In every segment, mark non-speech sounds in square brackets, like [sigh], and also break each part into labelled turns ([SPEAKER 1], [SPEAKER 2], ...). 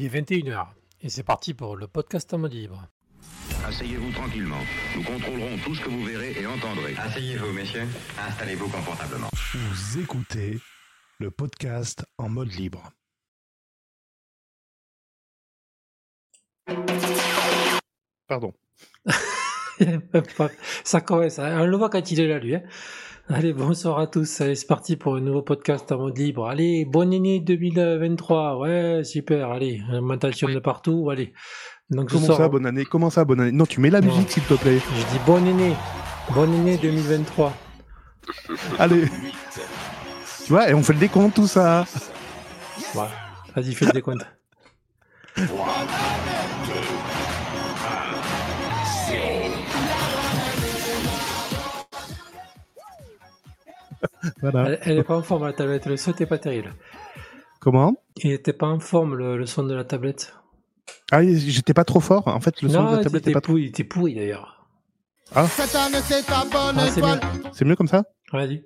[SPEAKER 1] Il est 21h et c'est parti pour le podcast en mode libre.
[SPEAKER 2] Asseyez-vous tranquillement. Nous contrôlerons tout ce que vous verrez et entendrez.
[SPEAKER 3] Asseyez-vous, messieurs. Installez-vous confortablement.
[SPEAKER 4] Vous écoutez le podcast en mode libre. Pardon. [laughs]
[SPEAKER 1] ça commence, on le voit quand il est là, lui. Hein. Allez, bonsoir à tous. Allez, c'est parti pour un nouveau podcast en mode libre. Allez, bonne année 2023. Ouais, super. Allez, augmentation de partout. Allez.
[SPEAKER 4] Donc, Comment ça, bonne année? Comment ça, bonne année? Non, tu mets la musique, s'il te plaît.
[SPEAKER 1] Je dis bonne année. Bonne année 2023. [laughs]
[SPEAKER 4] Allez. Tu vois, et on fait le décompte, tout ça.
[SPEAKER 1] Ouais. Vas-y, fais le décompte. [laughs] [laughs] voilà. Elle, n'est pas en forme la tablette, le son n'était pas terrible.
[SPEAKER 4] Comment?
[SPEAKER 1] Il était pas en forme le, son de la tablette.
[SPEAKER 4] Ah, j'étais pas trop fort. En fait, le son de la tablette était pas
[SPEAKER 1] trop. Il était pourri d'ailleurs.
[SPEAKER 4] Ah.
[SPEAKER 1] ah c'est mieux.
[SPEAKER 4] Comme ça?
[SPEAKER 1] Vas-y.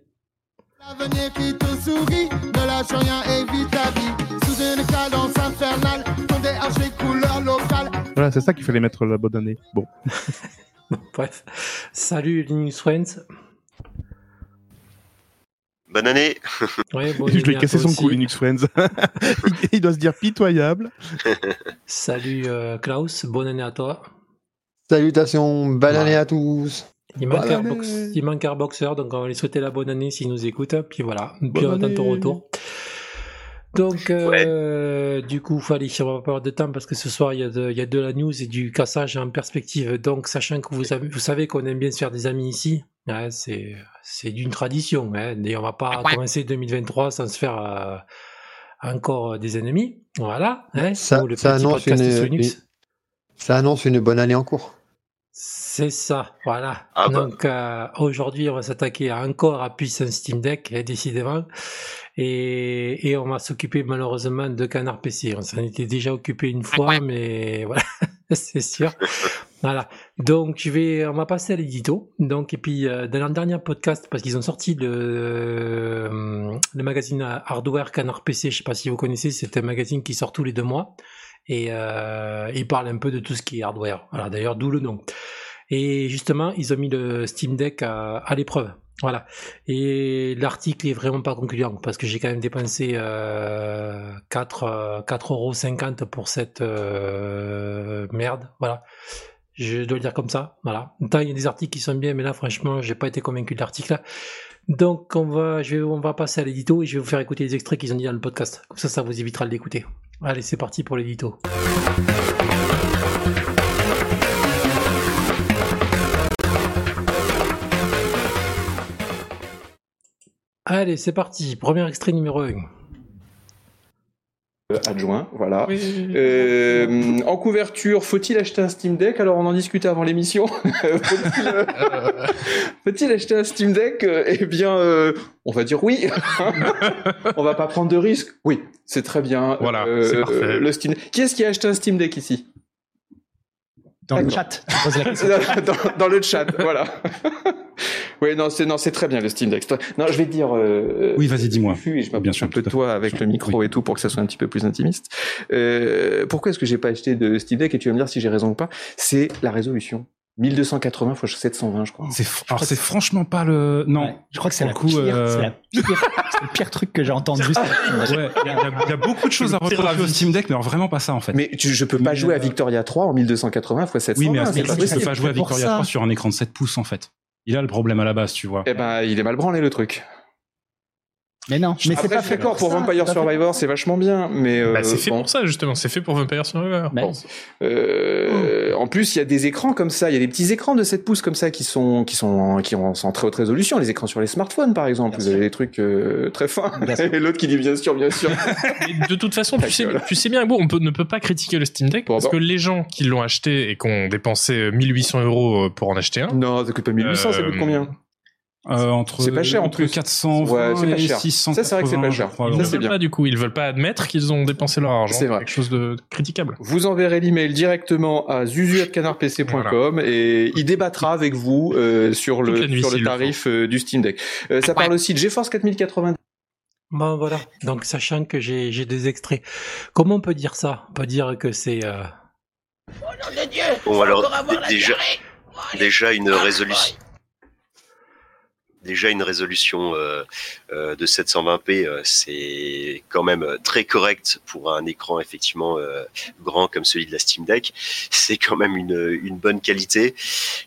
[SPEAKER 5] L'avenir qui te sourit, ne lâche rien, évite la vie. Sous une cadence infernale, ton DH couleurs locales.
[SPEAKER 4] Voilà, c'est ça qu'il fallait mettre la bonne année. Bon. [laughs]
[SPEAKER 1] Bref. Salut Linux Friends.
[SPEAKER 6] Bonne année. [laughs]
[SPEAKER 4] Je lui ai cassé son coup, Linux Friends. [laughs] il doit se dire pitoyable. [laughs]
[SPEAKER 1] Salut euh, Klaus, bonne année à toi.
[SPEAKER 7] Salutations, bonne année à tous.
[SPEAKER 1] Il manque, un box... il manque un boxeur, donc on va lui souhaiter la bonne année s'il nous écoute. Puis voilà, puis on attend ton retour. Donc, euh, du coup, allez, on va pas perdre de temps parce que ce soir, il y, a de, il y a de la news et du cassage en perspective. Donc, sachant que vous, avez, vous savez qu'on aime bien se faire des amis ici, hein, c'est, c'est d'une tradition. Hein, et on va pas commencer 2023 sans se faire euh, encore des ennemis. Voilà. Hein,
[SPEAKER 7] ça, ça, annonce une, ça annonce une bonne année en cours.
[SPEAKER 1] C'est ça, voilà. Ah bah. Donc euh, aujourd'hui, on va s'attaquer encore à puissance Steam Deck, décidément. Et, et on va s'occuper malheureusement de Canard PC. On s'en était déjà occupé une fois, mais [laughs] voilà, c'est sûr. Voilà. Donc je vais, on va passer à l'édito. Donc et puis euh, dans leur dernier podcast, parce qu'ils ont sorti le, euh, le magazine Hardware Canard PC. Je sais pas si vous connaissez, c'est un magazine qui sort tous les deux mois et euh, il parle un peu de tout ce qui est hardware. Voilà. D'ailleurs, d'où le nom. Et justement, ils ont mis le Steam Deck à, à l'épreuve. Voilà. Et l'article est vraiment pas concluant parce que j'ai quand même dépensé euh, 4, 4,50€ euh, pour cette euh, merde. Voilà. Je dois le dire comme ça. Voilà. Tant il y a des articles qui sont bien, mais là, franchement, j'ai pas été convaincu de l'article. Donc, on va, je vais, on va passer à l'édito et je vais vous faire écouter les extraits qu'ils ont dit dans le podcast. Comme ça, ça vous évitera de l'écouter. Allez, c'est parti pour l'édito. Allez, c'est parti. Premier extrait numéro 1.
[SPEAKER 8] Euh, adjoint, voilà. Euh, en couverture, faut-il acheter un Steam Deck? Alors on en discutait avant l'émission. [laughs] [laughs] faut-il acheter un Steam Deck? Eh bien, euh, on va dire oui. [laughs] on va pas prendre de risques. Oui, c'est très bien.
[SPEAKER 9] Voilà, c'est parfait.
[SPEAKER 8] Le Steam. Qui est-ce qui a acheté un Steam Deck ici?
[SPEAKER 9] Dans le chat. [laughs]
[SPEAKER 8] dans, le chat, voilà. [laughs] oui, non, c'est non, c'est très bien le Steam Deck. Non, je vais te dire. Euh,
[SPEAKER 9] oui, vas-y, dis-moi.
[SPEAKER 8] Je bien sûr, un peu de toi avec le micro et tout pour que ça soit un petit peu plus intimiste. Euh, pourquoi est-ce que j'ai pas acheté de Steam Deck? Et tu vas me dire si j'ai raison ou pas C'est la résolution. 1280 x 720, je crois.
[SPEAKER 9] C'est alors c'est franchement pas le non.
[SPEAKER 10] je crois que c'est la, coup, euh... la pire, le pire truc que j'ai entendu. [laughs]
[SPEAKER 9] ouais, il, y a, il y, a beaucoup de [laughs] choses à reprocher au Steam Deck, mais alors vraiment pas ça en fait.
[SPEAKER 8] Mais tu, je peux pas jouer à Victoria 3 en 1280 x 720.
[SPEAKER 9] Oui, mais, mais tu peux pas jouer à Victoria 3 sur un écran de 7 pouces en fait. Il a le problème à la base, tu vois.
[SPEAKER 8] Eh ben, il est mal branlé le truc.
[SPEAKER 10] Mais non, mais c'est pas fait
[SPEAKER 8] d'accord pour Vampire Survivor, c'est vachement bien, mais
[SPEAKER 9] euh, bah, c'est fait pour ça justement, c'est fait pour Vampire Survivor.
[SPEAKER 8] Bah, euh, En plus, il y a des écrans comme ça, il y a des petits écrans de 7 pouces comme ça qui sont qui sont qui ont en très haute résolution, les écrans sur les smartphones par exemple, vous avez des trucs euh, très fins. Et l'autre qui dit bien sûr, bien sûr. [laughs]
[SPEAKER 9] de toute façon, tu sais, tu sais bien, bon, on peut, ne peut pas critiquer le Steam Deck parce que les gens qui l'ont acheté et qui ont dépensé 1800 euros pour en acheter un.
[SPEAKER 8] Non, ça coûte pas 1800, ça coûte combien?
[SPEAKER 9] Euh, entre
[SPEAKER 8] c'est pas cher en plus
[SPEAKER 9] 400
[SPEAKER 8] ouais, c'est
[SPEAKER 9] cher. 600
[SPEAKER 8] ça c'est vrai que c'est pas cher
[SPEAKER 9] ils veulent pas du coup ils veulent pas admettre qu'ils ont dépensé leur argent
[SPEAKER 8] c'est vrai
[SPEAKER 9] quelque chose de critiquable
[SPEAKER 8] vous enverrez l'email directement à zuzu@canardpc.com voilà. et il débattra avec vous euh, sur le sur le tarif euh, du Steam Deck euh, ça ouais. parle aussi de GeForce 4090
[SPEAKER 1] Bon, voilà. Donc, sachant que j'ai des extraits. Comment on peut dire ça? On peut dire que c'est. Euh...
[SPEAKER 6] Oh nom de Dieu Bon, alors, déjà, déjà une résolution déjà une résolution euh, euh, de 720p, euh, c'est quand même très correct pour un écran effectivement grand comme celui de la Steam Deck. C'est quand même une, une bonne qualité.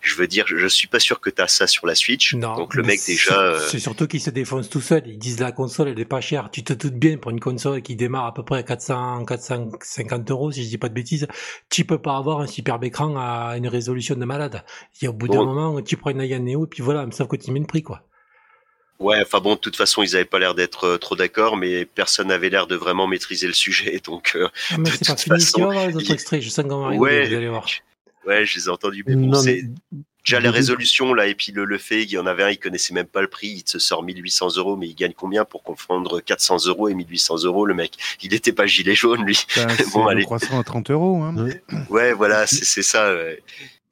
[SPEAKER 6] Je veux dire, je suis pas sûr que tu as ça sur la Switch. Non, Donc le mec déjà.
[SPEAKER 1] C'est surtout qu'il se défonce tout seul. Ils disent la console elle est pas chère. Tu te doutes bien pour une console qui démarre à peu près à 400 450 euros si je dis pas de bêtises. Tu peux pas avoir un superbe écran à une résolution de malade. Et au bout d'un moment, tu prends une Aya Neo et puis voilà, sauf que tu mets le prix quoi.
[SPEAKER 6] Ouais, enfin bon, de toute façon, ils avaient pas l'air d'être euh, trop d'accord, mais personne n'avait l'air de vraiment maîtriser le sujet, [laughs] donc. Euh,
[SPEAKER 1] ah, mais c'est pas fini, façon, les autres extraits, je sens qu'on va
[SPEAKER 6] ouais,
[SPEAKER 1] vous allez voir.
[SPEAKER 6] Ouais, je les ai entendus, mais bon, c'est déjà les résolutions là, et puis le, le fait qu'il y en avait un, il connaissait même pas le prix, il se sort 1800 euros, mais il gagne combien pour confondre 400 euros et 1800 euros, le mec? Il était pas gilet jaune, lui.
[SPEAKER 4] Bah, [laughs] bon, allez. croissant à 30 euros. Hein.
[SPEAKER 6] Ouais, voilà, c'est ça. Ouais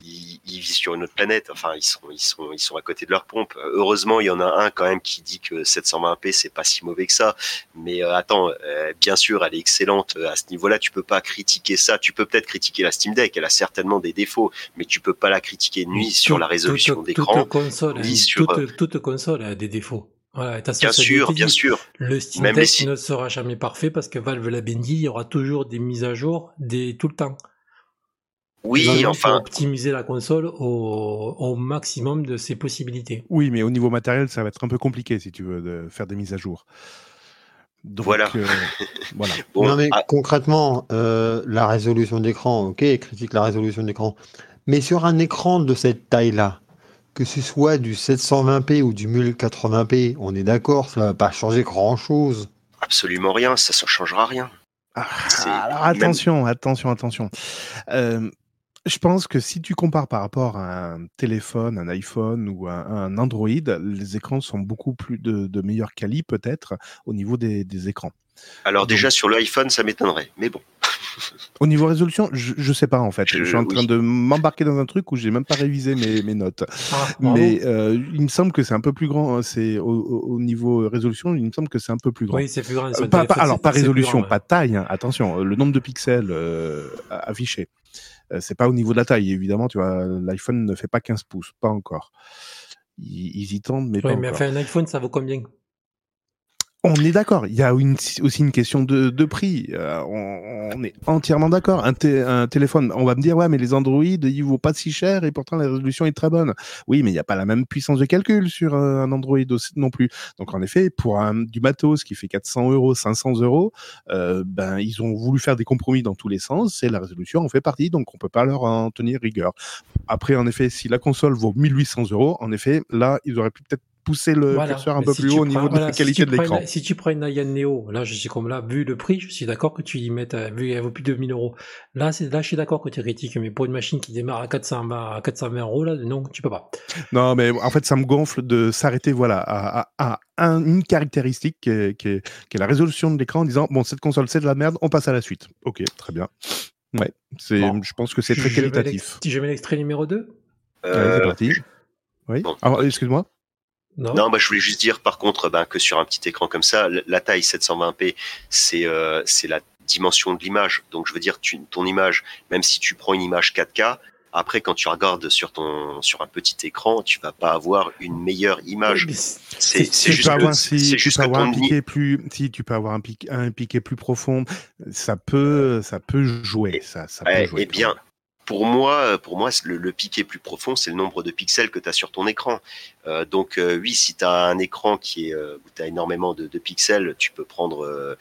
[SPEAKER 6] ils, vivent sur une autre planète. Enfin, ils sont, ils sont, ils sont à côté de leur pompe. Heureusement, il y en a un quand même qui dit que 720p c'est pas si mauvais que ça. Mais euh, attends, euh, bien sûr, elle est excellente euh, à ce niveau-là. Tu peux pas critiquer ça. Tu peux peut-être critiquer la Steam Deck. Elle a certainement des défauts, mais tu peux pas la critiquer nuit sur la résolution d'écran.
[SPEAKER 1] Toute console, toute, console a des défauts. Voilà,
[SPEAKER 6] bien sûr, bien sûr.
[SPEAKER 1] Le Steam Deck ne sera jamais parfait parce que Valve l'a bien dit, il y aura toujours des mises à jour des, tout le temps.
[SPEAKER 6] Oui, enfin.
[SPEAKER 1] optimiser la console au, maximum de ses possibilités.
[SPEAKER 4] Oui, mais au niveau matériel, ça va être un peu compliqué si tu veux de faire des mises à jour.
[SPEAKER 6] voilà. Euh, [laughs]
[SPEAKER 7] voilà. non, mais ah. concrètement, euh, la résolution d'écran, ok, critique la résolution d'écran. Mais sur un écran de cette taille-là, que ce soit du 720p ou du 1080p, on est d'accord, ça va pas changer grand-chose.
[SPEAKER 6] Absolument rien, ça ne changera rien.
[SPEAKER 4] Ah, alors attention, attention, attention. Euh, je pense que si tu compares par rapport à un téléphone, un iPhone ou un, Android, les écrans sont beaucoup plus de, de meilleure qualité peut-être au niveau des, des écrans.
[SPEAKER 6] Alors déjà sur l'iPhone, ça m'étonnerait, mais bon. [laughs]
[SPEAKER 4] Au niveau résolution, je, je sais pas en fait. Je, suis en train de m'embarquer dans un truc où j'ai même pas révisé mes, mes notes. Ah, mais euh, il me semble que c'est un peu plus grand. Hein, c'est au, au, niveau résolution, il me semble que c'est un peu plus grand.
[SPEAKER 1] Oui, c'est plus grand.
[SPEAKER 4] Euh, pas, alors pas résolution, pas taille. Hein, attention, le nombre de pixels euh, affichés. Euh, c'est pas au niveau de la taille, évidemment. Tu vois, l'iPhone ne fait pas 15 pouces, pas encore. Ils, y tendent, mais pas
[SPEAKER 1] mais
[SPEAKER 4] encore.
[SPEAKER 1] un iPhone, ça vaut combien?
[SPEAKER 4] On est d'accord. Il y a aussi une question de, prix. Euh, on, est entièrement d'accord. Un, téléphone, on va me dire ouais, mais les Android, ils vaut pas si cher et pourtant la résolution est très bonne. Oui, mais il n'y a pas la même puissance de calcul sur euh, un Android non plus. Donc en effet, pour un, du matos qui fait 400 euros, 500 euros, euh, ben ils ont voulu faire des compromis dans tous les sens et la résolution en fait partie. Donc on peut pas leur en tenir rigueur. Après, en effet, si la console vaut 1800 euros, en effet, là, ils auraient pu peut-être pousser le curseur un peu plus haut au niveau de la qualité de l'écran.
[SPEAKER 1] Si tu prends une Aya Neo, là je suis comme là, vu le prix, je suis d'accord que tu y mettes, euh, vu qu'elle vaut plus de 2000 euros. Là, c'est là je suis d'accord que tu critiques, mais pour une machine qui démarre à 420, à 420 euros, là, non, tu peux pas.
[SPEAKER 4] Non, mais en fait, ça me gonfle de s'arrêter, voilà, à, à, une caractéristique qui est, qui, est, la résolution de l'écran en disant, bon, cette console c'est de la merde, on passe à la suite. Ok, très bien. Ouais, c'est, je pense que c'est très qualitatif.
[SPEAKER 1] Si je mets l'extrait numéro 2
[SPEAKER 4] euh... c'est parti. Oui. Alors, excuse-moi.
[SPEAKER 6] Non. bah, je voulais juste dire par contre ben, que sur un petit écran comme ça, la taille 720p, c'est euh, c'est la dimension de l'image. Donc je veux dire, tu, ton image, même si tu prends une image 4K, après quand tu regardes sur ton sur un petit écran, tu vas pas avoir une meilleure image.
[SPEAKER 4] c'est juste, que, si, juste avoir un piqué plus, si tu peux avoir un piqué, un piqué plus profond, ça peut ça peut jouer. ça, ça peut jouer,
[SPEAKER 6] et bien, pour moi, euh, pour moi, le, le piqué plus profond, c'est le nombre de pixels que tu as sur ton écran. Euh, donc euh, oui, si tu as un écran qui est où tu as énormément de, pixels, tu peux prendre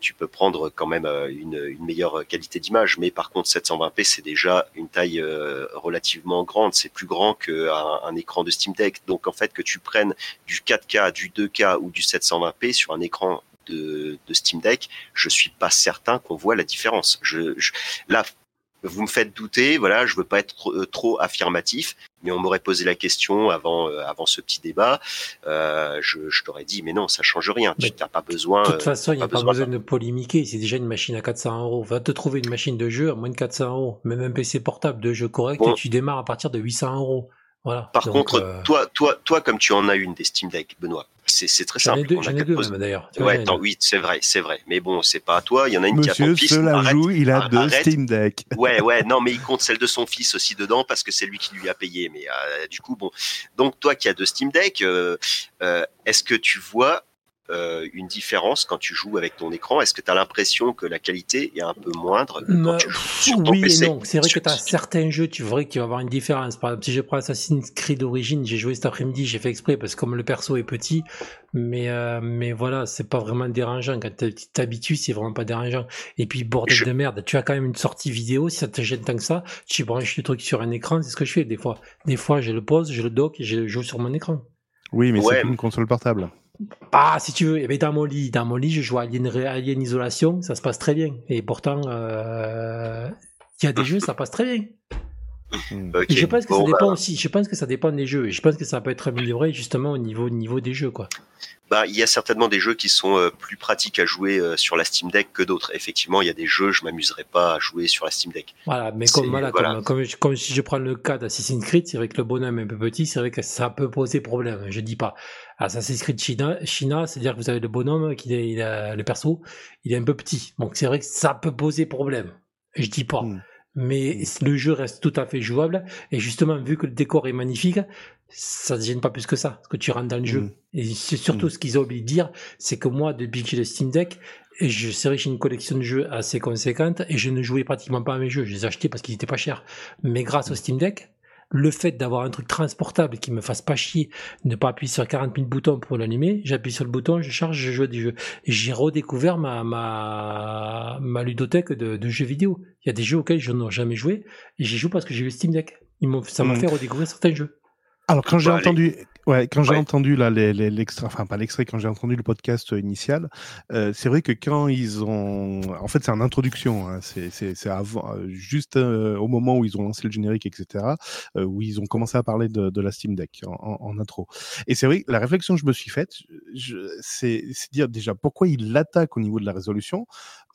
[SPEAKER 6] tu peux prendre quand même une, meilleure qualité d'image. Mais par contre, 720p, c'est déjà une taille relativement grande. C'est plus grand qu'un un écran de Steam Deck. Donc en fait, que tu prennes du 4K, du 2K ou du 720p sur un écran de, Steam Deck, je suis pas certain qu'on voit la différence. Là, vous me faites douter. Voilà, je veux pas être euh, trop, affirmatif, mais on m'aurait posé la question avant euh, avant ce petit débat. Euh, je, je t'aurais dit, mais non, ça change rien. tu n'as pas besoin.
[SPEAKER 1] De toute façon, il n'y a pas besoin, de polémiquer. C'est déjà une machine à 400 euros. Va te trouver une machine de jeu à moins de 400 euros, même un PC portable de jeu correct, et tu démarres à partir de 800 euros. Voilà.
[SPEAKER 6] Par contre, toi, toi, toi, comme tu en as une des Steam Deck, Benoît, C'est très simple.
[SPEAKER 1] J'en ai deux, d'ailleurs.
[SPEAKER 6] Ouais, oui, c'est vrai, c'est vrai. Mais bon, c'est pas à toi. Il y en a une
[SPEAKER 4] Monsieur
[SPEAKER 6] qui a ton fils.
[SPEAKER 4] Joue, il a deux Steam Deck. [laughs]
[SPEAKER 6] Ouais, ouais. Non, mais il compte celle de son fils aussi dedans parce que c'est lui qui lui a payé. Mais euh, du coup, bon. Donc toi qui as deux Steam Deck, euh, euh, est-ce que tu vois euh, une différence quand tu joues avec ton écran? Est-ce que tu as l'impression que la qualité est un peu moindre quand
[SPEAKER 1] bah,
[SPEAKER 6] tu joues sur ton
[SPEAKER 1] oui
[SPEAKER 6] PC
[SPEAKER 1] et non. C'est vrai que tu as certains jeux, tu vois qu'il va y avoir une différence. Par exemple, si je prends Assassin's Creed d'origine, j'ai joué cet après-midi, j'ai fait exprès parce que comme le perso est petit, mais euh, mais voilà, c'est pas vraiment dérangeant. Quand tu t'habitues, c'est vraiment pas dérangeant. Et puis, bordel de merde, tu as quand même une sortie vidéo, si ça te gêne tant que ça, tu branches le truc sur un écran, c'est ce que je fais des fois. Des fois, je le pose, je le dock et je joue sur mon écran.
[SPEAKER 4] Oui, mais
[SPEAKER 6] Ouais.
[SPEAKER 4] c'est une console portable.
[SPEAKER 1] Ah, si tu veux, eh ben, dans mon lit, dans mon lit, je joue à Alien, Alien Isolation, ça se passe très bien. Et pourtant, euh, il y a des [laughs] jeux, ça passe très bien. Et je pense que
[SPEAKER 6] Bon,
[SPEAKER 1] ça dépend
[SPEAKER 6] bah,
[SPEAKER 1] aussi. Je pense que ça dépend des jeux. Et je pense que ça peut être amélioré justement au niveau, niveau des jeux, quoi.
[SPEAKER 6] Bah, il y a certainement des jeux qui sont euh, plus pratiques à jouer euh, sur la Steam Deck que d'autres. Effectivement, il y a des jeux, je m'amuserais pas à jouer sur la Steam Deck.
[SPEAKER 1] Voilà, mais comme, voilà,
[SPEAKER 6] voilà.
[SPEAKER 1] Comme, comme, si je prends le cas d'Assassin's Creed, c'est vrai que le bonhomme est un peu petit, c'est vrai que ça peut poser problème. Je dis pas. Assassin's Creed China, China c'est-à-dire que vous avez le bonhomme, qui est, il a- le perso, il est un peu petit. Donc c'est vrai que ça peut poser problème. Je dis pas. Mais le jeu reste tout à fait jouable. Et justement, vu que le décor est magnifique, ça ne gêne pas plus que ça. Parce que tu rentres dans le jeu. Et c'est surtout ce qu'ils ont oublié de dire, c'est que moi, depuis que j'ai le Steam Deck, et je c'est vrai que j'ai une collection de jeux assez conséquente et je ne jouais pratiquement pas à mes jeux. Je les achetais parce qu'ils étaient pas chers. Mais grâce au Steam Deck, le fait d'avoir un truc transportable qui me fasse pas chier, ne pas appuyer sur 40 000 boutons pour l'allumer, j'appuie sur le bouton, je charge, je joue à des jeux. J'ai redécouvert ma, ma, ma ludothèque de, de jeux vidéo. Il y a des jeux auxquels je n'ai jamais joué et j'y joue parce que j'ai eu le Steam Deck. Ils ça m'a
[SPEAKER 4] Mm.
[SPEAKER 1] fait redécouvrir certains jeux.
[SPEAKER 4] Alors quand j'ai
[SPEAKER 1] Bah,
[SPEAKER 4] entendu, ouais, quand j'ai
[SPEAKER 1] Ouais.
[SPEAKER 4] entendu là l'extrait, enfin pas l'extrait, quand j'ai entendu le podcast euh, initial, euh, c'est vrai que quand ils ont, en fait c'est en introduction, hein, c'est avant, euh, juste euh, au moment où ils ont lancé le générique, etc., euh, où ils ont commencé à parler de, de la Steam Deck en, en- en intro. Et c'est vrai, la réflexion que je me suis faite, c'est c'est dire déjà pourquoi ils l'attaquent au niveau de la résolution.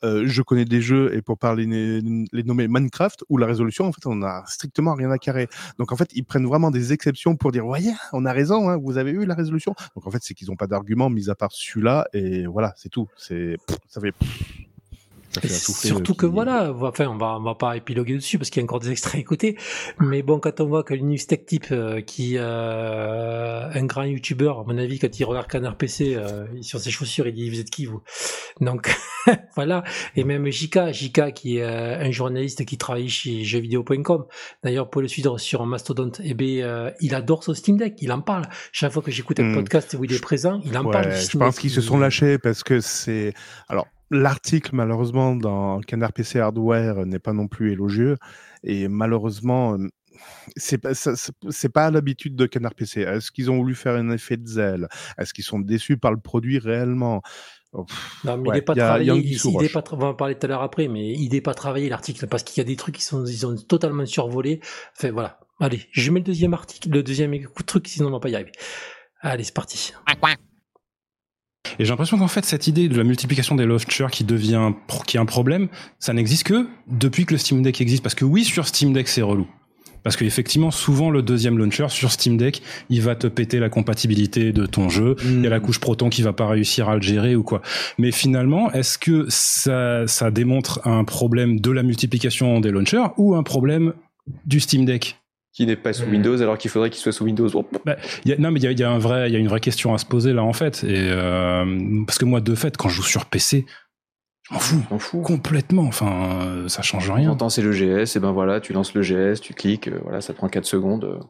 [SPEAKER 4] Euh, je connais des jeux et pour parler les, nommer Minecraft où la résolution en fait on a strictement rien à carrer. Donc en fait ils prennent vraiment des exceptions pour dire voyez on a raison hein, vous avez eu la résolution? Donc en fait c'est qu'ils n'ont pas d'argument mis à part celui-là et voilà c'est tout. C'est ça fait
[SPEAKER 1] Surtout que
[SPEAKER 4] qui-
[SPEAKER 1] voilà, enfin on va on va pas épiloguer dessus parce qu'il y a encore des extraits à écouter. Mais bon, quand on voit que Linux Tech Tip, euh, qui euh, un grand youtubeur, à mon avis, quand il regarde Canard PC euh, sur ses chaussures, il dit vous êtes qui vous? Donc [laughs] voilà. Et même Jika, Jika qui est euh, un journaliste qui travaille chez jeuxvideo.com. D'ailleurs, pour le suivre sur Mastodon, eh ben euh, il adore son Steam Deck, il en parle. Chaque fois que j'écoute un
[SPEAKER 4] Hmm.
[SPEAKER 1] podcast où il est présent, il en
[SPEAKER 4] Ouais,
[SPEAKER 1] parle.
[SPEAKER 4] je pense qu'ils se sont lâchés parce que c'est. Alors, l'article, malheureusement, dans Canard PC Hardware n'est pas non plus élogieux. Et malheureusement, euh, c'est pas, pas l'habitude de Canard PC. Est-ce qu'ils ont voulu faire un effet de zèle? Est-ce qu'ils sont déçus par le produit réellement? Oh, pff,
[SPEAKER 1] Non, mais
[SPEAKER 4] ouais,
[SPEAKER 1] il n'est pas travaillé.
[SPEAKER 4] a
[SPEAKER 1] il- est pas tra- on va en parler tout à l'heure après, mais il n'est pas travaillé l'article parce qu'il y a des trucs qui sont, ils sont totalement survolés. Enfin voilà. Allez, je mets le deuxième article, le deuxième truc, sinon on va pas y arriver. Allez, c'est parti.
[SPEAKER 11] Et j'ai l'impression qu'en fait, cette idée de la multiplication des launchers qui devient, qui est un problème, ça n'existe que depuis que le Steam Deck existe. Parce que oui, sur Steam Deck, c'est relou. Parce qu'effectivement, souvent, le deuxième launcher sur Steam Deck, il va te péter la compatibilité de ton jeu. Il y a la couche Proton qui va pas réussir à le gérer ou quoi. Mais finalement, est-ce que ça, ça démontre un problème de la multiplication des launchers ou un problème du Steam Deck?
[SPEAKER 8] Qui n'est pas sous Windows alors qu'il faudrait qu'il soit sous Windows. Oh.
[SPEAKER 11] bah, y a- non, mais il y a, il y a un vrai, il y a une vraie question à se poser là en fait. Et euh, parce que moi, de fait, quand je joue sur PC, je m'en fous, complètement. Enfin, euh, ça change rien.
[SPEAKER 8] T'entends c'est le GS, et ben voilà, tu lances le GS, tu cliques, euh, voilà, ça prend 4 secondes.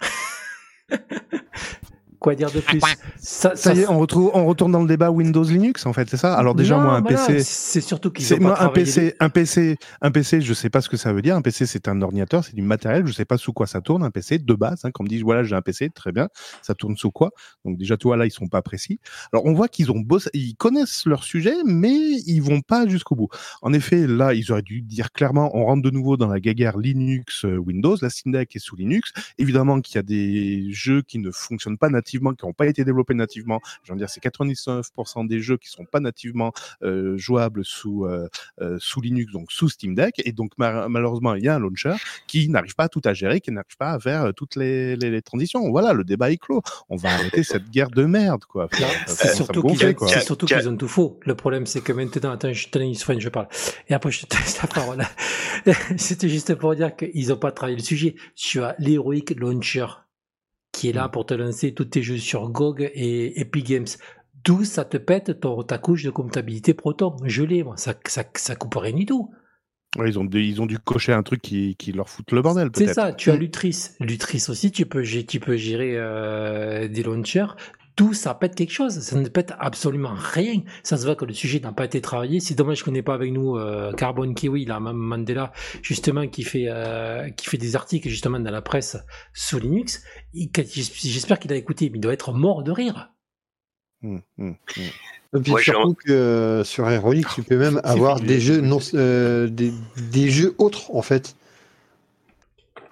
[SPEAKER 8] [laughs]
[SPEAKER 1] Quoi dire de plus?
[SPEAKER 4] Ça, y est, on, retrouve, on retourne dans le débat Windows Linux en fait, c'est ça? Alors déjà
[SPEAKER 1] Non,
[SPEAKER 4] moi un
[SPEAKER 1] voilà,
[SPEAKER 4] PC,
[SPEAKER 1] c'est surtout qu'ils ont pas
[SPEAKER 4] un PC,
[SPEAKER 1] les-
[SPEAKER 4] un PC, un PC, je sais pas ce que ça veut dire. Un PC c'est un ordinateur, c'est du matériel, je sais pas sous quoi ça tourne. Un PC de base, hein, quand on me dit voilà j'ai un PC, très bien, ça tourne sous quoi? Donc déjà toi là ils sont pas précis. Alors on voit qu'ils ont bossé, ils connaissent leur sujet, mais ils vont pas jusqu'au bout. En effet là ils auraient dû dire clairement on rentre de nouveau dans la guéguerre Linux euh, Windows, la Steam Deck est sous Linux. Évidemment qu'il y a des jeux qui ne fonctionnent pas nativement nativement, qui n'ont pas été développés nativement. Je veux dire, c'est 99% des jeux qui sont pas nativement euh, jouables sous euh, euh, sous Linux, donc sous Steam Deck. Et donc malheureusement, il y a un launcher qui n'arrive pas à tout à gérer, qui n'arrive pas à faire toutes les, les, les, transitions. Voilà, le débat est clôt. On va arrêter cette guerre de merde, quoi.
[SPEAKER 1] C'est surtout qu'ils ont tout faux. Le problème, c'est que maintenant, attends, je te laisse, je parle. Et après, je te laisse la parole. [laughs] C'était juste pour dire qu'ils n'ont pas travaillé le sujet. sur l'Heroic Launcher qui est là mm. pour te lancer tous tes jeux sur GOG et Epic Games. D'où ça te pète ton, ta couche de comptabilité Proton. Je l'ai, moi. Ça, ça, ça coupe rien du tout.
[SPEAKER 4] ils, ont, ils ont dû cocher un truc qui, qui leur fout le bordel,
[SPEAKER 1] C'est ça, tu as mm. Lutris. Lutris aussi, tu peux, tu peux gérer euh, des launchers tout ça pète quelque chose. Ça ne pète absolument rien. Ça se voit que le sujet n'a pas été travaillé. C'est dommage qu'on n'ait pas avec nous euh, Carbon Kiwi, là, Mandela, justement, qui fait, euh, qui fait des articles justement dans la presse sous Linux. J'espère qu'il a écouté, mais il doit être mort de rire.
[SPEAKER 7] Hum, hum, hum. Et puis surtout que euh, sur Heroic, tu peux même avoir des jeux non, des, des, jeux autres en fait.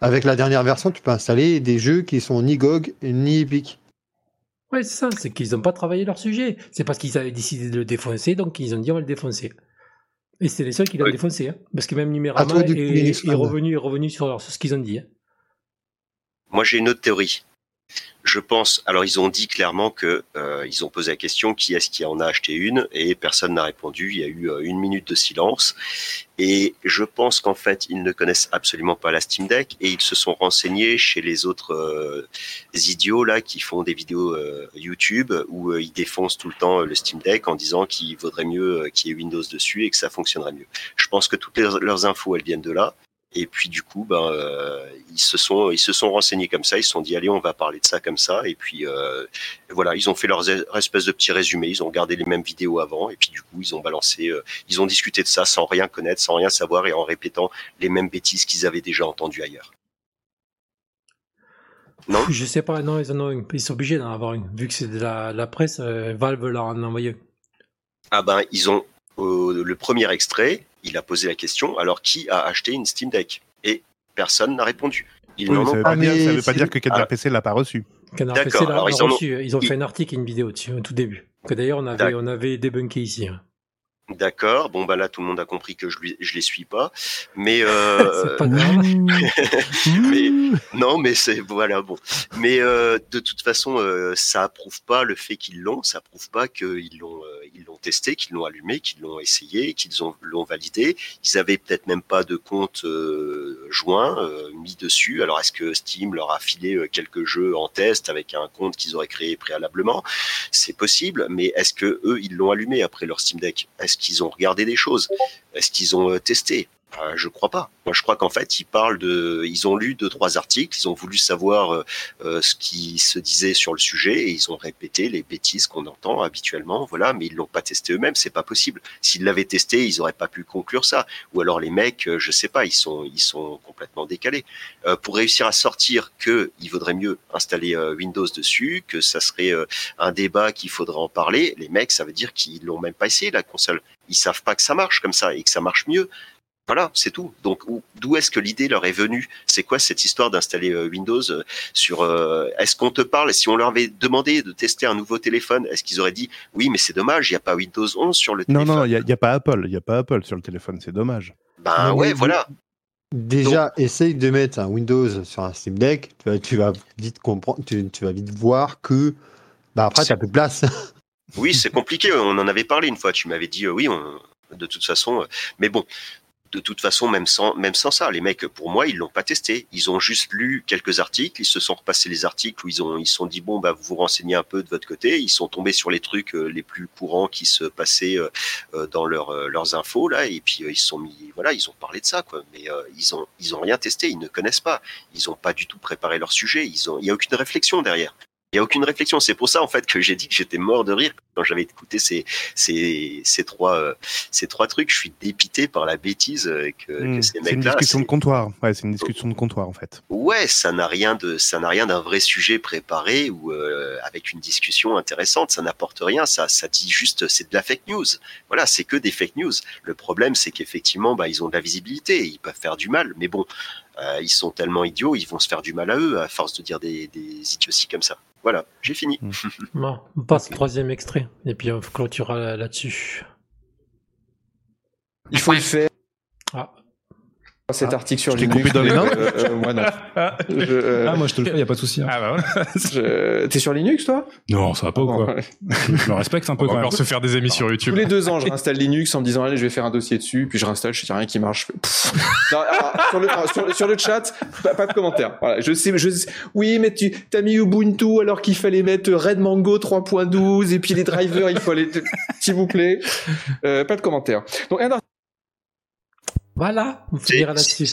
[SPEAKER 7] Avec la dernière version, tu peux installer des jeux qui sont ni GOG ni Epic.
[SPEAKER 1] Ouais, c'est ça, c'est qu'ils n'ont pas travaillé leur sujet. C'est parce qu'ils avaient décidé de le défoncer, donc ils ont dit on va le défoncer. Et c'est les seuls qui l'ont défoncé, hein. parce que même Numérama est, est, revenu, est revenu sur, sur ce qu'ils ont dit. Hein.
[SPEAKER 6] Moi j'ai une autre théorie. Je pense. Alors ils ont dit clairement que euh, ils ont posé la question qui est-ce qui en a acheté une et personne n'a répondu. Il y a eu euh, une minute de silence et je pense qu'en fait ils ne connaissent absolument pas la Steam Deck et ils se sont renseignés chez les autres euh, idiots là qui font des vidéos YouTube où ils défoncent tout le temps le Steam Deck en disant qu'il vaudrait mieux qu'il y ait Windows dessus et que ça fonctionnerait mieux. Je pense que toutes leurs infos elles viennent de là et puis du coup, ben, euh, ils se sont ils se sont renseignés comme ça. Ils se sont dit allez, on va parler de ça comme ça. Et puis euh, voilà, ils ont fait leurs espèces de petits résumés. Ils ont regardé les mêmes vidéos avant. Et puis du coup, ils ont balancé, euh, ils ont discuté de ça sans rien connaître, sans rien savoir et en répétant les mêmes bêtises qu'ils avaient déjà entendues ailleurs.
[SPEAKER 1] Non? Je sais pas. Non, ils en ont Ils sont obligés d'en avoir une. Vu que c'est de la, la presse, Valve leur en a envoyé.
[SPEAKER 6] Ah ben, ils ont le premier extrait, il a posé la question alors qui a acheté une Steam Deck? Et personne n'a répondu.
[SPEAKER 4] Ils ça ne veut pas dire que Canard ah. PC l'a pas reçu.
[SPEAKER 1] Canard PC l'a reçu. Ils ont, fait un article et une vidéo dessus au tout début. Que d'ailleurs on avait, on avait débunké ici. Hein.
[SPEAKER 6] D'accord. Bon bah là tout le monde a compris que je, lui, je les suis pas, mais euh... [laughs]
[SPEAKER 1] pas [laughs]
[SPEAKER 6] mais non, mais c'est voilà bon. Mais euh, de toute façon, euh, ça approuve pas le fait qu'ils l'ont. Ça approuve pas qu'ils l'ont euh, ils l'ont testé, qu'ils l'ont allumé, qu'ils l'ont essayé, qu'ils ont l'ont validé. Ils avaient peut-être même pas de compte euh, joint mis dessus. Alors est-ce que Steam leur a filé quelques jeux en test avec un compte qu'ils auraient créé préalablement? C'est possible, mais est-ce que eux ils l'ont allumé après leur Steam Deck? Est-ce qu'ils ont regardé des choses? Est-ce qu'ils ont euh, testé? Euh, je crois pas. Moi, je crois qu'en fait, ils parlent de, ils ont lu deux trois articles, ils ont voulu savoir euh, euh, ce qui se disait sur le sujet et ils ont répété les bêtises qu'on entend habituellement, voilà. Mais ils l'ont pas testé eux-mêmes, c'est pas possible. S'ils l'avaient testé, ils auraient pas pu conclure ça. Ou alors les mecs, je sais pas, ils sont, ils sont complètement décalés. pour réussir à sortir que il vaudrait mieux installer Windows dessus, que ça serait un débat qu'il faudrait en parler. Les mecs, ça veut dire qu'ils l'ont même pas essayé la console. Ils savent pas que ça marche comme ça et que ça marche mieux. Voilà, c'est tout. Donc, d'où est-ce que l'idée leur est venue? C'est quoi cette histoire d'installer euh, Windows euh, sur euh, Est-ce qu'on te parle? Si on leur avait demandé de tester un nouveau téléphone, est-ce qu'ils auraient dit oui, mais c'est dommage, il n'y a pas Windows 11 sur le téléphone
[SPEAKER 4] Non, non, il n'y a, pas Apple, il n'y a pas Apple sur le téléphone, c'est dommage.
[SPEAKER 6] Ben ouais, voilà.
[SPEAKER 7] Déjà, essaye de mettre un Windows sur un Steam Deck, tu vas, vite comprendre, tu, vas vite voir que bah après, tu n'as plus de place.
[SPEAKER 6] oui, c'est compliqué. On en avait parlé une fois. Tu m'avais dit oui, on, de toute façon. Mais bon, de toute façon, même sans, même sans ça, les mecs, pour moi, ils l'ont pas testé. Ils ont juste lu quelques articles, ils se sont repassés les articles où ils ont, ils sont dit bon, bah, vous vous renseignez un peu de votre côté. Ils sont tombés sur les trucs euh, les plus courants qui se passaient euh, euh, dans leur, leurs infos là, et puis ils sont mis, voilà, ils ont parlé de ça, quoi. Mais ils ont, ils ont rien testé, ils ne connaissent pas, ils ont pas du tout préparé leur sujet. Ils ont, il y a aucune réflexion derrière. Il n'y a aucune réflexion. C'est pour ça, en fait, que j'ai dit que j'étais mort de rire quand j'avais écouté ces, ces, ces, trois, euh, ces trois trucs. Je suis dépité par la bêtise euh, que,
[SPEAKER 4] hmm. ces mecs-là. C'est une discussion de comptoir. Ouais, c'est une discussion de comptoir, en fait.
[SPEAKER 6] Ouais, ça n'a rien de, ça n'a rien d'un vrai sujet préparé ou euh, avec une discussion intéressante. Ça n'apporte rien. Ça, ça dit juste, c'est de la fake news. Voilà, c'est que des fake news. Le problème, c'est qu'effectivement, bah, ils ont de la visibilité. Ils peuvent faire du mal. Mais bon, Euh, ils sont tellement idiots, ils vont se faire du mal à eux à force de dire des, des idioties comme ça. Voilà, j'ai fini.
[SPEAKER 1] Mm. [laughs] Bon, on passe au troisième extrait et puis on clôturera là-dessus.
[SPEAKER 8] Il faut le faire.
[SPEAKER 1] Ah.
[SPEAKER 8] Cet
[SPEAKER 1] Ah.
[SPEAKER 8] article sur
[SPEAKER 4] Je
[SPEAKER 8] Linux.
[SPEAKER 4] coupé dans les dents
[SPEAKER 8] euh, euh, moi non. [laughs] Je, euh,
[SPEAKER 11] Ah, moi je te le fais, y a pas de souci. hein.
[SPEAKER 9] Ah bah voilà. [laughs]
[SPEAKER 8] je- T'es sur Linux toi?
[SPEAKER 11] Non, ça va pas ou quoi? Je me respecte un peu
[SPEAKER 9] On va
[SPEAKER 11] quand même.
[SPEAKER 9] encore se faire des amis sur YouTube.
[SPEAKER 8] Tous les deux ans, je réinstalle Linux en me disant allez, je vais faire un dossier dessus, puis je réinstalle, je sais rien qui marche. Je fais, pff. Non, alors, sur, le, sur, le- sur le chat, pas, pas de commentaires. Voilà, je sais, je sais- oui, mais tu t'as mis Ubuntu alors qu'il fallait mettre Red Mango 3.12 et puis les drivers, il faut aller, s'il vous plaît. Euh, pas de commentaires. Donc un article
[SPEAKER 1] Voilà, on finira là-dessus.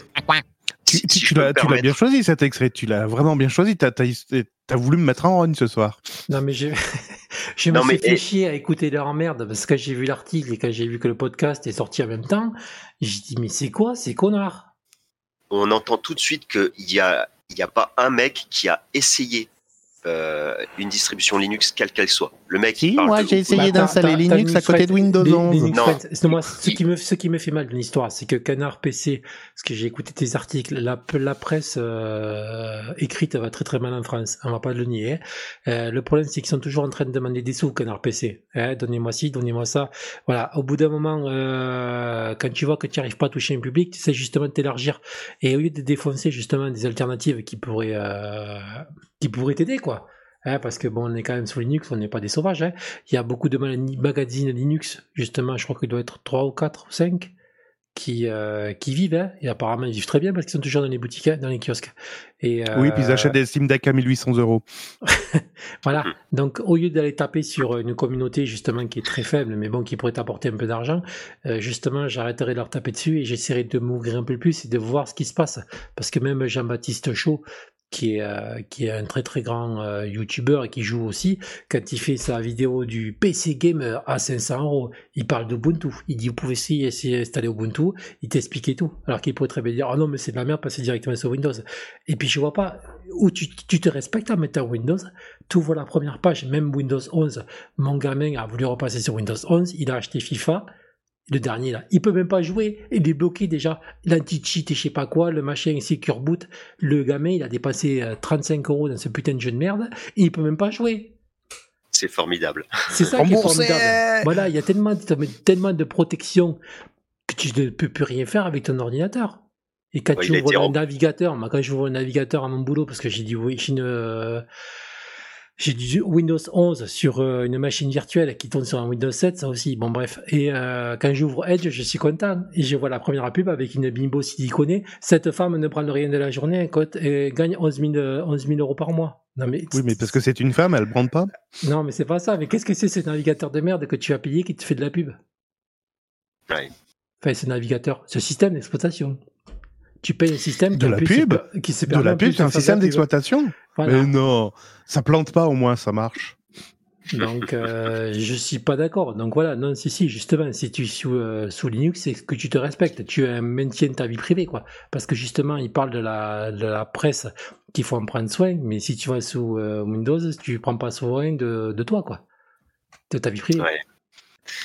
[SPEAKER 4] Tu,
[SPEAKER 6] Si-
[SPEAKER 4] tu-
[SPEAKER 6] si
[SPEAKER 4] tu l'as tu bien choisi cet extrait, tu l'as vraiment bien choisi. T'as as, voulu me mettre en run ce soir.
[SPEAKER 1] Non, mais je, [laughs] je me
[SPEAKER 6] Non, mais-
[SPEAKER 1] suis fait
[SPEAKER 6] et-
[SPEAKER 1] chier à écouter leur merde parce que j'ai vu l'article et quand j'ai vu que le podcast est sorti en même temps, j'ai dit, mais c'est quoi ces connards?
[SPEAKER 6] On entend tout de suite qu'il y a, il y a pas un mec qui a essayé euh, une distribution Linux quelle qu'elle soit. Le mec. il
[SPEAKER 4] Si, moi j'ai essayé
[SPEAKER 1] Bah,
[SPEAKER 4] d'installer Linux à côté de Windows
[SPEAKER 1] Friends-
[SPEAKER 4] 11.
[SPEAKER 1] Linux
[SPEAKER 6] Non.
[SPEAKER 1] Moi, ce qui me, ce qui me fait mal de l'histoire, c'est que Canard PC, parce que j'ai écouté tes articles, la, la presse euh, écrite va très très mal en France, on va pas le nier. Euh, le problème, c'est qu'ils sont toujours en train de demander des sous, Canard PC. Hein, donnez-moi ci, donnez-moi ça. Voilà, au bout d'un moment, euh, quand tu vois que tu n'arrives pas à toucher un public, tu sais justement de t'élargir. Et au lieu de défoncer justement des alternatives qui pourraient, euh, qui pourraient t'aider, quoi. Hein, parce que bon, on est quand même sur Linux, on n'est pas des sauvages. Hein. Il y a beaucoup de magazines Linux, justement, je crois qu'il doit être 3 ou 4 ou 5 qui, euh, qui vivent, hein, et apparemment ils vivent très bien parce qu'ils sont toujours dans les boutiques, dans les kiosques. Et,
[SPEAKER 4] Oui, puis ils
[SPEAKER 1] euh,
[SPEAKER 4] achètent des Steam Deck à 1800 euros. [laughs]
[SPEAKER 1] voilà. Donc, au lieu d'aller taper sur une communauté justement qui est très faible, mais bon, qui pourrait t'apporter un peu d'argent, euh, justement, j'arrêterai de leur taper dessus et j'essaierai de m'ouvrir un peu plus et de voir ce qui se passe. Parce que même Jean-Baptiste Chaud, qui est, euh, qui est un très très grand euh, youtubeur et qui joue aussi, quand il fait sa vidéo du PC Gamer à 500 euros, il parle d'Ubuntu. Il dit, vous pouvez essayer, d'installer Ubuntu, il t'expliquait tout. Alors qu'il pourrait très bien dire, ah non, mais c'est de la merde, passer directement sur Windows. Et puis je vois pas où tu, te respectes en mettant Windows, tu ouvres la première page, même Windows 11. Mon gamin a voulu repasser sur Windows 11, il a acheté FIFA, le dernier là, il peut même pas jouer, il est bloqué déjà, l'anti-cheat et je sais pas quoi, le machin secure boot, le gamin il a dépensé euh, 35 euros dans ce putain de jeu de merde, et il peut même pas jouer.
[SPEAKER 6] C'est formidable.
[SPEAKER 1] C'est ça qui est formidable. Voilà, il y a tellement, de- tellement de protection que tu ne peux plus rien faire avec ton ordinateur. Et quand
[SPEAKER 6] Ouais,
[SPEAKER 1] tu ouvres un
[SPEAKER 6] rem-
[SPEAKER 1] navigateur, moi quand j'ouvre un navigateur à mon boulot, parce que j'ai dit oui, j'ai une, euh, j'ai du Windows 11 sur euh, une machine virtuelle qui tourne sur un Windows 7, ça aussi. Bon bref. Et euh, quand j'ouvre Edge, je suis content. Et je vois la première pub avec une bimbo siliconée. Cette femme ne prend rien de la journée et cote- et gagne 11 000, euh, 11 000 euros par mois. Non mais,
[SPEAKER 4] Oui, mais parce que c'est une femme, elle brande pas.
[SPEAKER 1] non mais c'est pas ça. Mais qu'est-ce que c'est ce navigateur de merde que tu as payé qui te fait de la pub?
[SPEAKER 6] Ouais.
[SPEAKER 1] Enfin, ce navigateur, ce système d'exploitation. Tu payes un système
[SPEAKER 4] De la pub
[SPEAKER 1] qui se
[SPEAKER 4] De la pub, c'est un système d'exploitation.
[SPEAKER 1] Voilà.
[SPEAKER 4] Mais non, ça plante pas au moins, ça marche.
[SPEAKER 1] Donc, euh, je suis pas d'accord. Donc voilà, non, si, si, justement, si tu es sous, euh, sous Linux, c'est que tu te respectes. Tu euh, maintiens ta vie privée, quoi. Parce que justement, il parle de la, de la presse qu'il faut en prendre soin, mais si tu vas sous euh, Windows, tu prends pas soin de, de toi, quoi. De ta vie privée.
[SPEAKER 6] Ouais.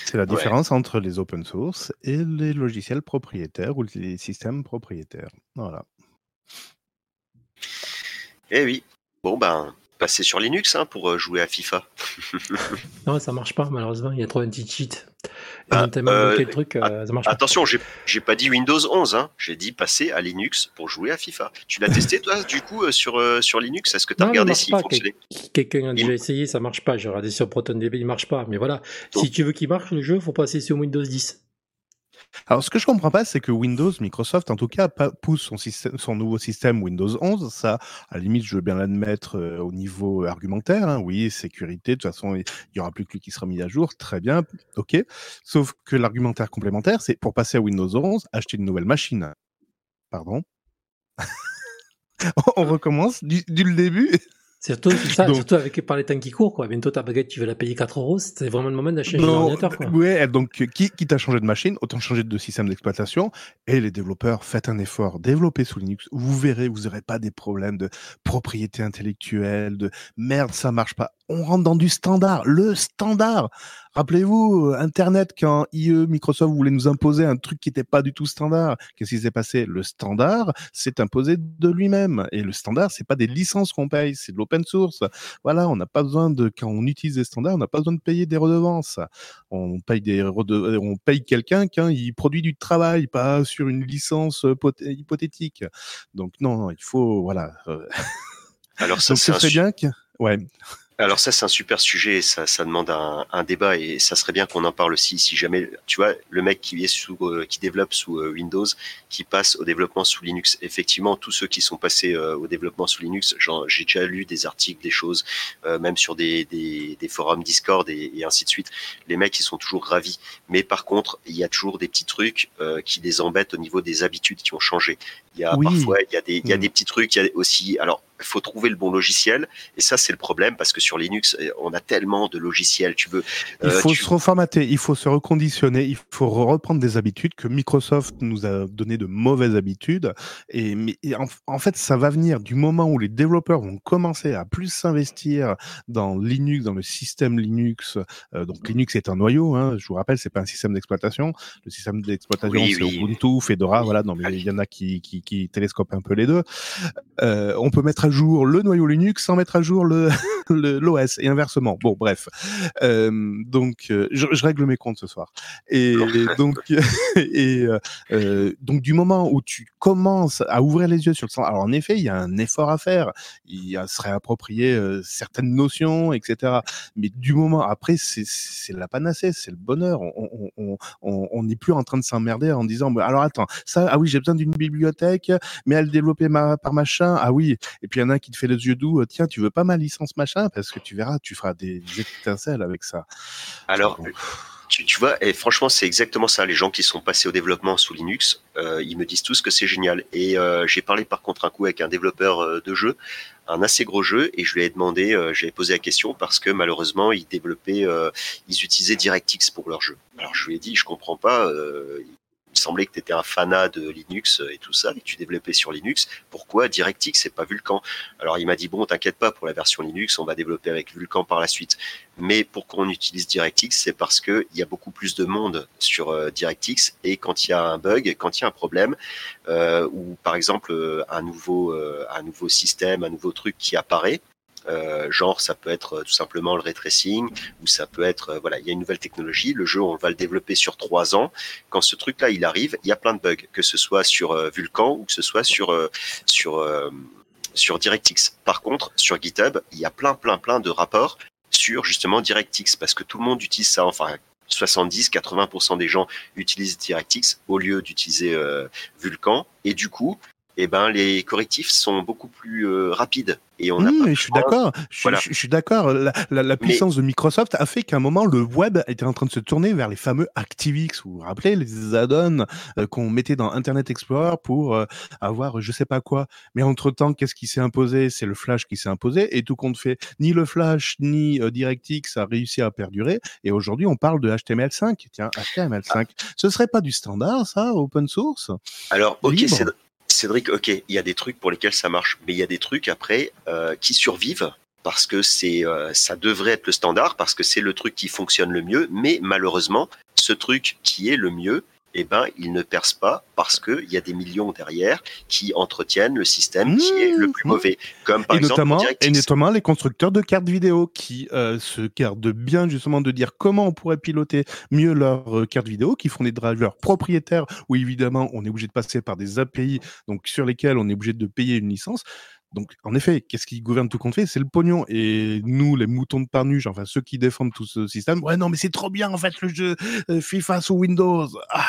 [SPEAKER 4] C'est la
[SPEAKER 6] Ouais.
[SPEAKER 4] différence entre les open source et les logiciels propriétaires ou les systèmes propriétaires. Voilà.
[SPEAKER 6] Eh oui. Bon ben, passez sur Linux hein, pour euh, jouer à FIFA. [laughs]
[SPEAKER 1] Non, ça marche pas, malheureusement. Il y a trop d'anti-cheat. Ils
[SPEAKER 6] Ah, euh,
[SPEAKER 1] truc, euh, ça marche pas.
[SPEAKER 6] Attention, j'ai j'ai pas dit Windows 11, hein. j'ai dit passer à Linux pour jouer à FIFA. Tu l'as testé toi du coup euh, sur, euh, sur Linux? Est-ce que tu as regardé s'il
[SPEAKER 1] pas.
[SPEAKER 6] fonctionnait?
[SPEAKER 1] Quelqu'un a déjà
[SPEAKER 6] Il-
[SPEAKER 1] essayé, ça marche pas. J'ai regardé sur ProtonDB, il marche pas. Mais voilà,
[SPEAKER 6] Donc-
[SPEAKER 1] si tu veux qu'il marche le jeu, faut passer sur Windows 10.
[SPEAKER 4] Alors, ce que je comprends pas, c'est que Windows, Microsoft, en tout cas, pousse son, nouveau système Windows 11. Ça, à la limite, je veux bien l'admettre euh, au niveau argumentaire. hein. Oui, sécurité, de toute façon, il y aura plus que lui qui sera mis à jour. Très bien, ok. Sauf que l'argumentaire complémentaire, c'est pour passer à Windows 11, acheter une nouvelle machine. Pardon [laughs] On recommence du, du début
[SPEAKER 1] Surtout, ça,
[SPEAKER 4] Donc-
[SPEAKER 1] surtout avec par les temps qui courent, quoi. Bientôt ta baguette, tu veux la payer 4 euros, c'est vraiment le moment d'acheter un ordinateur, quoi.
[SPEAKER 4] ouais, donc qui, quitte à changer de machine, autant changer de système d'exploitation. Et les développeurs, faites un effort, développez sous Linux. Vous verrez, vous n'aurez pas des problèmes de propriété intellectuelle, de merde, ça marche pas. On rentre dans du standard, le standard. Rappelez-vous, Internet, quand IE, Microsoft voulait nous imposer un truc qui n'était pas du tout standard, qu'est-ce qui s'est passé? Le standard s'est imposé de lui-même. Et le standard, c'est pas des licences qu'on paye, c'est de l'open source. Voilà, on n'a pas besoin de, quand on utilise des standards, on n'a pas besoin de payer des redevances. On paye des on paye quelqu'un quand il produit du travail, pas sur une licence hypothétique. Donc non, il faut, voilà.
[SPEAKER 6] Alors [laughs] ça,
[SPEAKER 4] c'est bien que, ouais.
[SPEAKER 6] Alors ça, c'est un super sujet. Ça, ça demande un, débat et ça serait bien qu'on en parle aussi. Si jamais, tu vois, le mec qui est sous, euh, qui développe sous euh, Windows, qui passe au développement sous Linux. Effectivement, tous ceux qui sont passés euh, au développement sous Linux, j'ai déjà lu des articles, des choses, même sur des, forums Discord et, et, ainsi de suite. Les mecs, ils sont toujours ravis. Mais par contre, il y a toujours des petits trucs qui les embêtent au niveau des habitudes qui ont changé. Il y a parfois, il y a des, il y a mm. des petits trucs. Il y a aussi, alors il faut trouver le bon logiciel. Et ça, c'est le problème parce que sur Linux, euh, on a tellement de logiciels. Tu veux.
[SPEAKER 4] il euh, faut se reformater, il faut se reconditionner, il faut reprendre des habitudes que Microsoft nous a donné de mauvaises habitudes. Et, mais, en, fait, ça va venir du moment où les développeurs vont commencer à plus s'investir dans Linux, dans le système Linux. Euh, donc Linux est un noyau. Hein, je vous rappelle, c'est pas un système d'exploitation. Le système d'exploitation, c'est Ubuntu, Fedora. Voilà. Non, mais il y en a qui, qui, qui télescopent un peu les deux. on peut mettre à jour le noyau Linux sans mettre à jour le [laughs] l'OS et inversement. Bon, bref. Euh, donc, euh, je, je, règle mes comptes ce soir. Et, [laughs] donc, [laughs] et euh, donc du moment où tu commences à ouvrir les yeux sur le sens, alors en effet, il y a un effort à faire. Il serait approprié certaines notions, etc. Mais du moment après, c'est la panacée, c'est le bonheur. On n'est plus en train de s'emmerder en disant, alors attends, ça, ah oui, j'ai besoin d'une bibliothèque, mais elle développée par machin. Ah oui. Et puis il y en a qui te fait les yeux doux, tiens, tu veux pas ma licence machin? Parce que tu verras, tu feras des étincelles avec ça.
[SPEAKER 6] Alors. Tu, vois, et franchement, c'est exactement ça. Les gens qui sont passés au développement sous Linux, euh, ils me disent tous que c'est génial. Et euh, j'ai parlé par contre un coup avec un développeur euh, de jeu, un assez gros jeu, et je lui ai demandé, j'avais posé la question parce que malheureusement, ils développaient, ils utilisaient DirectX pour leur jeu. Alors je lui ai dit, je comprends pas, il semblait que tu étais un fanat de Linux et tout ça, et tu développais sur Linux. Pourquoi DirectX c'est pas Vulkan? Alors il m'a dit bon, t'inquiète pas pour la version Linux, on va développer avec Vulkan par la suite. Mais pourquoi on utilise DirectX C'est parce que il y a beaucoup plus de monde sur euh, DirectX et quand il y a un bug, quand il y a un problème, euh, ou par exemple euh, un nouveau un nouveau système, un nouveau truc qui apparaît, euh, genre, ça peut être euh, tout simplement le ray tracing, ou ça peut être, euh, voilà, il y a une nouvelle technologie. Le jeu, on va le développer sur trois ans. Quand ce truc-là, il arrive, il y a plein de bugs, que ce soit sur Vulkan ou que ce soit sur sur sur DirectX. Par contre, sur GitHub, il y a plein, plein, plein de rapports sur justement DirectX, parce que tout le monde utilise ça. Enfin, 70-80% des gens utilisent DirectX au lieu d'utiliser Vulkan. Et du coup, eh ben, les correctifs sont beaucoup plus euh, rapides. Et on
[SPEAKER 4] oui, mais je suis d'accord. Je, suis d'accord. La, puissance de Microsoft a fait qu'à un moment, le web était en train de se tourner vers les fameux ActiveX. Vous vous rappelez les add-ons euh, qu'on mettait dans Internet Explorer pour euh, avoir je sais pas quoi. Mais entre temps, qu'est-ce qui s'est imposé? C'est le Flash qui s'est imposé. Et tout compte fait, ni le Flash ni DirectX a réussi à perdurer. Et aujourd'hui, on parle de HTML5. Tiens, HTML5. Ah. Ce serait pas du standard, ça, open source?
[SPEAKER 6] Alors, ok, c'est Cédric, ok, il y a des trucs pour lesquels ça marche, mais il y a des trucs après euh, qui survivent parce que c'est, euh, ça devrait être le standard, parce que c'est le truc qui fonctionne le mieux, mais malheureusement, ce truc qui est le mieux, eh ben, il ne perce pas parce qu'il y a des millions derrière qui entretiennent le système qui est le plus mmh. mauvais. Comme par
[SPEAKER 4] et
[SPEAKER 6] exemple
[SPEAKER 4] notamment, et notamment les constructeurs de cartes vidéo qui euh, se gardent bien justement de dire comment on pourrait piloter mieux leurs euh, cartes vidéo, qui font des drivers propriétaires où évidemment on est obligé de passer par des API donc sur lesquels on est obligé de payer une licence. Donc, en effet, qu'est-ce qui gouverne tout compte fait C'est le pognon. Et nous, les moutons de Parnuge, enfin ceux qui défendent tout ce système, ouais, non, mais c'est trop bien en fait le jeu euh, FIFA sous Windows. Ah,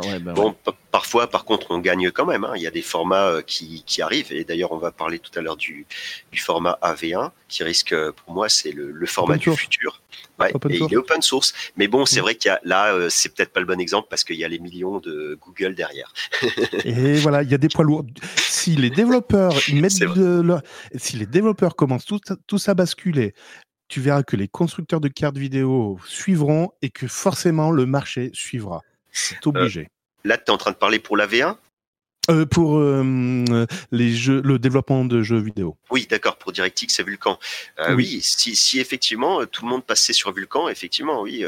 [SPEAKER 4] ouais, ben
[SPEAKER 6] bon, parfois, par contre, on gagne quand même. Hein. Il y a des formats euh, qui, qui arrivent. Et d'ailleurs, on va parler tout à l'heure du, du format AV1, qui risque, pour moi, c'est le, le, format du futur. Ouais, et il est open source. Mais bon, c'est mm. vrai qu'il y a là, euh, c'est peut-être pas le bon exemple parce qu'il y a les millions de Google derrière. [laughs]
[SPEAKER 4] et voilà, il y a des poids lourds. Si les développeurs ils mettent si les développeurs commencent tous à basculer, tu verras que les constructeurs de cartes vidéo suivront et que forcément le marché suivra. C'est euh, obligé.
[SPEAKER 6] là, tu es en train de parler pour la V1
[SPEAKER 4] Euh, pour euh, les jeux, le développement de jeux vidéo.
[SPEAKER 6] Oui, d'accord. Pour DirectX, c'est Vulkan. Euh, oui. si, si, effectivement tout le monde passait sur Vulkan, effectivement, oui.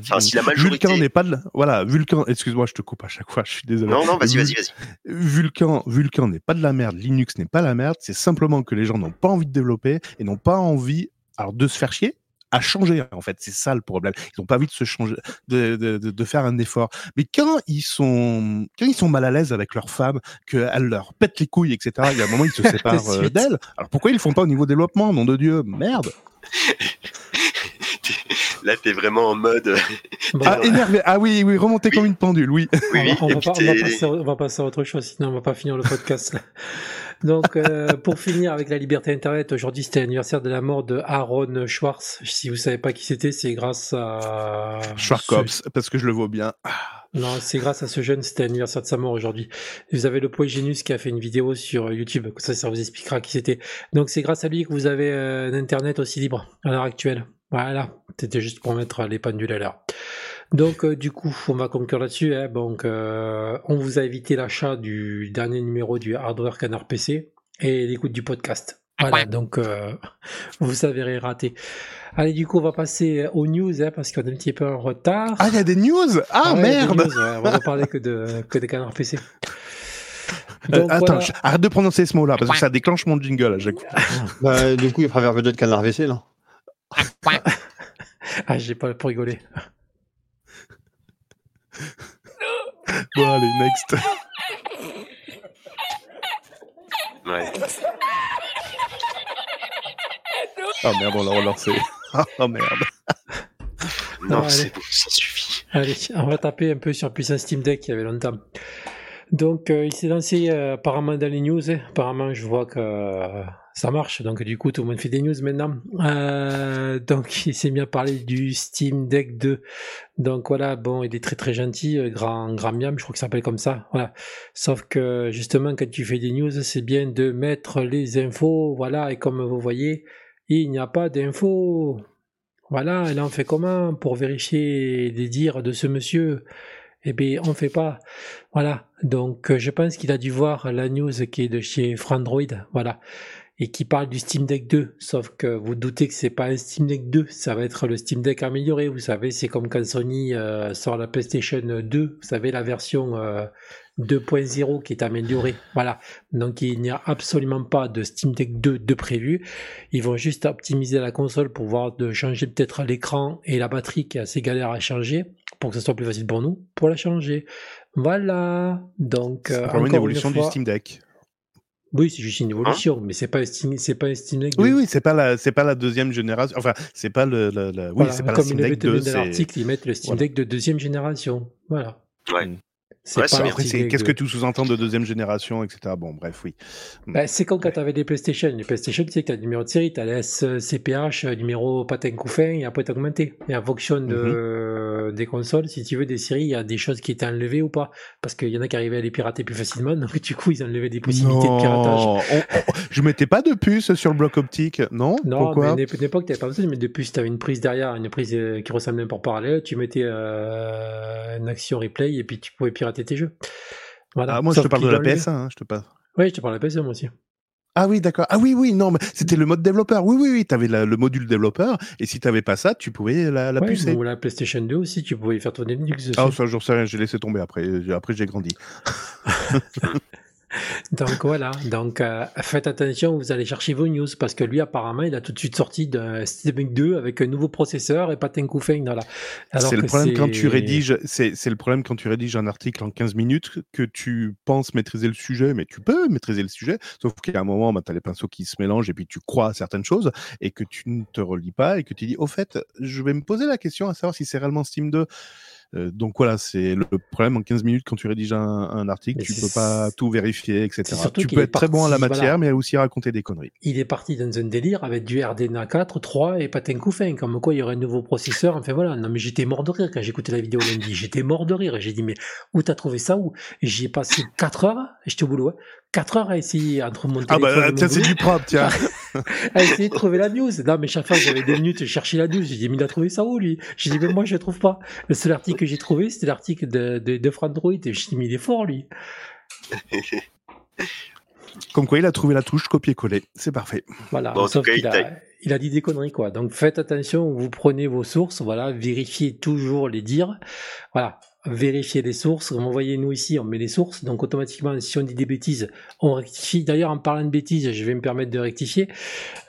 [SPEAKER 6] Enfin, si la majorité.
[SPEAKER 4] Vulkan n'est pas de... voilà, Vulkan. Excuse-moi, je te coupe à chaque fois. Je suis désolé.
[SPEAKER 6] Non, non, vas-y, vas-y, vas-y.
[SPEAKER 4] Vulkan, Vulkan n'est pas de la merde. Linux n'est pas la merde. C'est simplement que les gens n'ont pas envie de développer et n'ont pas envie alors de se faire chier à changer en fait c'est ça le problème ils n'ont pas envie de se changer de, de, de, faire un effort mais quand ils sont quand ils sont mal à l'aise avec leur femme qu'elle leur pète les couilles etc il y a un moment ils se [laughs] séparent euh, d'elle alors pourquoi ils le font pas au niveau développement nom de dieu? Merde [laughs]
[SPEAKER 6] Là, t'es vraiment en mode.
[SPEAKER 4] ah, énervé. Ah oui, oui, remonter comme une pendule, oui.
[SPEAKER 1] oui, on, va, pas, on, va passer, on, va, passer, à autre chose, sinon on va pas finir le podcast. [laughs] Donc, euh, pour finir avec la liberté Internet, aujourd'hui c'était l'anniversaire de la mort de Aaron Schwartz. Si vous savez pas qui c'était, c'est grâce à...
[SPEAKER 4] Schwarzkopf, parce que je le vois bien.
[SPEAKER 1] Non, c'est grâce à ce jeune, c'était l'anniversaire de sa mort aujourd'hui. Vous avez le Poids Genius qui a fait une vidéo sur YouTube, ça, ça vous expliquera qui c'était. Donc c'est grâce à lui que vous avez euh, un Internet aussi libre à l'heure actuelle. Voilà, c'était juste pour mettre les pendules à l'heure. Donc euh, du coup, on va conclure là-dessus. Hein. Donc, euh, on vous a évité l'achat du dernier numéro du Hardware Canard PC et l'écoute du podcast. Voilà, donc euh, vous s'avérez raté. Allez, du coup, on va passer aux news hein, parce qu'on est un petit peu en retard.
[SPEAKER 4] Ah, il y a des news? Ah, merde
[SPEAKER 1] On va parler que de que des canards PC.
[SPEAKER 4] Donc, attends, arrête de prononcer ce mot-là parce que ça déclenche mon jingle à chaque fois. [laughs]
[SPEAKER 7] bah, du coup, il préfère peut-être canard PC là. [laughs]
[SPEAKER 1] ah, j'ai pas pour rigoler.
[SPEAKER 4] Bon, allez, next.
[SPEAKER 6] Ouais.
[SPEAKER 4] Oh merde, on l'a relancé. [laughs] Oh merde.
[SPEAKER 6] Non, c'est bon, ça suffit.
[SPEAKER 1] Allez, on va taper un peu sur puissance Steam Deck il y avait longtemps. Donc, euh, il s'est lancé euh, apparemment dans les news. Hein. Apparemment, je vois que euh, ça marche. Donc, du coup, tout le monde fait des news maintenant. donc, [laughs] il s'est mis à parler du Steam Deck 2. Donc, voilà, bon, il est très très gentil. Grand, grand miam, je crois que ça s'appelle comme ça. Voilà. Sauf que, justement, quand tu fais des news, c'est bien de mettre les infos. Voilà. Et comme vous voyez, il n'y a pas d'infos. Voilà. Et là, on fait comment pour vérifier les dires de ce monsieur? Eh bien, on fait pas. Voilà. Donc, euh, je pense qu'il a dû voir la news qui est de chez Frandroid. Voilà. Et qui parle du Steam Deck 2. Sauf que vous doutez que c'est pas un Steam Deck 2. Ça va être le Steam Deck amélioré. Vous savez, c'est comme quand Sony euh, sort la PlayStation 2. Vous savez, la version 2.0 euh, qui est améliorée. Voilà. Donc, il n'y a absolument pas de Steam Deck 2 de prévu. Ils vont juste optimiser la console pour voir de changer peut-être l'écran et la batterie qui est assez galère à changer pour que ce soit plus facile pour nous, pour la changer. Voilà. Donc,
[SPEAKER 4] c'est euh, une évolution du Steam Deck.
[SPEAKER 1] Oui, c'est juste une évolution, mais c'est pas Steam, c'est pas un Steam Deck.
[SPEAKER 4] Oui, oui, c'est pas la, c'est pas la deuxième génération. Enfin, c'est pas le, le, oui, c'est pas
[SPEAKER 1] comme
[SPEAKER 4] la Steam Deck 2.
[SPEAKER 1] Dans l'article, ils mettent le Steam Deck de deuxième génération. Voilà.
[SPEAKER 6] Ouais.
[SPEAKER 4] C'est pas après, qu'est-ce que tu sous-entends de deuxième génération, etc. Bon, bref, oui.
[SPEAKER 1] Bah, c'est comme quand tu avais des PlayStation. Les PlayStation, tu sais que tu as le numéro de série, tu as le SCPH, numéro patin couffin, et après tu augmenté. Et en fonction de, mhm. des consoles, si tu veux, des séries, il y a des choses qui étaient enlevées ou pas. Parce qu'il y en a qui arrivaient à les pirater plus facilement, [laughs] donc du coup, ils enlevaient des possibilités de piratage.
[SPEAKER 4] je mettais pas de puce sur le bloc optique, non?
[SPEAKER 1] Non, Pourquoi mais à une époque, tu pas besoin de mettre de puce. Tu avais une prise derrière, une prise euh, qui ressemblait à un port parallèle, tu mettais euh, une action replay, et puis tu pouvais pirater tes jeux.
[SPEAKER 4] Ah, moi, je te parle de la PS1. Hein, je te parle.
[SPEAKER 1] Oui, je te parle de la PS1 moi aussi.
[SPEAKER 4] Ah oui, d'accord. Ah oui, oui, non, mais c'était le mode développeur. Oui, oui, oui, tu avais le module développeur, et si tu n'avais pas ça, tu pouvais la, la pucer.
[SPEAKER 1] Ou la PlayStation 2 aussi, tu pouvais faire tourner Linux
[SPEAKER 4] dessus. Ah, ça, j'en sais rien, j'ai laissé tomber après. Après, j'ai grandi. [laughs]
[SPEAKER 1] Donc voilà, donc euh, faites attention, vous allez chercher vos news parce que lui apparemment il a tout de suite sorti de Steam 2 avec un nouveau processeur et pas Tenkufeng. Voilà.
[SPEAKER 4] C'est le problème quand tu rédiges, c'est le problème quand tu rédiges un article en 15 minutes que tu penses maîtriser le sujet, mais tu peux maîtriser le sujet, sauf qu'il y a un moment, bah, tu as les pinceaux qui se mélangent et puis tu crois à certaines choses et que tu ne te relis pas et que tu dis au fait, je vais me poser la question à savoir si c'est réellement Steam 2. Euh, donc voilà, c'est le problème en 15 minutes quand tu rédiges un, article, tu peux pas tout vérifier, etc. Tu peux être très bon en la matière, mais aussi raconter des conneries.
[SPEAKER 1] Il est parti dans un délire avec du RDNA 4, 3 et patin couffin, comme quoi il y aurait un nouveau processeur. Enfin voilà, non mais j'étais mort de rire quand j'écoutais la vidéo lundi. J'étais mort de rire. J'ai dit mais où t'as trouvé ça où? J'y ai passé 4 heures. J'étais au boulot. 4 heures à essayer entre mon téléphone
[SPEAKER 4] Ah bah tiens, c'est du propre, tiens. [laughs]
[SPEAKER 1] à essayer de trouver la news. Non, mais chaque fois que j'avais deux minutes, je cherchais la news. J'ai dit, mais il a trouvé ça où, lui? J'ai dit, mais moi, je le trouve pas. Le seul article que j'ai trouvé, c'était l'article de, de, de Frandroid. Et je dit, mais il est fort, lui. [laughs]
[SPEAKER 4] Comme quoi, il a trouvé la touche copier-coller. C'est parfait.
[SPEAKER 1] Voilà. sauf qu'il a, il a dit des conneries, quoi. Donc faites attention, vous prenez vos sources, voilà, vérifiez toujours les dires. Voilà. Vérifiez les sources. Comme vous voyez, nous ici, on met les sources. Donc automatiquement, si on dit des bêtises, on rectifie. D'ailleurs, en parlant de bêtises, je vais me permettre de rectifier.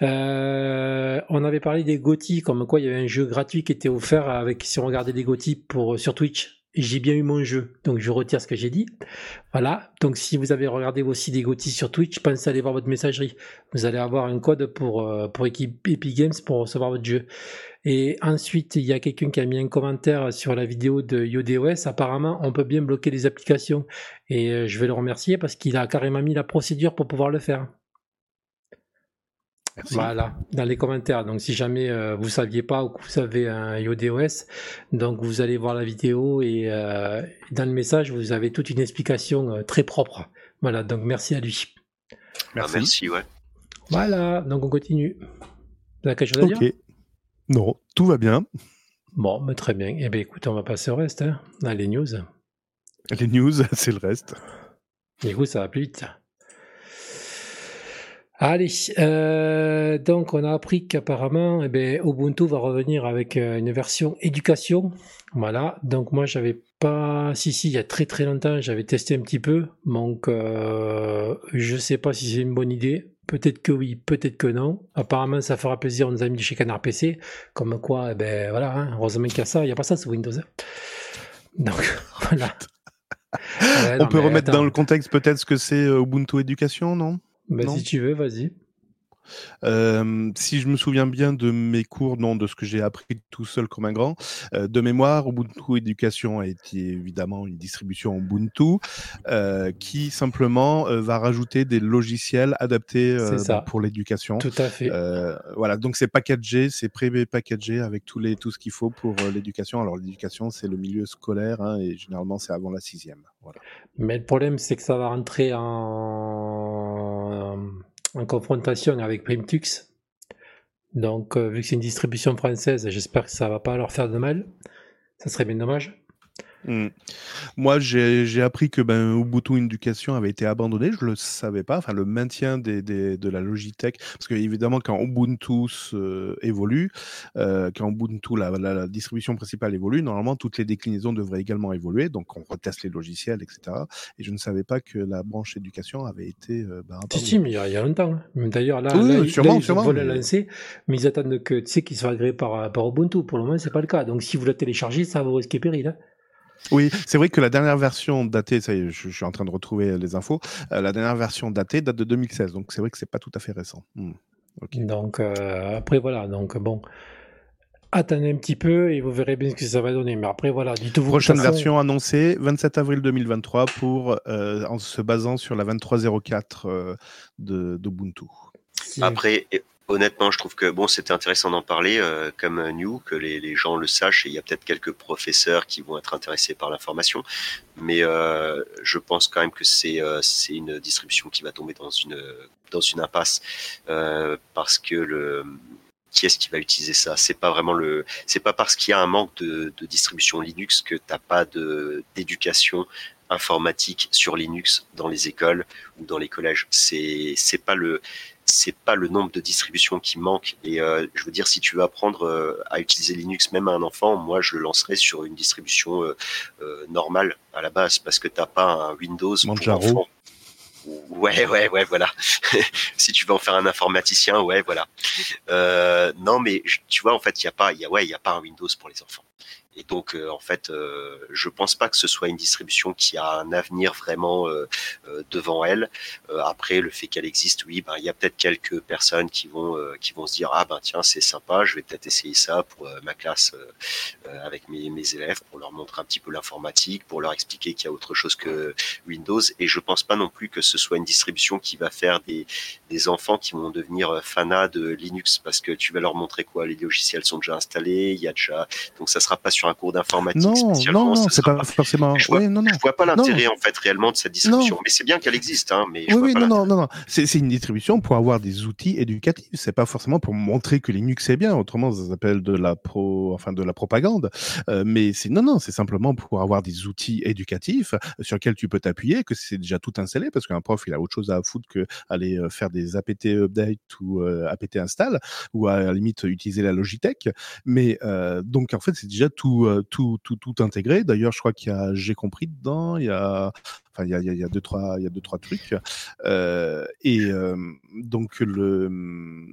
[SPEAKER 1] Euh, on avait parlé des GOTY, comme quoi il y avait un jeu gratuit qui était offert avec, si on regardait des GOTY pour, sur Twitch, j'ai bien eu mon jeu, donc je retire ce que j'ai dit. Voilà, donc si vous avez regardé aussi des GOTY sur Twitch, pensez à aller voir votre messagerie. Vous allez avoir un code pour, euh, pour équipe Epic Games pour recevoir votre jeu. Et ensuite, il y a quelqu'un qui a mis un commentaire sur la vidéo de YoDOS. Apparemment, on peut bien bloquer les applications. Et euh, je vais le remercier parce qu'il a carrément mis la procédure pour pouvoir le faire. Voilà, dans les commentaires. Donc si jamais euh, vous saviez pas ou que vous avez un IODOS, donc vous allez voir la vidéo et euh, dans le message vous avez toute une explication euh, très propre. Voilà, donc merci à lui.
[SPEAKER 6] Merci. Ah, merci, ouais.
[SPEAKER 1] Voilà, donc on continue. Vous avez quelque chose à dire
[SPEAKER 4] Non, tout va bien.
[SPEAKER 1] Bon, mais très bien. Eh bien écoute, on va passer au reste, hein, les news.
[SPEAKER 4] Les news, [laughs] c'est le reste.
[SPEAKER 1] Du coup, ça va plus vite. Allez, euh, donc on a appris qu'apparemment, eh ben, Ubuntu va revenir avec euh, une version éducation. Voilà, donc moi j'avais pas, si si, il y a très très longtemps, j'avais testé un petit peu, donc euh, je sais pas si c'est une bonne idée. Peut-être que oui, peut-être que non. Apparemment, ça fera plaisir nos amis chez Canard PC, comme quoi, eh ben voilà, hein, heureusement qu'il y a ça, il n'y a pas ça sur Windows. Hein. Donc [laughs] voilà. [laughs]
[SPEAKER 4] On peut remettre dans le contexte peut-être ce que c'est Ubuntu Éducation, non?
[SPEAKER 1] Bah, si tu veux, vas-y.
[SPEAKER 4] Si je me souviens bien de mes cours, non, de ce que j'ai appris tout seul comme un grand, de mémoire, Ubuntu Éducation a été évidemment une distribution Ubuntu qui simplement va rajouter des logiciels adaptés pour l'éducation.
[SPEAKER 1] Tout à fait.
[SPEAKER 4] voilà, donc c'est packagé, c'est pré-packagé avec tous les, tout ce qu'il faut pour l'éducation. Alors l'éducation, c'est le milieu scolaire hein, et généralement c'est avant la sixième. Voilà.
[SPEAKER 1] Mais le problème, c'est que ça va rentrer en, en confrontation avec Primtux. Donc, euh, vu que c'est une distribution française, j'espère que ça va pas leur faire de mal. Ça serait bien dommage.
[SPEAKER 4] Mmh. Moi, j'ai appris que ben, Ubuntu Education avait été abandonné. Je le savais pas. Enfin, le maintien des, des, de la Logitech, parce que évidemment, quand Ubuntu évolue, euh, quand Ubuntu la, la, distribution principale évolue, normalement toutes les déclinaisons devraient également évoluer. Donc, on reteste les logiciels, etc. Et je ne savais pas que la branche éducation avait été. Euh, ben,
[SPEAKER 1] si, mais il y, a, longtemps. Hein. D'ailleurs, là, là, sûrement, ils sûrement, veulent la lancer, mais ils attendent que tu sais qu'ils soient agréés par, par Ubuntu. Pour le moment, c'est pas le cas. Donc, si vous la téléchargez, ça va vous risquer péril. Hein.
[SPEAKER 4] Oui, c'est vrai que la dernière version datée, ça y est, je, suis en train de retrouver les infos, euh, la dernière version datée date de 2016, donc c'est vrai que c'est pas tout à fait récent. Hmm,
[SPEAKER 1] donc euh, après voilà, donc bon, attendez un petit peu et vous verrez bien ce que ça va donner. Mais après voilà,
[SPEAKER 4] dites-vous. Prochaine version annoncée 27 avril 2023 pour euh, en se basant sur la 2304 de d'Ubuntu.
[SPEAKER 6] Après, honnêtement, je trouve que bon, c'était intéressant d'en parler euh, comme New, que les, les, gens le sachent. Et il y a peut-être quelques professeurs qui vont être intéressés par l'information, mais euh, je pense quand même que c'est euh, c'est une distribution qui va tomber dans une dans une impasse euh, parce que le qui est-ce qui va utiliser ça? C'est pas vraiment le, c'est pas parce qu'il y a un manque de, de distribution Linux que t'as pas de d'éducation informatique sur Linux dans les écoles ou dans les collèges. C'est c'est pas le c'est pas le nombre de distributions qui manque. Et euh, je veux dire, si tu veux apprendre euh, à utiliser Linux même à un enfant, moi je le lancerai sur une distribution euh, normale à la base parce que t'as pas un Windows pour enfants. Ouais, ouais, ouais, voilà. [laughs] si tu veux en faire un informaticien, ouais, voilà. non, mais tu vois, en fait, il y a pas, il y a, ouais, il y a pas un Windows pour les enfants. Et donc, euh, en fait, euh, je pense pas que ce soit une distribution qui a un avenir vraiment euh, devant elle. après, le fait qu'elle existe, oui, ben, il y a peut-être quelques personnes qui vont qui vont se dire ah ben tiens c'est sympa, je vais peut-être essayer ça pour ma classe avec mes, mes élèves pour leur montrer un petit peu l'informatique, pour leur expliquer qu'il y a autre chose que Windows. Et je pense pas non plus que ce soit une distribution qui va faire des des enfants qui vont devenir fanats de Linux parce que tu vas leur montrer quoi, les logiciels sont déjà installés, il y a déjà donc ça sera pas sur un cours d'informatique
[SPEAKER 4] Non,
[SPEAKER 6] spécialement.
[SPEAKER 4] non, non, c'est pas forcément.
[SPEAKER 6] Je vois,
[SPEAKER 4] Oui, non, non.
[SPEAKER 6] je vois pas l'intérêt en fait réellement de cette distribution. Mais c'est bien qu'elle existe, hein. Mais je
[SPEAKER 4] Oui,
[SPEAKER 6] vois
[SPEAKER 4] oui,
[SPEAKER 6] pas
[SPEAKER 4] non, non. C'est une distribution pour avoir des outils éducatifs. C'est pas forcément pour montrer que Linux est bien. Autrement, ça s'appelle de la pro, enfin de la propagande. Euh, mais c'est non, non, c'est simplement pour avoir des outils éducatifs euh, sur lesquels tu peux t'appuyer, que c'est déjà tout installé, parce qu'un prof, il a autre chose à foutre que aller euh, faire des apt update ou euh, apt install, ou à la limite utiliser la Logitech. Mais euh, donc en fait, c'est déjà tout, euh, tout, tout, tout intégré. D'ailleurs, je crois qu'il y a, j'ai compris dedans, il y a Enfin, il y a, il y a- deux trois, il y a deux trois trucs. Euh, et euh, donc le,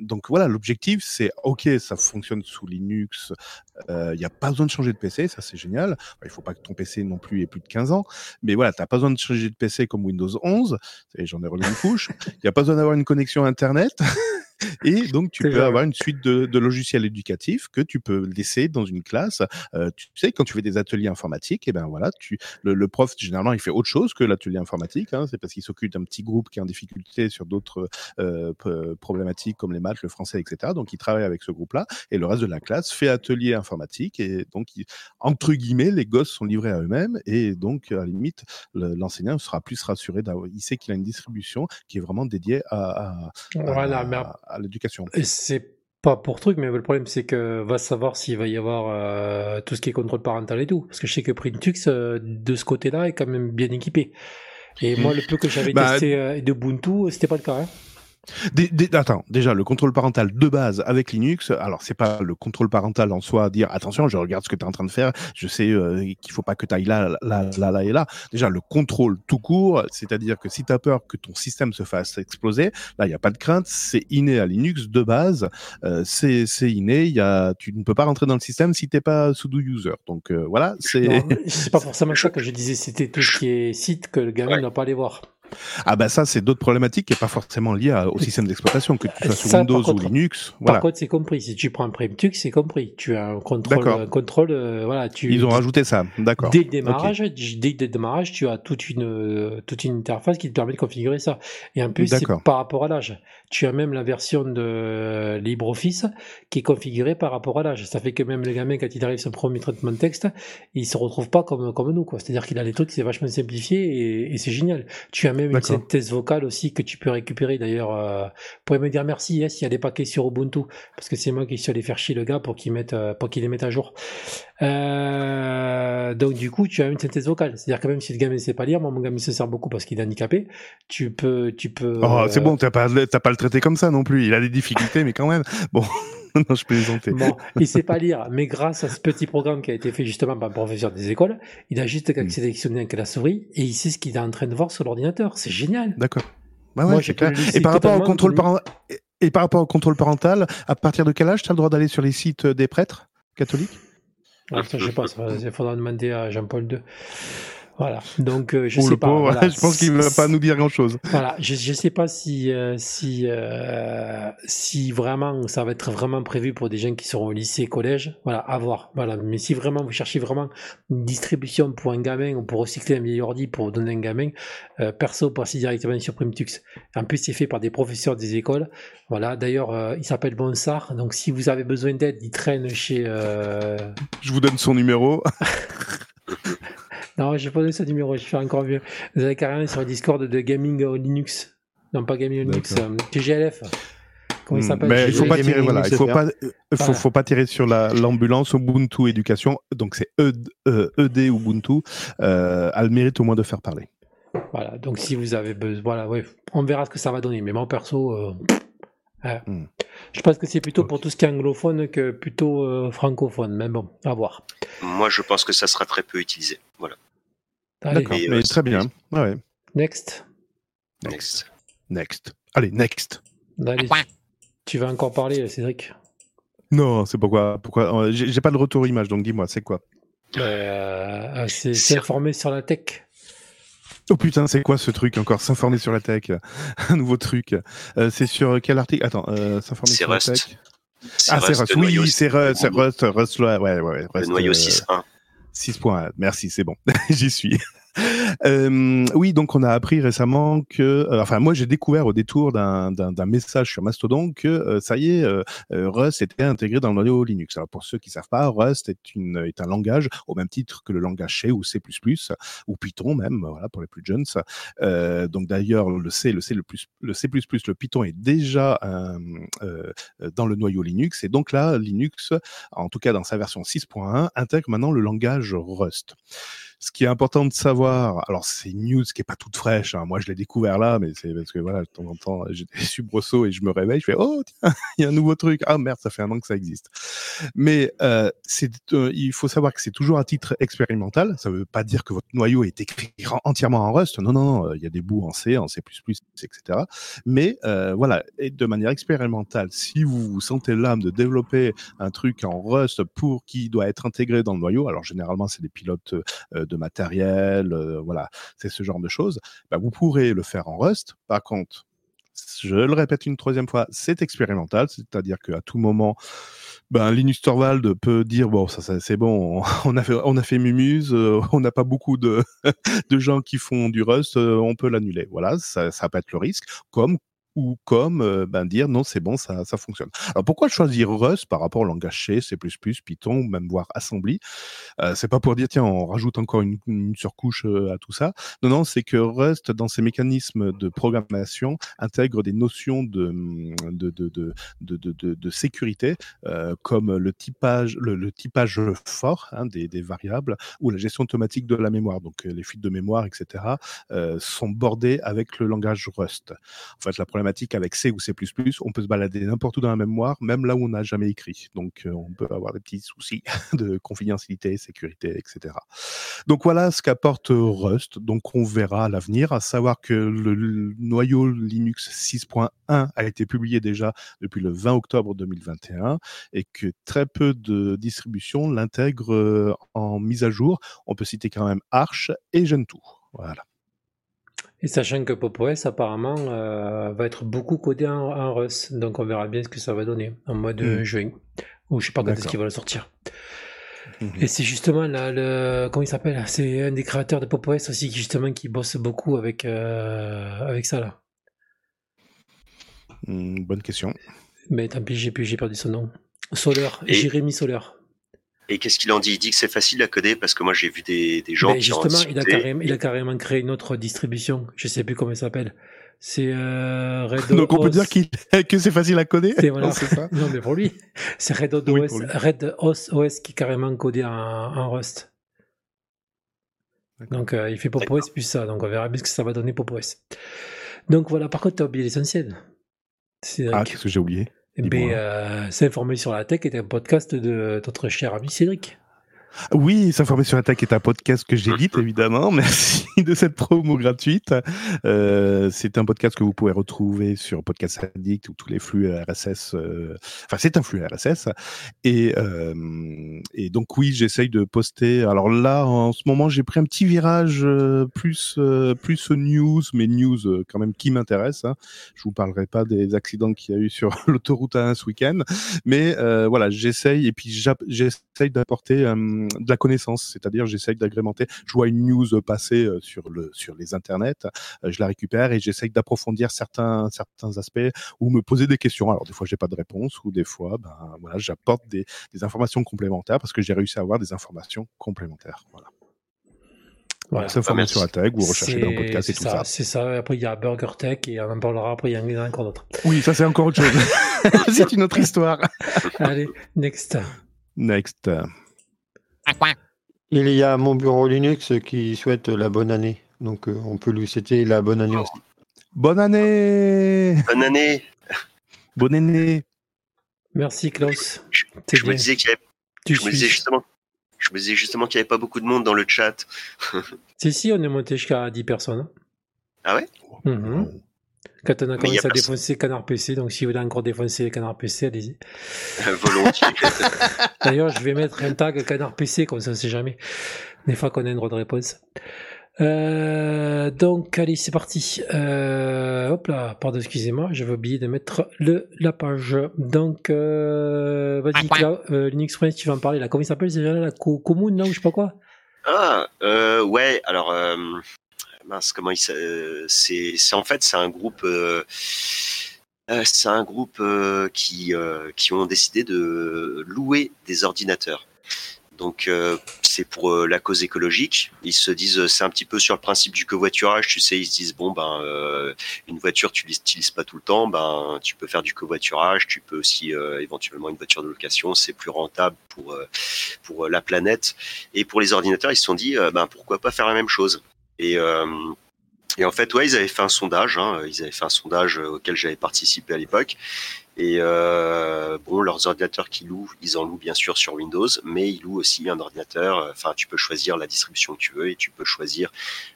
[SPEAKER 4] donc voilà, l'objectif c'est ok, ça fonctionne sous Linux. euh, Il n'y a pas besoin de changer de PC, ça c'est génial. Enfin, il faut pas que ton PC non plus ait plus de 15 ans, mais voilà, t'as pas besoin de changer de PC comme Windows 11. Et J'en ai relu une couche. Il n'y a pas besoin d'avoir une connexion Internet. [laughs] Et donc, tu peux
[SPEAKER 1] vrai,
[SPEAKER 4] avoir une suite de, de logiciels éducatifs que tu peux laisser dans une classe. Euh, tu sais, quand tu fais des ateliers informatiques, et ben voilà, tu, le, le prof, généralement, il fait autre chose que l'atelier informatique. Hein, c'est parce qu'il s'occupe d'un petit groupe qui est en difficulté sur d'autres euh, problématiques comme les maths, le français, etc. Donc, il travaille avec ce groupe-là. Et le reste de la classe fait atelier informatique. Et donc, il- entre guillemets, les gosses sont livrés à eux-mêmes. Et donc, à la limite, le- l'enseignant sera plus rassuré. d'avoir- Il sait qu'il a une distribution qui est vraiment dédiée à, à,
[SPEAKER 1] Voilà,
[SPEAKER 4] à-
[SPEAKER 1] mais
[SPEAKER 4] à l'éducation.
[SPEAKER 1] C'est pas pour truc, mais le problème c'est que va savoir s'il va y avoir euh, tout ce qui est contrôle parental et tout. Parce que je sais que Printux, euh, de ce côté-là, est quand même bien équipé. Et moi, le peu que j'avais
[SPEAKER 4] Bah,
[SPEAKER 1] testé euh, d'Ubuntu, c'était pas le cas. Hein.
[SPEAKER 4] Dé- dé- attends, déjà le contrôle parental de base avec Linux. Alors c'est pas le contrôle parental en soi, dire attention, je regarde ce que tu es en train de faire, je sais euh, qu'il faut pas que tu ailles là, là, là, là et là. Déjà le contrôle tout court, c'est-à-dire que si tu as peur que ton système se fasse exploser, là il y a pas de crainte, c'est inné à Linux de base, euh, c'est c'est inné. Il y a, tu ne peux pas rentrer dans le système si t'es pas sudo user. Donc euh, voilà, c'est. [laughs]
[SPEAKER 1] C'est pas forcément ça que je disais, c'était tout ce qui est site que le gamin ne doit pas aller voir.
[SPEAKER 4] Ah bah ça c'est d'autres problématiques qui est pas forcément liées à- au système d'exploitation que tu sois sur
[SPEAKER 1] par
[SPEAKER 4] Windows
[SPEAKER 1] contre-
[SPEAKER 4] ou Linux.
[SPEAKER 1] Par
[SPEAKER 4] Voilà.
[SPEAKER 1] contre, c'est compris. Si tu prends un Primtux, c'est compris. Tu as un contrôle,
[SPEAKER 4] D'accord.
[SPEAKER 1] un contrôle, euh, voilà. Tu,
[SPEAKER 4] Ils ont rajouté ça, d'accord.
[SPEAKER 1] Dès le démarrage, dès le démarrage, tu as toute une, euh, toute une interface qui te permet de configurer ça. Et en plus, c'est par rapport à l'âge. Tu as même la version de LibreOffice qui est configurée par rapport à l'âge. Ça fait que même le gamin, quand il arrive son premier traitement de texte, il se retrouve pas comme, comme nous, quoi. C'est-à-dire qu'il a des trucs, c'est vachement simplifié et, et c'est génial. Tu as même une synthèse vocale aussi que tu peux récupérer. D'ailleurs, euh, vous pouvez me dire merci hein, s'il y a des paquets sur Ubuntu, parce que c'est moi qui suis allé faire chier le gars pour qu'il mette, euh, pour qu'il les mette à jour. Euh, donc du coup, tu as une synthèse vocale. C'est-à-dire que même si le gamin ne sait pas lire, moi mon gamin se sert beaucoup parce qu'il est handicapé. Tu peux, tu peux.
[SPEAKER 4] Oh, c'est
[SPEAKER 1] euh,
[SPEAKER 4] bon, t'as pas, t'as pas le traité comme ça non plus. Il a des difficultés, mais quand même. Bon, [laughs] non, je plaisantais.
[SPEAKER 1] Bon, il sait pas lire, mais grâce à ce petit programme qui a été fait justement par un professeur des écoles, il a juste qu'à
[SPEAKER 4] Hmm.
[SPEAKER 1] sélectionner avec la souris et il sait ce qu'il est en train de voir sur l'ordinateur. C'est génial.
[SPEAKER 4] D'accord. Bah ouais,
[SPEAKER 1] Moi,
[SPEAKER 4] clair.
[SPEAKER 1] le
[SPEAKER 4] Et par rapport au contrôle parental, et par rapport au contrôle parental, à partir de quel âge tu as le droit d'aller sur les sites des prêtres catholiques?
[SPEAKER 1] Ah, ça, je sais pas, il faudra demander à Jean-Paul II. Voilà. Donc, euh, je
[SPEAKER 4] Oh,
[SPEAKER 1] sais
[SPEAKER 4] le
[SPEAKER 1] pas.
[SPEAKER 4] pauvre,
[SPEAKER 1] voilà. [laughs]
[SPEAKER 4] je pense qu'il ne va pas nous dire grand chose.
[SPEAKER 1] Voilà, je je sais pas si euh, si euh, si vraiment ça va être vraiment prévu pour des gens qui seront au lycée, collège. Voilà, à voir. Voilà, mais si vraiment vous cherchez vraiment une distribution pour un gamin ou pour recycler un vieil ordi pour donner un gamin, euh, perso passez directement sur Primtux. En plus, c'est fait par des professeurs des écoles. Voilà, d'ailleurs, euh, il s'appelle Bonsard. Donc, si vous avez besoin d'aide, il traîne chez. euh,
[SPEAKER 4] Je vous donne son numéro. [laughs]
[SPEAKER 1] Non, j'ai pas donné ce numéro, je fais encore mieux. Vous avez carrément sur le Discord de Gaming Linux. Non, pas Gaming Linux, euh, TGLF. Comment il
[SPEAKER 4] Hmm,
[SPEAKER 1] s'appelle
[SPEAKER 4] Mais il faut pas tirer, voilà, il faut pas, il faut,
[SPEAKER 1] Voilà.
[SPEAKER 4] faut pas tirer sur la- l'ambulance Ubuntu Éducation. Donc c'est E- euh, ED Ubuntu. Euh, a le mérite au moins de faire parler.
[SPEAKER 1] Voilà, donc si vous avez besoin, voilà, ouais, on verra ce que ça va donner. Mais moi, perso, euh, euh,
[SPEAKER 4] Hmm.
[SPEAKER 1] je pense que c'est plutôt pour tout ce qui est anglophone que plutôt euh, francophone. Mais bon, à voir.
[SPEAKER 6] Moi, je pense que ça sera très peu utilisé. Voilà.
[SPEAKER 4] D'accord, mais
[SPEAKER 6] euh,
[SPEAKER 4] très bien. Ouais,
[SPEAKER 1] next.
[SPEAKER 6] Next.
[SPEAKER 4] Next. Allez, next.
[SPEAKER 1] Allez. Tu vas encore parler, Cédric
[SPEAKER 4] Non, c'est pourquoi. pourquoi euh, J'ai pas de retour image, donc dis-moi, c'est quoi?
[SPEAKER 1] Euh, C'est informé sur la tech.
[SPEAKER 4] Oh putain, c'est quoi ce truc encore? S'informer sur la tech. [laughs] Un nouveau truc. Euh, c'est sur quel article? Attends, euh, s'informer
[SPEAKER 6] C'est
[SPEAKER 4] sur la
[SPEAKER 6] Rust.
[SPEAKER 4] tech.
[SPEAKER 6] C'est
[SPEAKER 4] Ah, c'est
[SPEAKER 6] Rust,
[SPEAKER 4] Oui, c'est Rust, c'est Rust, Rust, ouais, ouais, ouais,
[SPEAKER 6] Le
[SPEAKER 4] Rust,
[SPEAKER 6] noyau
[SPEAKER 4] euh,
[SPEAKER 6] 6.1.
[SPEAKER 4] 6.1. Merci, c'est bon. [laughs] J'y suis. [laughs] Euh, oui, donc on a appris récemment que, euh, enfin moi j'ai découvert au détour d'un message sur Mastodon que euh, ça y est, Rust était intégré dans le noyau Linux. Alors pour ceux qui savent pas, Rust est, est un langage au même titre que le langage C ou C++ ou Python même, voilà pour les plus jeunes. donc d'ailleurs le C, le C le plus, le C++, le Python est déjà dans le noyau Linux et donc là Linux, en tout cas dans sa version 6.1, intègre maintenant le langage Rust. Ce qui est important de savoir, alors c'est une news qui est pas toute fraîche. Hein. Moi, je l'ai découvert là, mais c'est parce que voilà, de temps en temps, j'étais [laughs] subrosso et je me réveille, je fais oh tiens, [laughs] il y a un nouveau truc. Ah merde, ça fait un an que ça existe. Mais euh, c'est, euh, il faut savoir que c'est toujours à titre expérimental. Ça veut pas dire que votre noyau est écrit entièrement en Rust. Non, non, non. Il y a des bouts en C, en C++, etc. Mais euh, voilà, et de manière expérimentale, si vous vous sentez l'âme de développer un truc en Rust pour qui doit être intégré dans le noyau, alors généralement c'est des pilotes euh, de matériel, euh, voilà, c'est ce genre de choses, bah, vous pourrez le faire en Rust. Par contre, je le répète une troisième fois, c'est expérimental, c'est-à-dire qu'à tout moment, ben, Linus Torvald peut dire bon ça, c'est bon on a fait on a fait Mumuse euh, on n'a pas beaucoup de [laughs] gens qui font du Rust on peut l'annuler voilà ça ça peut être le risque comme ou comme euh, ben, dire non, c'est bon, ça, ça fonctionne. Alors pourquoi choisir Rust par rapport au langage C, C++, Python, ou même voire Assembly? Euh, C'est pas pour dire tiens, on rajoute encore une, surcouche euh, à tout ça. Non, non, c'est que Rust, dans ses mécanismes de programmation, intègre des notions de, de, de, de, de, de, sécurité, euh, comme le typage, le, typage fort hein, des, des, variables ou la gestion automatique de la mémoire. Donc les fuites de mémoire, etc., sont bordées avec le langage Rust. En fait, la avec C ou C++, on peut se balader n'importe où dans la mémoire, même là où on n'a jamais écrit. Donc, euh, on peut avoir des petits soucis [laughs] de confidentialité, sécurité, etc. Donc, voilà ce qu'apporte Rust. Donc, on verra à l'avenir, à savoir que le noyau Linux 6.1 a été publié déjà depuis le 20 octobre 2021 et que très peu de distributions l'intègrent euh, en mise à jour. On peut citer quand même Arch et Gentoo. Voilà.
[SPEAKER 1] Et sachant que PopOS apparemment euh, va être beaucoup codé en, Rust, donc on verra bien ce que ça va donner en mois de mm. juin, ou je sais pas quand est-ce qu'il va le sortir. Mm-hmm. Et c'est justement là, le, comment il s'appelle? C'est un des créateurs de PopOS aussi qui justement qui bosse beaucoup avec euh, avec ça là.
[SPEAKER 4] Mm, bonne question.
[SPEAKER 1] Mais tant pis, j'ai perdu son nom. Soler, Jérémy Soler.
[SPEAKER 6] Et qu'est-ce qu'il en dit? Il dit que c'est facile à coder parce que moi j'ai vu des, des gens
[SPEAKER 1] qui justement, il a, carrément, il a carrément créé une autre distribution. Je sais plus comment elle s'appelle. C'est euh,
[SPEAKER 4] Red Donc on peut dire [laughs] que c'est facile à coder?
[SPEAKER 1] non, ça. non, mais pour lui, c'est Red, OS, Red OS, OS qui est carrément codé en, en Rust. Donc euh, il fait PopOS plus ça. Donc on verra bien ce que ça va donner PopOS. Donc voilà. Par contre, tu as oublié l'essentiel.
[SPEAKER 4] Ah, qu'est-ce que j'ai oublié?
[SPEAKER 1] Euh, S'informer sur la tech est un podcast de notre cher ami Cédric.
[SPEAKER 4] Oui, s'informer sur Attaque est un podcast que j'édite [laughs] évidemment. Merci de cette promo gratuite. Euh, c'est un podcast que vous pouvez retrouver sur Podcast Addict ou tous les flux RSS. Euh, enfin, c'est un flux RSS. Et, euh, et donc oui, j'essaye de poster. Alors là, en ce moment, j'ai pris un petit virage euh, plus euh, plus news, mais news quand même qui m'intéresse. Hein. Je vous parlerai pas des accidents qu'il y a eu sur [laughs] l'autoroute à 1 ce week-end, mais voilà, j'essaye et puis j'essaye d'apporter de la connaissance, c'est-à-dire j'essaye d'agrémenter. Je vois une news passer euh, sur le sur les internets, euh, je la récupère et j'essaye d'approfondir certains certains aspects ou me poser des questions. Alors des fois j'ai pas de réponse ou des fois ben voilà j'apporte des, des informations complémentaires parce que j'ai réussi à avoir des informations complémentaires. Voilà. Voilà, s'informer sur la tech ou rechercher dans le podcast et tout ça.
[SPEAKER 1] C'est ça. Après, il y a Burger Tech et on en parlera après, il y en a encore d'autres.
[SPEAKER 4] Oui, ça, c'est encore autre chose. [laughs] [laughs] c'est une autre histoire.
[SPEAKER 1] Allez, next.
[SPEAKER 4] Next.
[SPEAKER 7] Il y a mon bureau Linux qui souhaite la bonne année. Donc euh, on peut lui souhaiter la bonne année aussi.
[SPEAKER 4] Bonne année
[SPEAKER 6] Bonne année
[SPEAKER 4] Bonne année
[SPEAKER 1] Merci Klaus.
[SPEAKER 6] Je, me disais qu'il je me disais justement je me disais justement qu'il n'y avait pas beaucoup de monde dans le chat. [laughs]
[SPEAKER 1] si si, on est monté jusqu'à 10 personnes.
[SPEAKER 6] Ah ouais?
[SPEAKER 1] Mhm. Quand on a commencé à défoncer Canard PC, donc si vous voulez encore défoncer Canard PC, allez-y.
[SPEAKER 6] Volontiers. [laughs]
[SPEAKER 1] D'ailleurs, je vais mettre un tag Canard PC, comme ça on sait jamais. Des fois qu'on a une droit de réponse. Euh, donc, allez, c'est parti. Euh, hop là, pardon, excusez-moi, j'avais oublié de mettre le, la page. Donc, euh, vas-y, euh, Linux Prince, tu vas en parler là. Comment il s'appelle déjà la co commune, là, ou je sais pas quoi?
[SPEAKER 6] Ah, euh, ouais, alors, euh, mince, comment il c'est, c'est en fait, c'est un groupe, euh, euh, c'est un groupe euh, qui, euh, qui ont décidé de louer des ordinateurs. Donc euh, c'est pour euh, la cause écologique. Ils se disent, euh, c'est un petit peu sur le principe du covoiturage. Tu sais, ils se disent bon ben euh, une voiture tu l'utilises pas tout le temps, ben tu peux faire du covoiturage. Tu peux aussi euh, éventuellement une voiture de location. C'est plus rentable pour euh, pour euh, la planète et pour les ordinateurs. Ils se sont dit euh, ben pourquoi pas faire la même chose. Et euh, et en fait, ouais, ils avaient fait un sondage. Hein, ils avaient fait un sondage auquel j'avais participé à l'époque. Et euh, bon, leurs ordinateurs qu'ils louent, ils en louent bien sûr sur Windows, mais ils louent aussi un ordinateur. Enfin, tu peux choisir la distribution que tu veux et tu peux choisir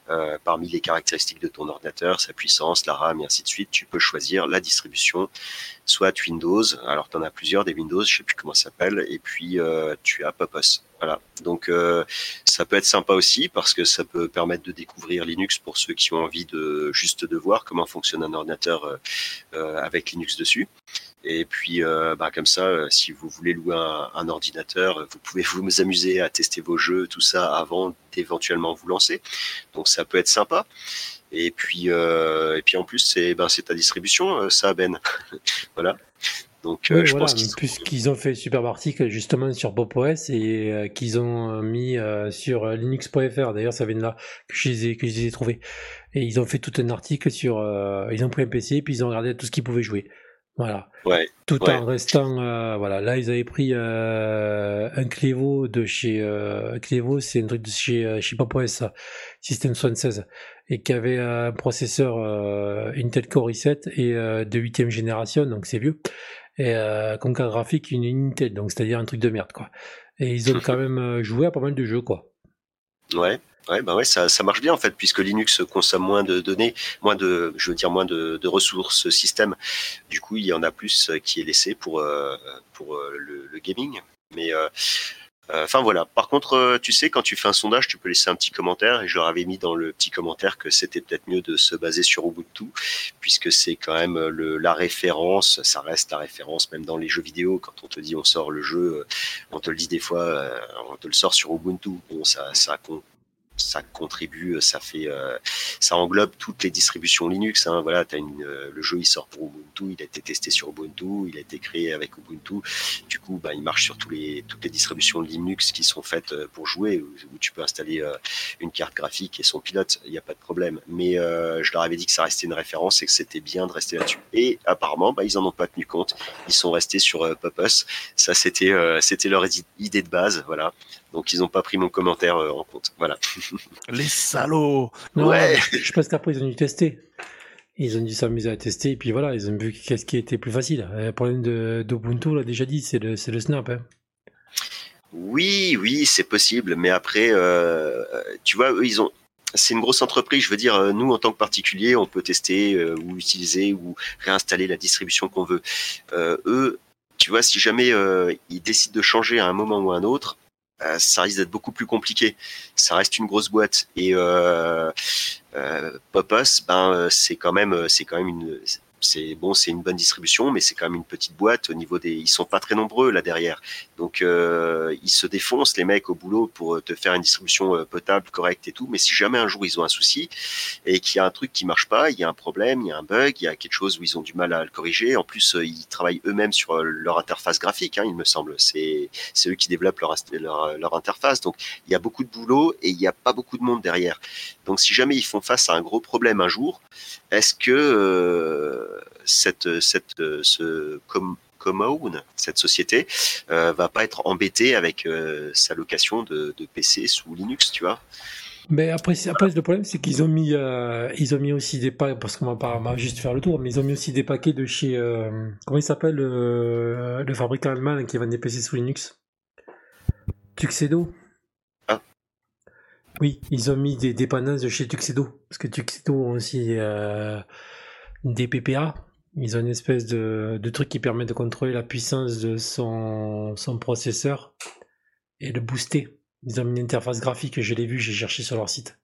[SPEAKER 6] euh, parmi les caractéristiques de ton ordinateur, sa puissance, la RAM et ainsi de suite. Tu peux choisir la distribution, soit Windows. Alors, tu en as plusieurs des Windows, je sais plus comment ça s'appelle. Et puis, euh, tu as Popos. Voilà. Donc, euh, ça peut être sympa aussi parce que ça peut permettre de découvrir Linux pour ceux qui ont envie de juste de voir comment fonctionne un ordinateur euh, euh, avec Linux dessus. Et puis, bah, comme ça, si vous voulez louer un, ordinateur, vous pouvez vous amuser à tester vos jeux, tout ça, avant d'éventuellement vous lancer. Donc, ça peut être sympa. Et puis, et puis en plus, c'est ben, ta distribution, ça, Ben. [laughs] voilà. Donc, euh,
[SPEAKER 1] Oui,
[SPEAKER 6] je
[SPEAKER 1] voilà,
[SPEAKER 6] pense qu'ils
[SPEAKER 1] puisqu'ils ont fait un superbe article justement sur PopOS et euh, qu'ils ont euh, mis euh, sur euh, linux.fr, d'ailleurs ça vient de là que je les ai, que je les ai trouvés. Et ils ont fait tout un article sur... euh, ils ont pris un PC et puis ils ont regardé tout ce qu'ils pouvaient jouer. Voilà.
[SPEAKER 6] Ouais.
[SPEAKER 1] Tout
[SPEAKER 6] ouais.
[SPEAKER 1] en restant... euh, voilà, là ils avaient pris euh, un Clevo de chez... Euh, Clevo c'est un truc de chez, euh, chez PopOS, System 76, et qui avait un processeur euh, Intel Core i7 et euh, de 8 génération, donc c'est vieux et euh, carte graphique une Intel, donc c'est-à-dire un truc de merde quoi. Et ils ont [laughs] quand même euh, joué à pas mal de jeux quoi.
[SPEAKER 6] Ouais. Ouais, bah ouais, ça, ça marche bien en fait, puisque Linux consomme moins de données, moins de, je veux dire moins de, de ressources système. Du coup, il y en a plus qui est laissé pour euh, pour euh, le, le gaming. Mais euh, euh, Enfin voilà. Par contre, euh, tu sais, quand tu fais un sondage, tu peux laisser un petit commentaire. Et je leur avais mis dans le petit commentaire que c'était peut-être mieux de se baser sur Ubuntu, puisque c'est quand même le, la référence. Ça reste la référence, même dans les jeux vidéo. Quand on te dit on sort le jeu, euh, on te le dit des fois, euh, on te le sort sur Ubuntu. Bon, ça, ça compte ça contribue, ça fait, euh, ça englobe toutes les distributions Linux. Hein. Voilà, as euh, le jeu il sort pour Ubuntu, il a été testé sur Ubuntu, il a été créé avec Ubuntu. Du coup, bah, il marche sur tous les, toutes les distributions Linux qui sont faites euh, pour jouer, où, tu peux installer euh, une carte graphique et son pilote, il n'y a pas de problème. Mais euh, je leur avais dit que ça restait une référence et que c'était bien de rester là-dessus. Et apparemment, bah, ils en ont pas tenu compte. Ils sont restés sur euh. Ça, c'était, euh, c'était leur idée de base, voilà. Donc ils n'ont pas pris mon commentaire euh, en compte. Voilà. [laughs]
[SPEAKER 4] Les salauds
[SPEAKER 1] Non,
[SPEAKER 6] Ouais.
[SPEAKER 1] Je pense qu'après ils ont dû tester. Ils ont dû s'amuser à tester et puis voilà, ils ont vu qu'est-ce qui était plus facile. Le problème de d'Ubuntu, on l'a déjà dit, c'est le, snap. Hein.
[SPEAKER 6] Oui, oui, c'est possible, mais après, euh, tu vois, eux, ils ont. C'est une grosse entreprise. Je veux dire, euh, nous, en tant que particulier, on peut tester euh, ou utiliser ou réinstaller la distribution qu'on veut. Euh, eux, tu vois, si jamais euh, ils décident de changer à un moment ou à un autre, euh, ça risque d'être beaucoup plus compliqué. Ça reste une grosse boîte et euh, euh, Popos, ben euh, c'est quand même, euh, c'est quand même une, c'est bon, c'est une bonne distribution, mais c'est quand même une petite boîte au niveau des, ils sont pas très nombreux là derrière, donc euh, ils se défoncent les mecs au boulot pour euh, te faire une distribution euh, potable, correcte et tout. Mais si jamais un jour ils ont un souci et qu'il y a un truc qui marche pas, il y a un problème, il y a un bug, il y a quelque chose où ils ont du mal à le corriger. En plus, ils travaillent eux-mêmes sur leur interface graphique, hein, il me semble. C'est c'est eux qui développent leur, leur leur interface, donc il y a beaucoup de boulot et il n'y a pas beaucoup de monde derrière. Donc si jamais ils font face à un gros problème un jour, est-ce que euh, cette, cette, euh, ce com cette société, euh, va pas être embêtée avec sa location de, de PC sous Linux, tu vois?
[SPEAKER 1] Mais après, après le problème, c'est qu'ils ont mis, euh, ils ont mis aussi des paquets, parce qu'on va pas juste faire le tour, mais ils ont mis aussi des paquets de chez, euh, comment il s'appelle, euh, le fabricant allemand qui vend des PC sous Linux? Tuxedo? Oui, ils ont mis des dépendances de chez Tuxedo, parce que Tuxedo ont aussi euh, des PPA. Ils ont une espèce de, de truc qui permet de contrôler la puissance de son, son processeur et le booster. Ils ont mis une interface graphique, je l'ai vu, j'ai cherché sur leur site.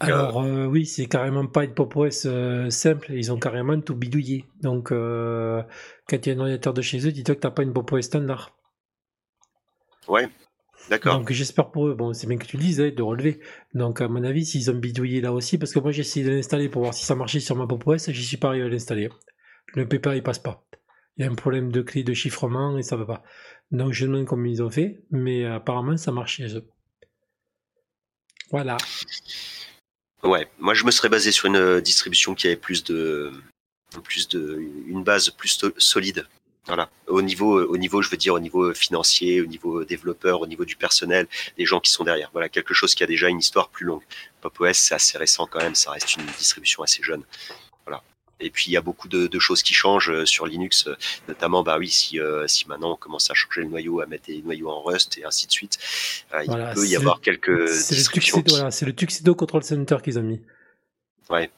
[SPEAKER 1] Alors euh, oui, c'est carrément pas une Pop OS euh, simple, ils ont carrément tout bidouillé. Donc euh, quand il y a un ordinateur de chez eux, dis-toi que t'as pas une Pop OS standard.
[SPEAKER 6] Ouais. D'accord.
[SPEAKER 1] Donc j'espère pour eux, bon c'est bien que tu le dises, hein, de relever. Donc à mon avis, s'ils ont bidouillé là aussi, parce que moi j'ai essayé de l'installer pour voir si ça marchait sur ma Pop OS, j'y suis pas arrivé à l'installer. Le paper il passe pas. Il y a un problème de clé de chiffrement et ça va pas. Donc je demande comment ils ont fait, mais apparemment ça marche chez eux. Voilà.
[SPEAKER 6] Ouais, moi je me serais basé sur une euh, distribution qui avait plus de, plus de, une base plus solide. Voilà. Au niveau, au niveau, je veux dire, au niveau financier, au niveau développeur, au niveau du personnel, des gens qui sont derrière. Voilà, quelque chose qui a déjà une histoire plus longue. Pop OS, c'est assez récent quand même, ça reste une distribution assez jeune. Voilà. Et puis il y a beaucoup de, choses qui changent euh, sur Linux, euh, notamment bah oui si euh, si maintenant on commence à changer le noyau, à mettre des noyaux en Rust et ainsi de suite, il peut y avoir quelques
[SPEAKER 1] c'est le Tuxedo, voilà, c'est le Tuxedo Control Center qu'ils ont mis.
[SPEAKER 6] Ouais.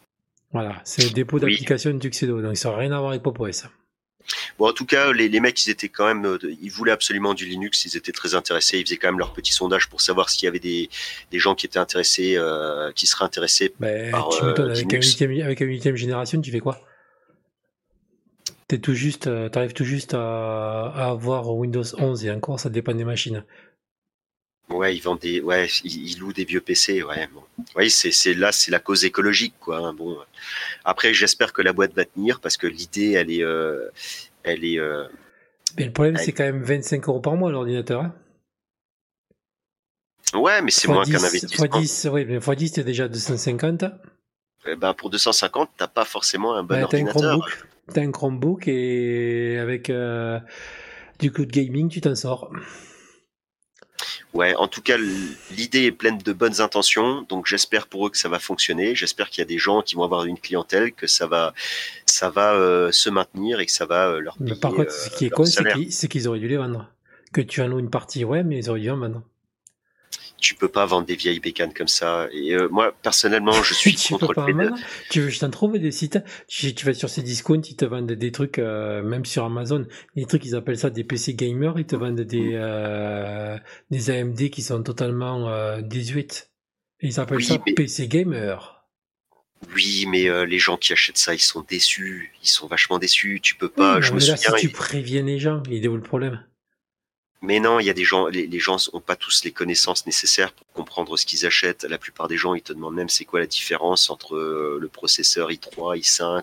[SPEAKER 1] Voilà, c'est le dépôt d'application oui. Tuxedo, donc ça n'a rien à voir avec Pop OS.
[SPEAKER 6] Bon, en tout cas, les, les, mecs, ils étaient quand même, ils voulaient absolument du Linux, ils étaient très intéressés, ils faisaient quand même leur petit sondage pour savoir s'il y avait des, des gens qui étaient intéressés, euh, qui seraient intéressés
[SPEAKER 1] par tu euh, avec, un huitième, avec un huitième génération, tu fais quoi? T'es tout juste, euh, t'arrives tout juste à, à, avoir Windows 11 et encore, ça dépend des machines.
[SPEAKER 6] Ouais, ils vendent des, ouais, ils, louent des vieux PC, ouais. Bon. Oui, c'est, c'est là, c'est la cause écologique, quoi. Hein, bon, après, j'espère que la boîte va tenir parce que l'idée, elle est, euh, elle est. Euh,
[SPEAKER 1] mais le problème, c'est quand même 25 euros par mois l'ordinateur. Hein
[SPEAKER 6] ouais, mais c'est moins qu'un investissement.
[SPEAKER 1] X10, oui, mais x10, t'es déjà 250.
[SPEAKER 6] Eh ben, pour 250, t'as pas forcément un bon bah, ordinateur.
[SPEAKER 1] T'as un Chromebook, t'as un Chromebook et avec euh, du coup de gaming, tu t'en sors.
[SPEAKER 6] Ouais, en tout cas, l'idée est pleine de bonnes intentions, donc j'espère pour eux que ça va fonctionner. J'espère qu'il y a des gens qui vont avoir une clientèle, que ça va, ça va euh, se maintenir et que ça va euh, leur payer.
[SPEAKER 1] Mais par contre, ce qui est con, c'est qu'ils auraient dû les vendre. Que tu en as une partie, ouais, mais ils auraient dû en vendre
[SPEAKER 6] tu peux pas vendre des vieilles bécanes comme ça. Et euh, moi, personnellement, je suis [laughs]
[SPEAKER 1] tu
[SPEAKER 6] contre
[SPEAKER 1] le Tu veux, je t'en trouve des sites. Tu, tu, vas sur ces discounts, ils te vendent des trucs, euh, même sur Amazon, des trucs, ils appellent ça des PC gamers. Ils te vendent des euh, des AMD qui sont totalement 18. Et ils appellent ça PC gamer.
[SPEAKER 6] Oui, mais euh, les gens qui achètent ça, ils sont déçus. Ils sont vachement déçus. Tu peux pas. je me
[SPEAKER 1] là, si tu préviens les gens, il est où le problème
[SPEAKER 6] mais non, il y a des gens, les, les gens ont pas tous les connaissances nécessaires pour comprendre ce qu'ils achètent. La plupart des gens, ils te demandent même c'est quoi la différence entre euh, le processeur i3, i5.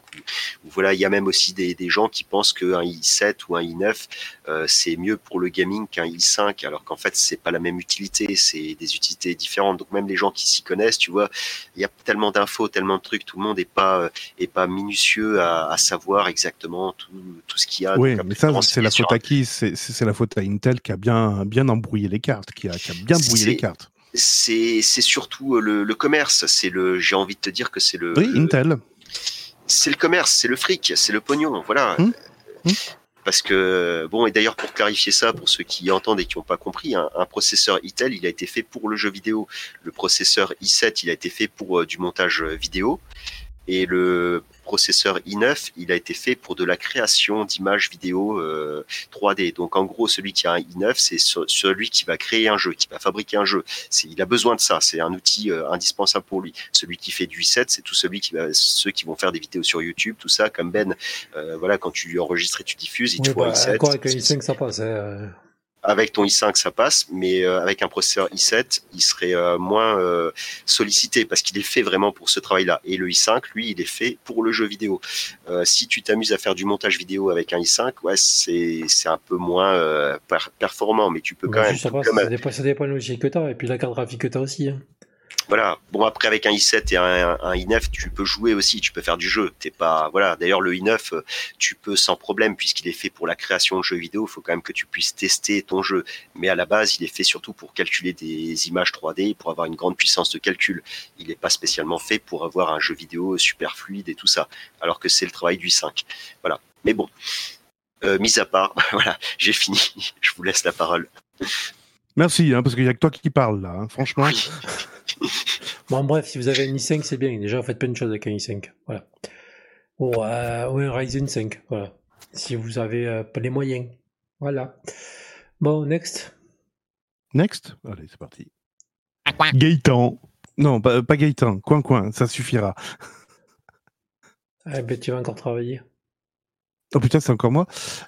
[SPEAKER 6] Ou, voilà, il y a même aussi des, des gens qui pensent qu'un i7 ou un i9 euh, c'est mieux pour le gaming qu'un i5, alors qu'en fait c'est pas la même utilité, c'est des utilités différentes. Donc même les gens qui s'y connaissent, tu vois, il y a tellement d'infos, tellement de trucs, tout le monde est pas est pas minutieux à, à savoir exactement tout, tout ce qu'il y a.
[SPEAKER 4] Oui, mais ça c'est la faute à qui? C'est la faute à Intel qui a bien, bien embrouillé les cartes, qui a, qui a bien brouillé les cartes.
[SPEAKER 6] C'est surtout euh, le, le commerce. C'est le, j'ai envie de te dire que c'est le.
[SPEAKER 4] Oui, Intel.
[SPEAKER 6] C'est le commerce, c'est le fric, c'est le pognon, voilà. Hum, hum. Parce que bon, et d'ailleurs pour clarifier ça, pour ceux qui entendent et qui n'ont pas compris, un, un, processeur Intel, il a été fait pour le jeu vidéo. Le processeur i7, il a été fait pour euh, du montage vidéo. Et le processeur i9, il a été fait pour de la création d'images vidéo euh, 3D. Donc en gros, celui qui a un i9, c'est celui qui va créer un jeu, qui va fabriquer un jeu. Il a besoin de ça, c'est un outil euh, indispensable pour lui. Celui qui fait du i7, c'est tout celui qui va, ceux qui vont faire des vidéos sur YouTube, tout ça, comme Ben. Euh, voilà, quand tu enregistres et tu diffuses, il te faut
[SPEAKER 1] bah,
[SPEAKER 6] un i7.
[SPEAKER 1] Encore avec un i5, ça passe.
[SPEAKER 6] Avec ton i5 ça passe, mais euh, avec un processeur i7, il serait euh, moins euh, sollicité parce qu'il est fait vraiment pour ce travail-là. Et le i5, lui, il est fait pour le jeu vidéo. si tu t'amuses à faire du montage vidéo avec un i5, ouais, c'est c'est un peu moins performant, mais tu peux quand même.
[SPEAKER 1] Ça, dépend, ça dépend de la carte graphique que tu as aussi. Hein.
[SPEAKER 6] Voilà. Bon après avec un i7 et un, un, i9, tu peux jouer aussi, tu peux faire du jeu. T'es pas voilà. D'ailleurs le i9, tu peux sans problème puisqu'il est fait pour la création de jeux vidéo. Il faut quand même que tu puisses tester ton jeu. Mais à la base, il est fait surtout pour calculer des images 3D, pour avoir une grande puissance de calcul. Il n'est pas spécialement fait pour avoir un jeu vidéo super fluide et tout ça. Alors que c'est le travail du i5. Voilà. Mais bon, euh, mis à part, [laughs] voilà, j'ai fini. Je vous laisse la parole.
[SPEAKER 4] Merci, hein, parce qu'il n'y a que toi qui parles là, hein, franchement. [laughs]
[SPEAKER 1] bon, bref, si vous avez un i5, c'est bien. Déjà, vous faites plein de choses avec un i5. Voilà. Ou, euh, ou un Ryzen 5. Voilà. Si vous avez euh, pas les moyens. Voilà. Bon, next.
[SPEAKER 4] Next Allez, c'est parti. Gaëtan. Non, pas, pas Gaëtan. Coin, coin, ça suffira.
[SPEAKER 1] Ah, ben, tu vas encore travailler.
[SPEAKER 4] Oh putain, c'est encore moi.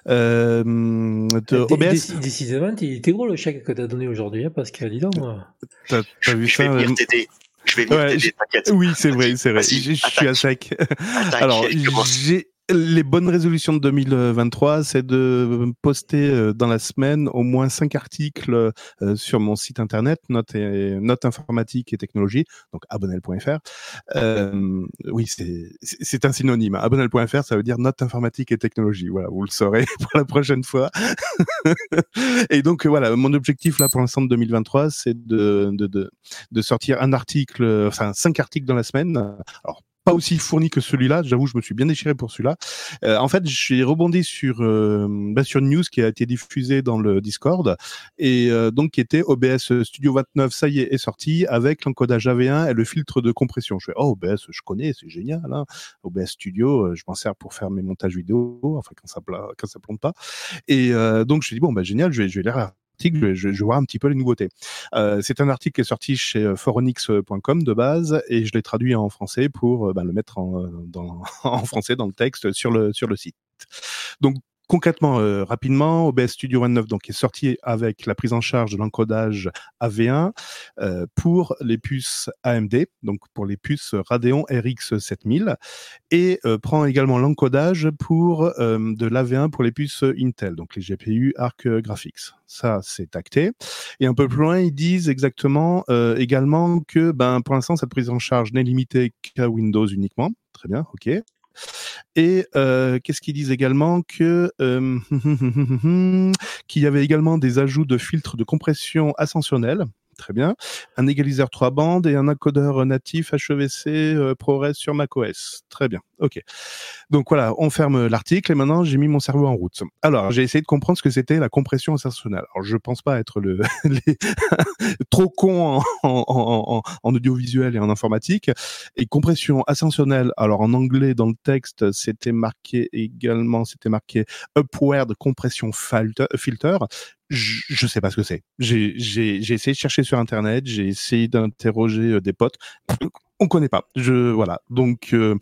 [SPEAKER 4] Euh, de, OBS.
[SPEAKER 1] Décidément, il était gros le chèque que t'as donné aujourd'hui, hein, Pascal. Dis donc, moi.
[SPEAKER 4] T'as vu
[SPEAKER 6] je
[SPEAKER 4] ça
[SPEAKER 6] vais venir
[SPEAKER 4] euh,
[SPEAKER 6] t'aider. Je vais venir
[SPEAKER 4] Ouais,
[SPEAKER 6] t'aider,
[SPEAKER 4] je-
[SPEAKER 6] t'inquiète.
[SPEAKER 4] Oui, c'est vrai, c'est vrai. Je, je suis à sec.
[SPEAKER 6] Attaque,
[SPEAKER 4] Alors, j'ai les bonnes résolutions de 2023, c'est de poster euh, dans la semaine au moins cinq articles euh, sur mon site internet, note, note informatique et technologie, donc abonnel.fr. Euh, oui, c'est un synonyme. Abonnel.fr, ça veut dire note informatique et technologie. Voilà, vous le saurez [laughs] pour la prochaine fois. [laughs] et donc voilà, mon objectif là pour l'instant de 2023, c'est de, de, de, de sortir un article, enfin cinq articles dans la semaine. Alors pas aussi fourni que celui-là. J'avoue, je me suis bien déchiré pour celui-là. Euh, en fait, j'ai rebondi sur euh, bah, sur une news qui a été diffusée dans le Discord et euh, donc qui était OBS Studio 29. Ça y est, est sorti avec l'encodage AV1 et le filtre de compression. Je fais oh OBS, je connais, c'est génial. Hein. OBS Studio, euh, je m'en sers pour faire mes montages vidéo, enfin quand ça pla- quand ça plante pas. Et euh, donc je me dit bon bah génial, je vais je vais lire je je voir un petit peu les nouveautés. Euh, c'est un article qui est sorti chez euh, foronix.com de base et je l'ai traduit en français pour euh, ben, le mettre [laughs] en français dans le texte sur le, sur le site. Donc, concrètement, euh, rapidement, OBS Studio 29 donc, est sorti avec la prise en charge de l'encodage AV1 euh, pour les puces AMD, donc pour les puces Radeon RX 7000, et euh, prend également l'encodage pour de l'AV1 pour les puces Intel, donc les GPU Arc Graphics. Ça, c'est acté. Et un peu plus loin, ils disent exactement également que ben, pour l'instant, cette prise en charge n'est limitée qu'à Windows uniquement. Très bien, ok. Et euh, qu'est-ce qu'ils disent également que euh, [laughs] qu'il y avait également des ajouts de filtres de compression ascensionnels. Très bien. Un égaliseur 3 bandes et un encodeur natif HEVC euh, ProRes sur macOS. Très bien. OK. Donc voilà, on ferme l'article et maintenant j'ai mis mon cerveau en route. Alors, j'ai essayé de comprendre ce que c'était la compression ascensionnelle. Alors, je pense pas être le [laughs] [laughs] trop con en audiovisuel et en informatique. Et compression ascensionnelle, alors en anglais dans le texte, c'était marqué également, c'était marqué upward compression filter. Je, je sais pas ce que c'est. J'ai essayé de chercher sur internet, j'ai essayé d'interroger euh, des potes. On connaît pas. Je voilà. Donc euh,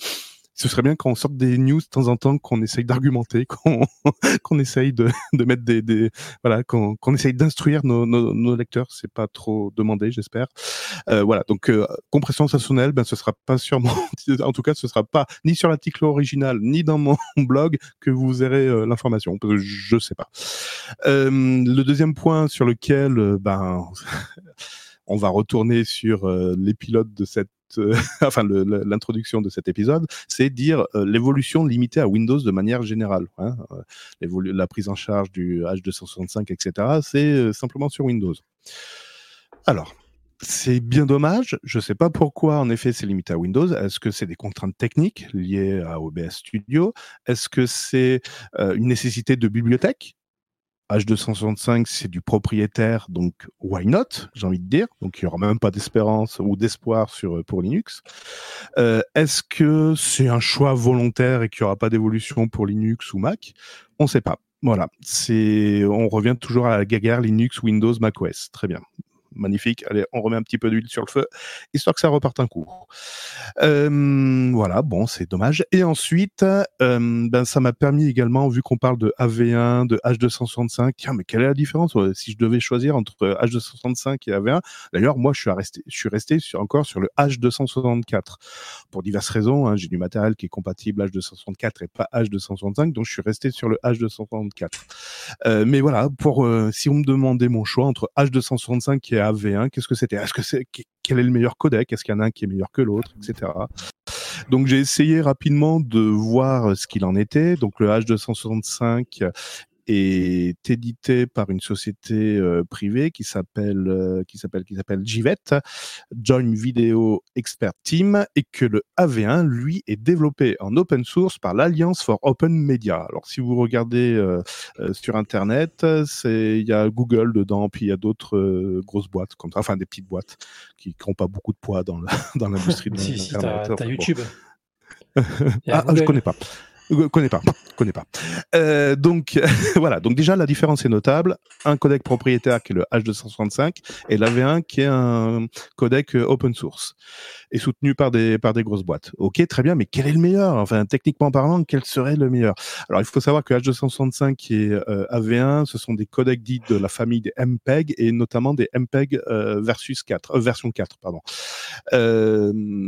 [SPEAKER 4] ce serait bien qu'on sorte des news de temps en temps, qu'on essaye d'argumenter, [laughs] qu'on qu'on essaye de, de mettre des, des voilà, qu'on qu'on essaye d'instruire nos, nos, nos lecteurs. C'est pas trop demandé, j'espère. Euh, voilà. Donc euh, compression sensationnelle, ben ce sera pas sur mon, [laughs] en tout cas, ce sera pas ni sur l'article original ni dans mon [laughs] blog que vous verrez euh, l'information. Parce que je sais pas. Euh, le deuxième point sur lequel euh, ben on va retourner sur les pilotes de cette euh, [laughs] enfin l'introduction de cet épisode, c'est dire euh, l'évolution limitée à Windows de manière générale. Hein, euh, la prise en charge du H265, etc. C'est simplement sur Windows. Alors, c'est bien dommage. Je ne sais pas pourquoi, en effet, c'est limité à Windows. Est-ce que c'est des contraintes techniques liées à OBS Studio? Est-ce que c'est une nécessité de bibliothèque? H265, c'est du propriétaire, donc why not J'ai envie de dire. Donc il n'y aura même pas d'espérance ou d'espoir sur pour Linux. Euh, Est-ce que c'est un choix volontaire et qu'il n'y aura pas d'évolution pour Linux ou Mac? On ne sait pas. Voilà, on revient toujours à la guerre Linux, Windows, macOS. Très bien. Magnifique. Allez, on remet un petit peu d'huile sur le feu, histoire que ça reparte un coup. Euh, voilà, bon, c'est dommage. Et ensuite, euh, ben, ça m'a permis également, vu qu'on parle de AV1, de H265, tiens, mais quelle est la différence si je devais choisir entre H265 et AV1 D'ailleurs, moi, je suis resté, je suis resté sur, encore sur le H264 pour diverses raisons. Hein, J'ai du matériel qui est compatible H264 et pas H265, donc je suis resté sur le H264. Euh, mais voilà, pour euh, si on me demandait mon choix entre H265 et AV1, qu'est-ce que c'était? Est-ce que c'est quel est le meilleur codec? Est-ce qu'il y en a un qui est meilleur que l'autre, etc. Donc j'ai essayé rapidement de voir ce qu'il en était. Donc le H265 est édité par une société euh, privée qui s'appelle euh, qui s'appelle qui s'appelle JVET, Joint Video Expert Team, et que le AV1 lui est développé en open source par l'Alliance for Open Media. Alors si vous regardez euh, sur internet, c'est il y a Google dedans, puis il y a d'autres grosses boîtes comme ça, enfin des petites boîtes qui n'ont pas beaucoup de poids dans la- [laughs] dans l'industrie de [laughs]
[SPEAKER 1] Si, si, t'as. YouTube. [laughs]
[SPEAKER 4] Ah, ah, je connais pas. Euh, connais pas, connais pas. Euh, donc [laughs] voilà, donc déjà la différence est notable. Un codec propriétaire qui est le H265 et l'AV1 qui est un codec euh, open source et soutenu par des par des grosses boîtes. Ok, très bien, mais quel est le meilleur? Enfin, techniquement parlant, quel serait le meilleur? Alors il faut savoir que H265 et euh, AV1, ce sont des codecs dits de la famille des MPEG et notamment des MPEG versus 4, version 4, pardon.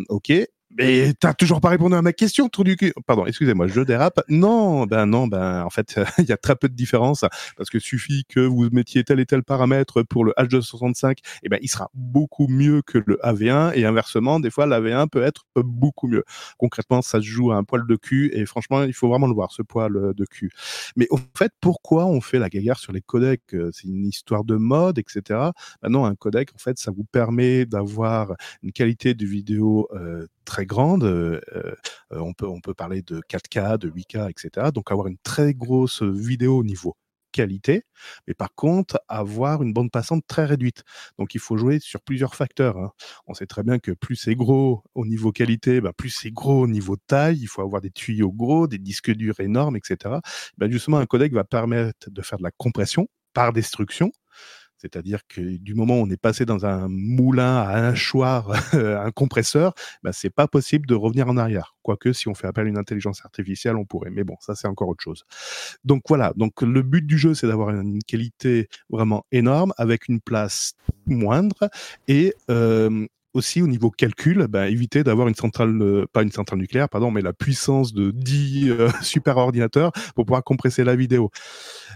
[SPEAKER 4] ok, mais t'as toujours pas répondu à ma question, trou du cul. Pardon, excusez-moi, je dérape. Non, ben non, ben en fait, [laughs] il y a très peu de différence parce que suffit que vous mettiez tel et tel paramètre pour le H265, et eh ben il sera beaucoup mieux que le AV1 et inversement, des fois l'AV1 peut être beaucoup mieux. Concrètement, ça se joue à un poil de cul et franchement, il faut vraiment le voir ce poil de cul. Mais au fait, pourquoi on fait la gaillard sur les codecs? C'est une histoire de mode, etc. Ben non, un codec, en fait, ça vous permet d'avoir une qualité de vidéo euh, très grande. On, peut, on peut parler de 4K, de 8K, etc. Donc avoir une très grosse vidéo au niveau qualité, mais par contre avoir une bande passante très réduite. Donc il faut jouer sur plusieurs facteurs. Hein. On sait très bien que plus c'est gros au niveau qualité, ben plus c'est gros au niveau taille. Il faut avoir des tuyaux gros, des disques durs énormes, etc. Ben justement, un codec va permettre de faire de la compression par destruction c'est-à-dire que du moment où on est passé dans un moulin à un choir, [laughs] un compresseur, bah, c'est pas possible de revenir en arrière. Quoique, si on fait appel à une intelligence artificielle, on pourrait. Mais bon, ça, c'est encore autre chose. Donc voilà. Donc le but du jeu, c'est d'avoir une qualité vraiment énorme avec une place moindre et euh, aussi au niveau calcul, bah, éviter d'avoir une centrale, euh, pas une centrale nucléaire, pardon, mais la puissance de 10 euh, [laughs] super ordinateurs pour pouvoir compresser la vidéo.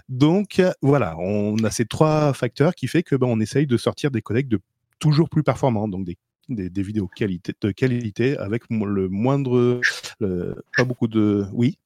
[SPEAKER 4] Donc voilà, on a ces trois facteurs qui fait que bah, on essaye de sortir des codecs de toujours plus performants, donc des vidéos de qualité avec le moindre, pas beaucoup de, oui?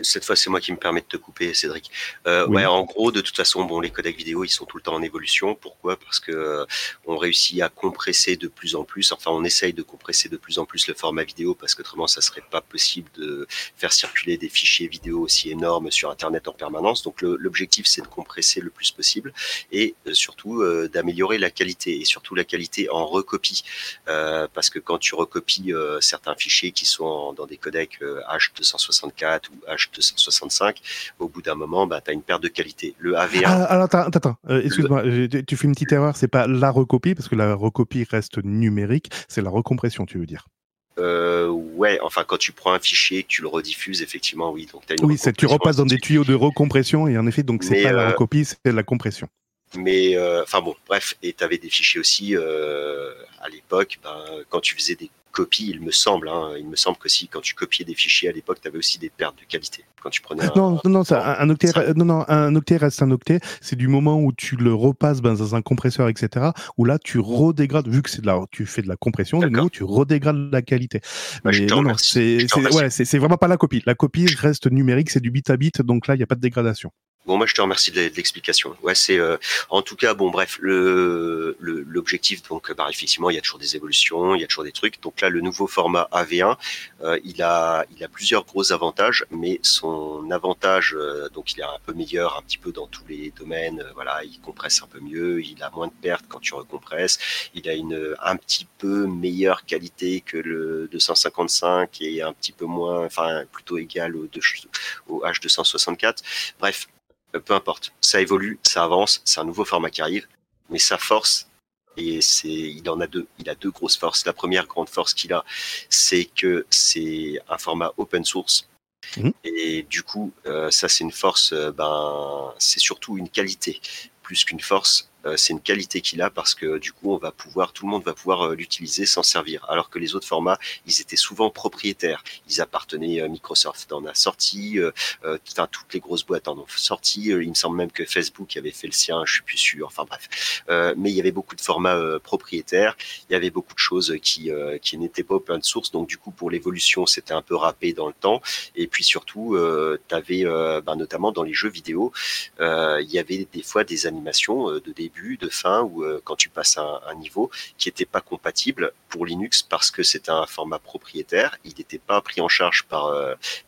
[SPEAKER 6] Cette fois, c'est moi qui me permets de te couper, Cédric. Euh, Ouais, en gros, de toute façon, bon, les codecs vidéo, ils sont tout le temps en évolution. Pourquoi? Parce que euh, on réussit à compresser de plus en plus. Enfin, on essaye de compresser de plus en plus le format vidéo parce que autrement, ça serait pas possible de faire circuler des fichiers vidéo aussi énormes sur Internet en permanence. Donc, l'objectif, c'est de compresser le plus possible et euh, surtout euh, d'améliorer la qualité et surtout la qualité en recopie. parce que quand tu recopies certains fichiers qui sont dans des codecs H264 ou H 265, au bout d'un moment, bah, tu as une perte de qualité. Le AV1.
[SPEAKER 4] Ah, alors, attends, attends, euh, excuse-moi, tu fais une petite erreur, c'est pas la recopie, parce que la recopie reste numérique, c'est la recompression, tu veux dire.
[SPEAKER 6] Euh, ouais, enfin quand tu prends un fichier, que tu le rediffuses, effectivement, oui. Donc
[SPEAKER 4] oui, c'est tu repasses dans des tuyaux de recompression et en effet, donc c'est pas la euh, recopie, c'est la compression.
[SPEAKER 6] Mais enfin bon, bref, et tu avais des fichiers aussi à l'époque, ben, quand tu faisais des copie, il me semble. Hein, il me semble que si quand tu copiais des fichiers à l'époque, tu avais aussi des pertes de qualité. Quand tu prenais
[SPEAKER 4] non, non, non, ça, un, octet, non, non, un octet reste un octet. C'est du moment où tu le repasses ben, dans un compresseur, etc. Où là, tu redégrades, vu que c'est de la, tu fais de la compression, de nouveau, tu redégrades la qualité. Bah, Mais non, non, c'est, ouais, c'est vraiment pas la copie. La copie reste numérique, c'est du bit à bit, donc là, il n'y a pas de dégradation.
[SPEAKER 6] Bon, moi je te remercie de, l'explication. Ouais, c'est euh, en tout cas bon, bref, le l'objectif donc, bah, effectivement, il y a toujours des évolutions, il y a toujours des trucs. Donc là, le nouveau format AV1, euh, il a il a plusieurs gros avantages, mais son avantage, euh, donc il est un peu meilleur un petit peu dans tous les domaines. voilà, il compresse un peu mieux, il a moins de pertes quand tu recompresses, il a une un petit peu meilleure qualité que le 255 et un petit peu moins, enfin plutôt égal au, au H264. Bref, euh, peu importe, ça évolue, ça avance, c'est un nouveau format qui arrive, mais sa force, et c'est, il en a deux, il a deux grosses forces. La première grande force qu'il a, c'est que c'est un format open source. Mmh. Et du coup, euh, ça c'est une force, euh, ben, c'est surtout une qualité plus qu'une force c'est une qualité qu'il a parce que du coup, on va pouvoir, tout le monde va pouvoir euh, l'utiliser, s'en servir. Alors que les autres formats, ils étaient souvent propriétaires. Ils appartenaient, à euh, Microsoft en a sorti, enfin, toutes les grosses boîtes en ont sorti. il me semble même que Facebook avait fait le sien, je suis plus sûr. Enfin bref, mais il y avait beaucoup de formats propriétaires. Il y avait beaucoup de choses qui qui n'étaient pas open source. Donc du coup, pour l'évolution, c'était un peu râpé dans le temps. Et puis surtout, tu avais ben, notamment dans les jeux vidéo, il y avait des fois des animations de début de fin ou quand tu passes un, niveau qui n'était pas compatible pour Linux parce que c'est un format propriétaire, il n'était pas pris en charge par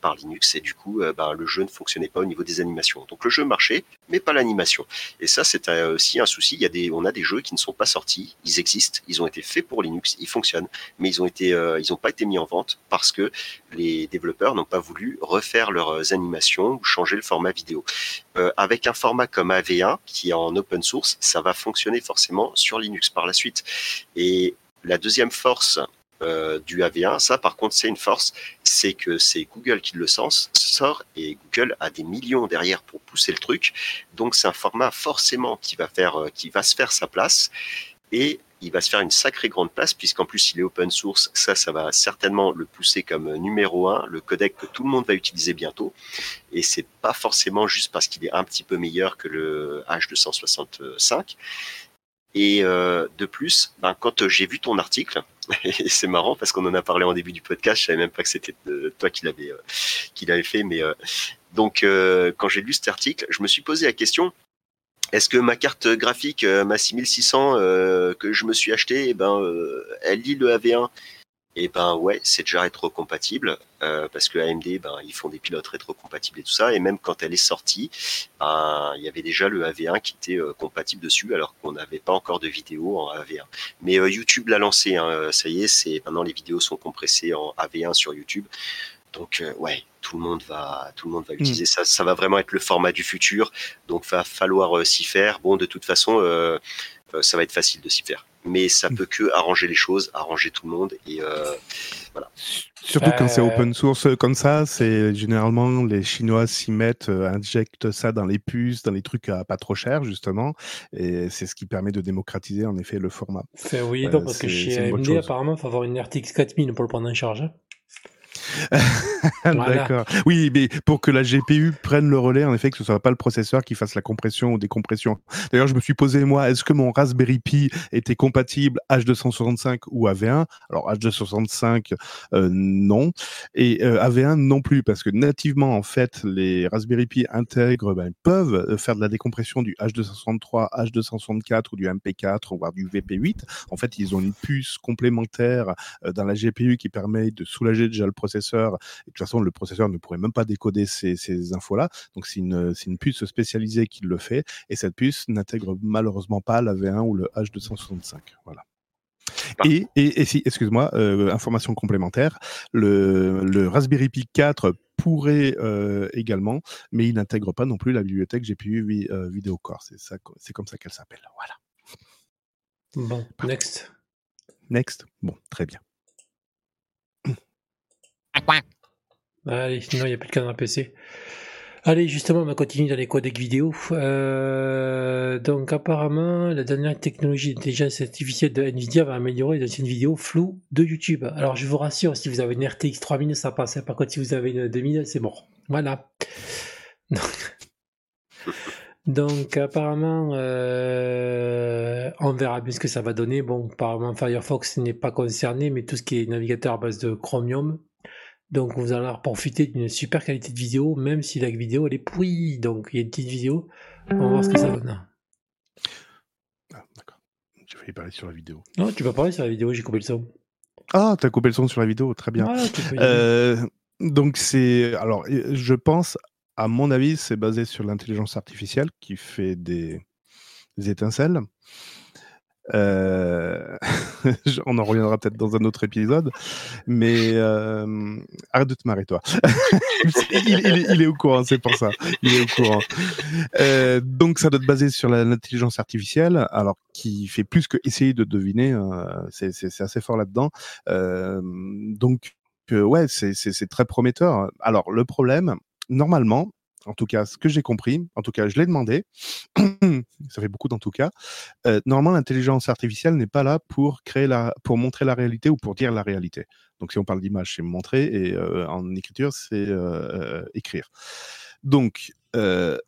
[SPEAKER 6] par Linux et du coup ben, le jeu ne fonctionnait pas au niveau des animations. Donc le jeu marchait, mais pas l'animation. Et ça c'est aussi un souci. Il y a des, on a des jeux qui ne sont pas sortis, ils existent, ils ont été faits pour Linux, ils fonctionnent, mais ils ont été, n'ont pas été mis en vente parce que les développeurs n'ont pas voulu refaire leurs animations ou changer le format vidéo. Euh, avec un format comme AV1 qui est en open source, ça va fonctionner forcément sur Linux par la suite. Et la deuxième force euh, du AV1, ça par contre c'est une force, c'est que c'est Google qui le sens, sort et Google a des millions derrière pour pousser le truc. Donc c'est un format forcément qui va faire, euh, qui va se faire sa place. Et il va se faire une sacrée grande place puisqu'en plus il est open source. Ça, ça va certainement le pousser comme numéro un, le codec que tout le monde va utiliser bientôt. Et c'est pas forcément juste parce qu'il est un petit peu meilleur que le H265. Et euh, de plus, ben, quand j'ai vu ton article, [laughs] et c'est marrant parce qu'on en a parlé en début du podcast, je savais même pas que c'était toi qui l'avais euh, fait, mais euh, donc quand j'ai lu cet article, je me suis posé la question est-ce que ma carte graphique, euh, ma 6600 euh, que je me suis acheté, eh ben, euh, elle lit le AV1 et eh ben ouais, c'est déjà rétrocompatible parce que AMD, ben ils font des pilotes rétrocompatibles et tout ça. Et même quand elle est sortie, ben il y avait déjà le AV1 qui était compatible dessus, alors qu'on n'avait pas encore de vidéo en AV1. Mais YouTube l'a lancé, hein, ça y est, c'est maintenant les vidéos sont compressées en AV1 sur YouTube. Donc euh, ouais, tout le monde va, tout le monde va mm. utiliser ça. Ça va vraiment être le format du futur. Donc va falloir euh, s'y faire. Bon, de toute façon, euh, ça va être facile de s'y faire. Mais ça mm. peut que arranger les choses, arranger tout le monde et voilà.
[SPEAKER 4] Surtout quand c'est open source comme ça, c'est généralement les Chinois s'y mettent, injectent ça dans les puces, dans les trucs à pas trop cher justement, et c'est ce qui permet de démocratiser en effet le format.
[SPEAKER 1] oui, non, parce que chez AMD apparemment, il faut avoir une RTX 4000 pour le prendre en charge. [laughs]
[SPEAKER 4] D'accord. Oui, mais pour que la GPU prenne le relais, en effet, que ce soit pas le processeur qui fasse la compression ou décompression. D'ailleurs, je me suis posé moi, est-ce que mon Raspberry Pi était compatible H265 ou AV1 Alors H265, euh, non, et euh, AV1 non plus, parce que nativement, en fait, les Raspberry Pi intègrent, ben, peuvent euh, faire de la décompression du H263, H264 ou du MP4, voire du VP8. En fait, ils ont une puce complémentaire dans la GPU qui permet de soulager déjà le processeur. Et de toute façon, le processeur ne pourrait même pas décoder ces, infos-là. Donc, c'est une, une puce spécialisée qui le fait. Et cette puce n'intègre malheureusement pas la V1 ou le H265. Voilà. Et, et, si, excuse-moi, euh, information complémentaire, le, le, Raspberry Pi 4 pourrait euh, également, mais il n'intègre pas non plus la bibliothèque GPU euh, Core. C'est ça, c'est comme ça qu'elle s'appelle. Voilà.
[SPEAKER 1] Bon, next.
[SPEAKER 4] Next. Bon, très bien.
[SPEAKER 1] Allez, sinon il n'y a plus de canard PC. Allez, justement, on va continuer dans les codecs vidéo. Euh, donc, apparemment, la dernière technologie d'intelligence artificielle de Nvidia va améliorer les anciennes vidéos floues de YouTube. Alors, je vous rassure, si vous avez une RTX 3000, ça passe. Par contre, si vous avez une 2000, c'est mort. Voilà. [laughs] Donc, apparemment, euh, on verra bien ce que ça va donner. Bon, apparemment, Firefox n'est pas concerné, mais tout ce qui est navigateur à base de Chromium, donc vous allez profiter d'une super qualité de vidéo, même si la vidéo elle est pourrie. Donc il y a une petite vidéo, on va voir ce que ça donne.
[SPEAKER 4] Ah, d'accord. Tu failli parler sur la vidéo.
[SPEAKER 1] Non, tu vas parler sur la vidéo, j'ai coupé le son.
[SPEAKER 4] Ah, tu as coupé le son sur la vidéo, très bien. Euh, donc c'est. Alors, je pense, à mon avis, c'est basé sur l'intelligence artificielle qui fait des étincelles. Euh, [laughs] on en reviendra peut-être dans un autre épisode, mais euh, arrête de te marrer toi. [laughs] il, est au courant, c'est pour ça. Il est au courant. Euh, donc ça doit être basé sur l'intelligence artificielle, alors qui fait plus que essayer de deviner. c'est assez fort là-dedans. donc ouais, c'est très prometteur. Alors le problème, normalement, en tout cas, ce que j'ai compris, en tout cas, je l'ai demandé, [clears throat] ça fait beaucoup dans tout cas, euh, normalement, l'intelligence artificielle n'est pas là pour créer la, pour montrer la réalité ou pour dire la réalité. Donc, si on parle d'image, c'est montrer, et euh, en écriture, c'est euh, écrire. Donc,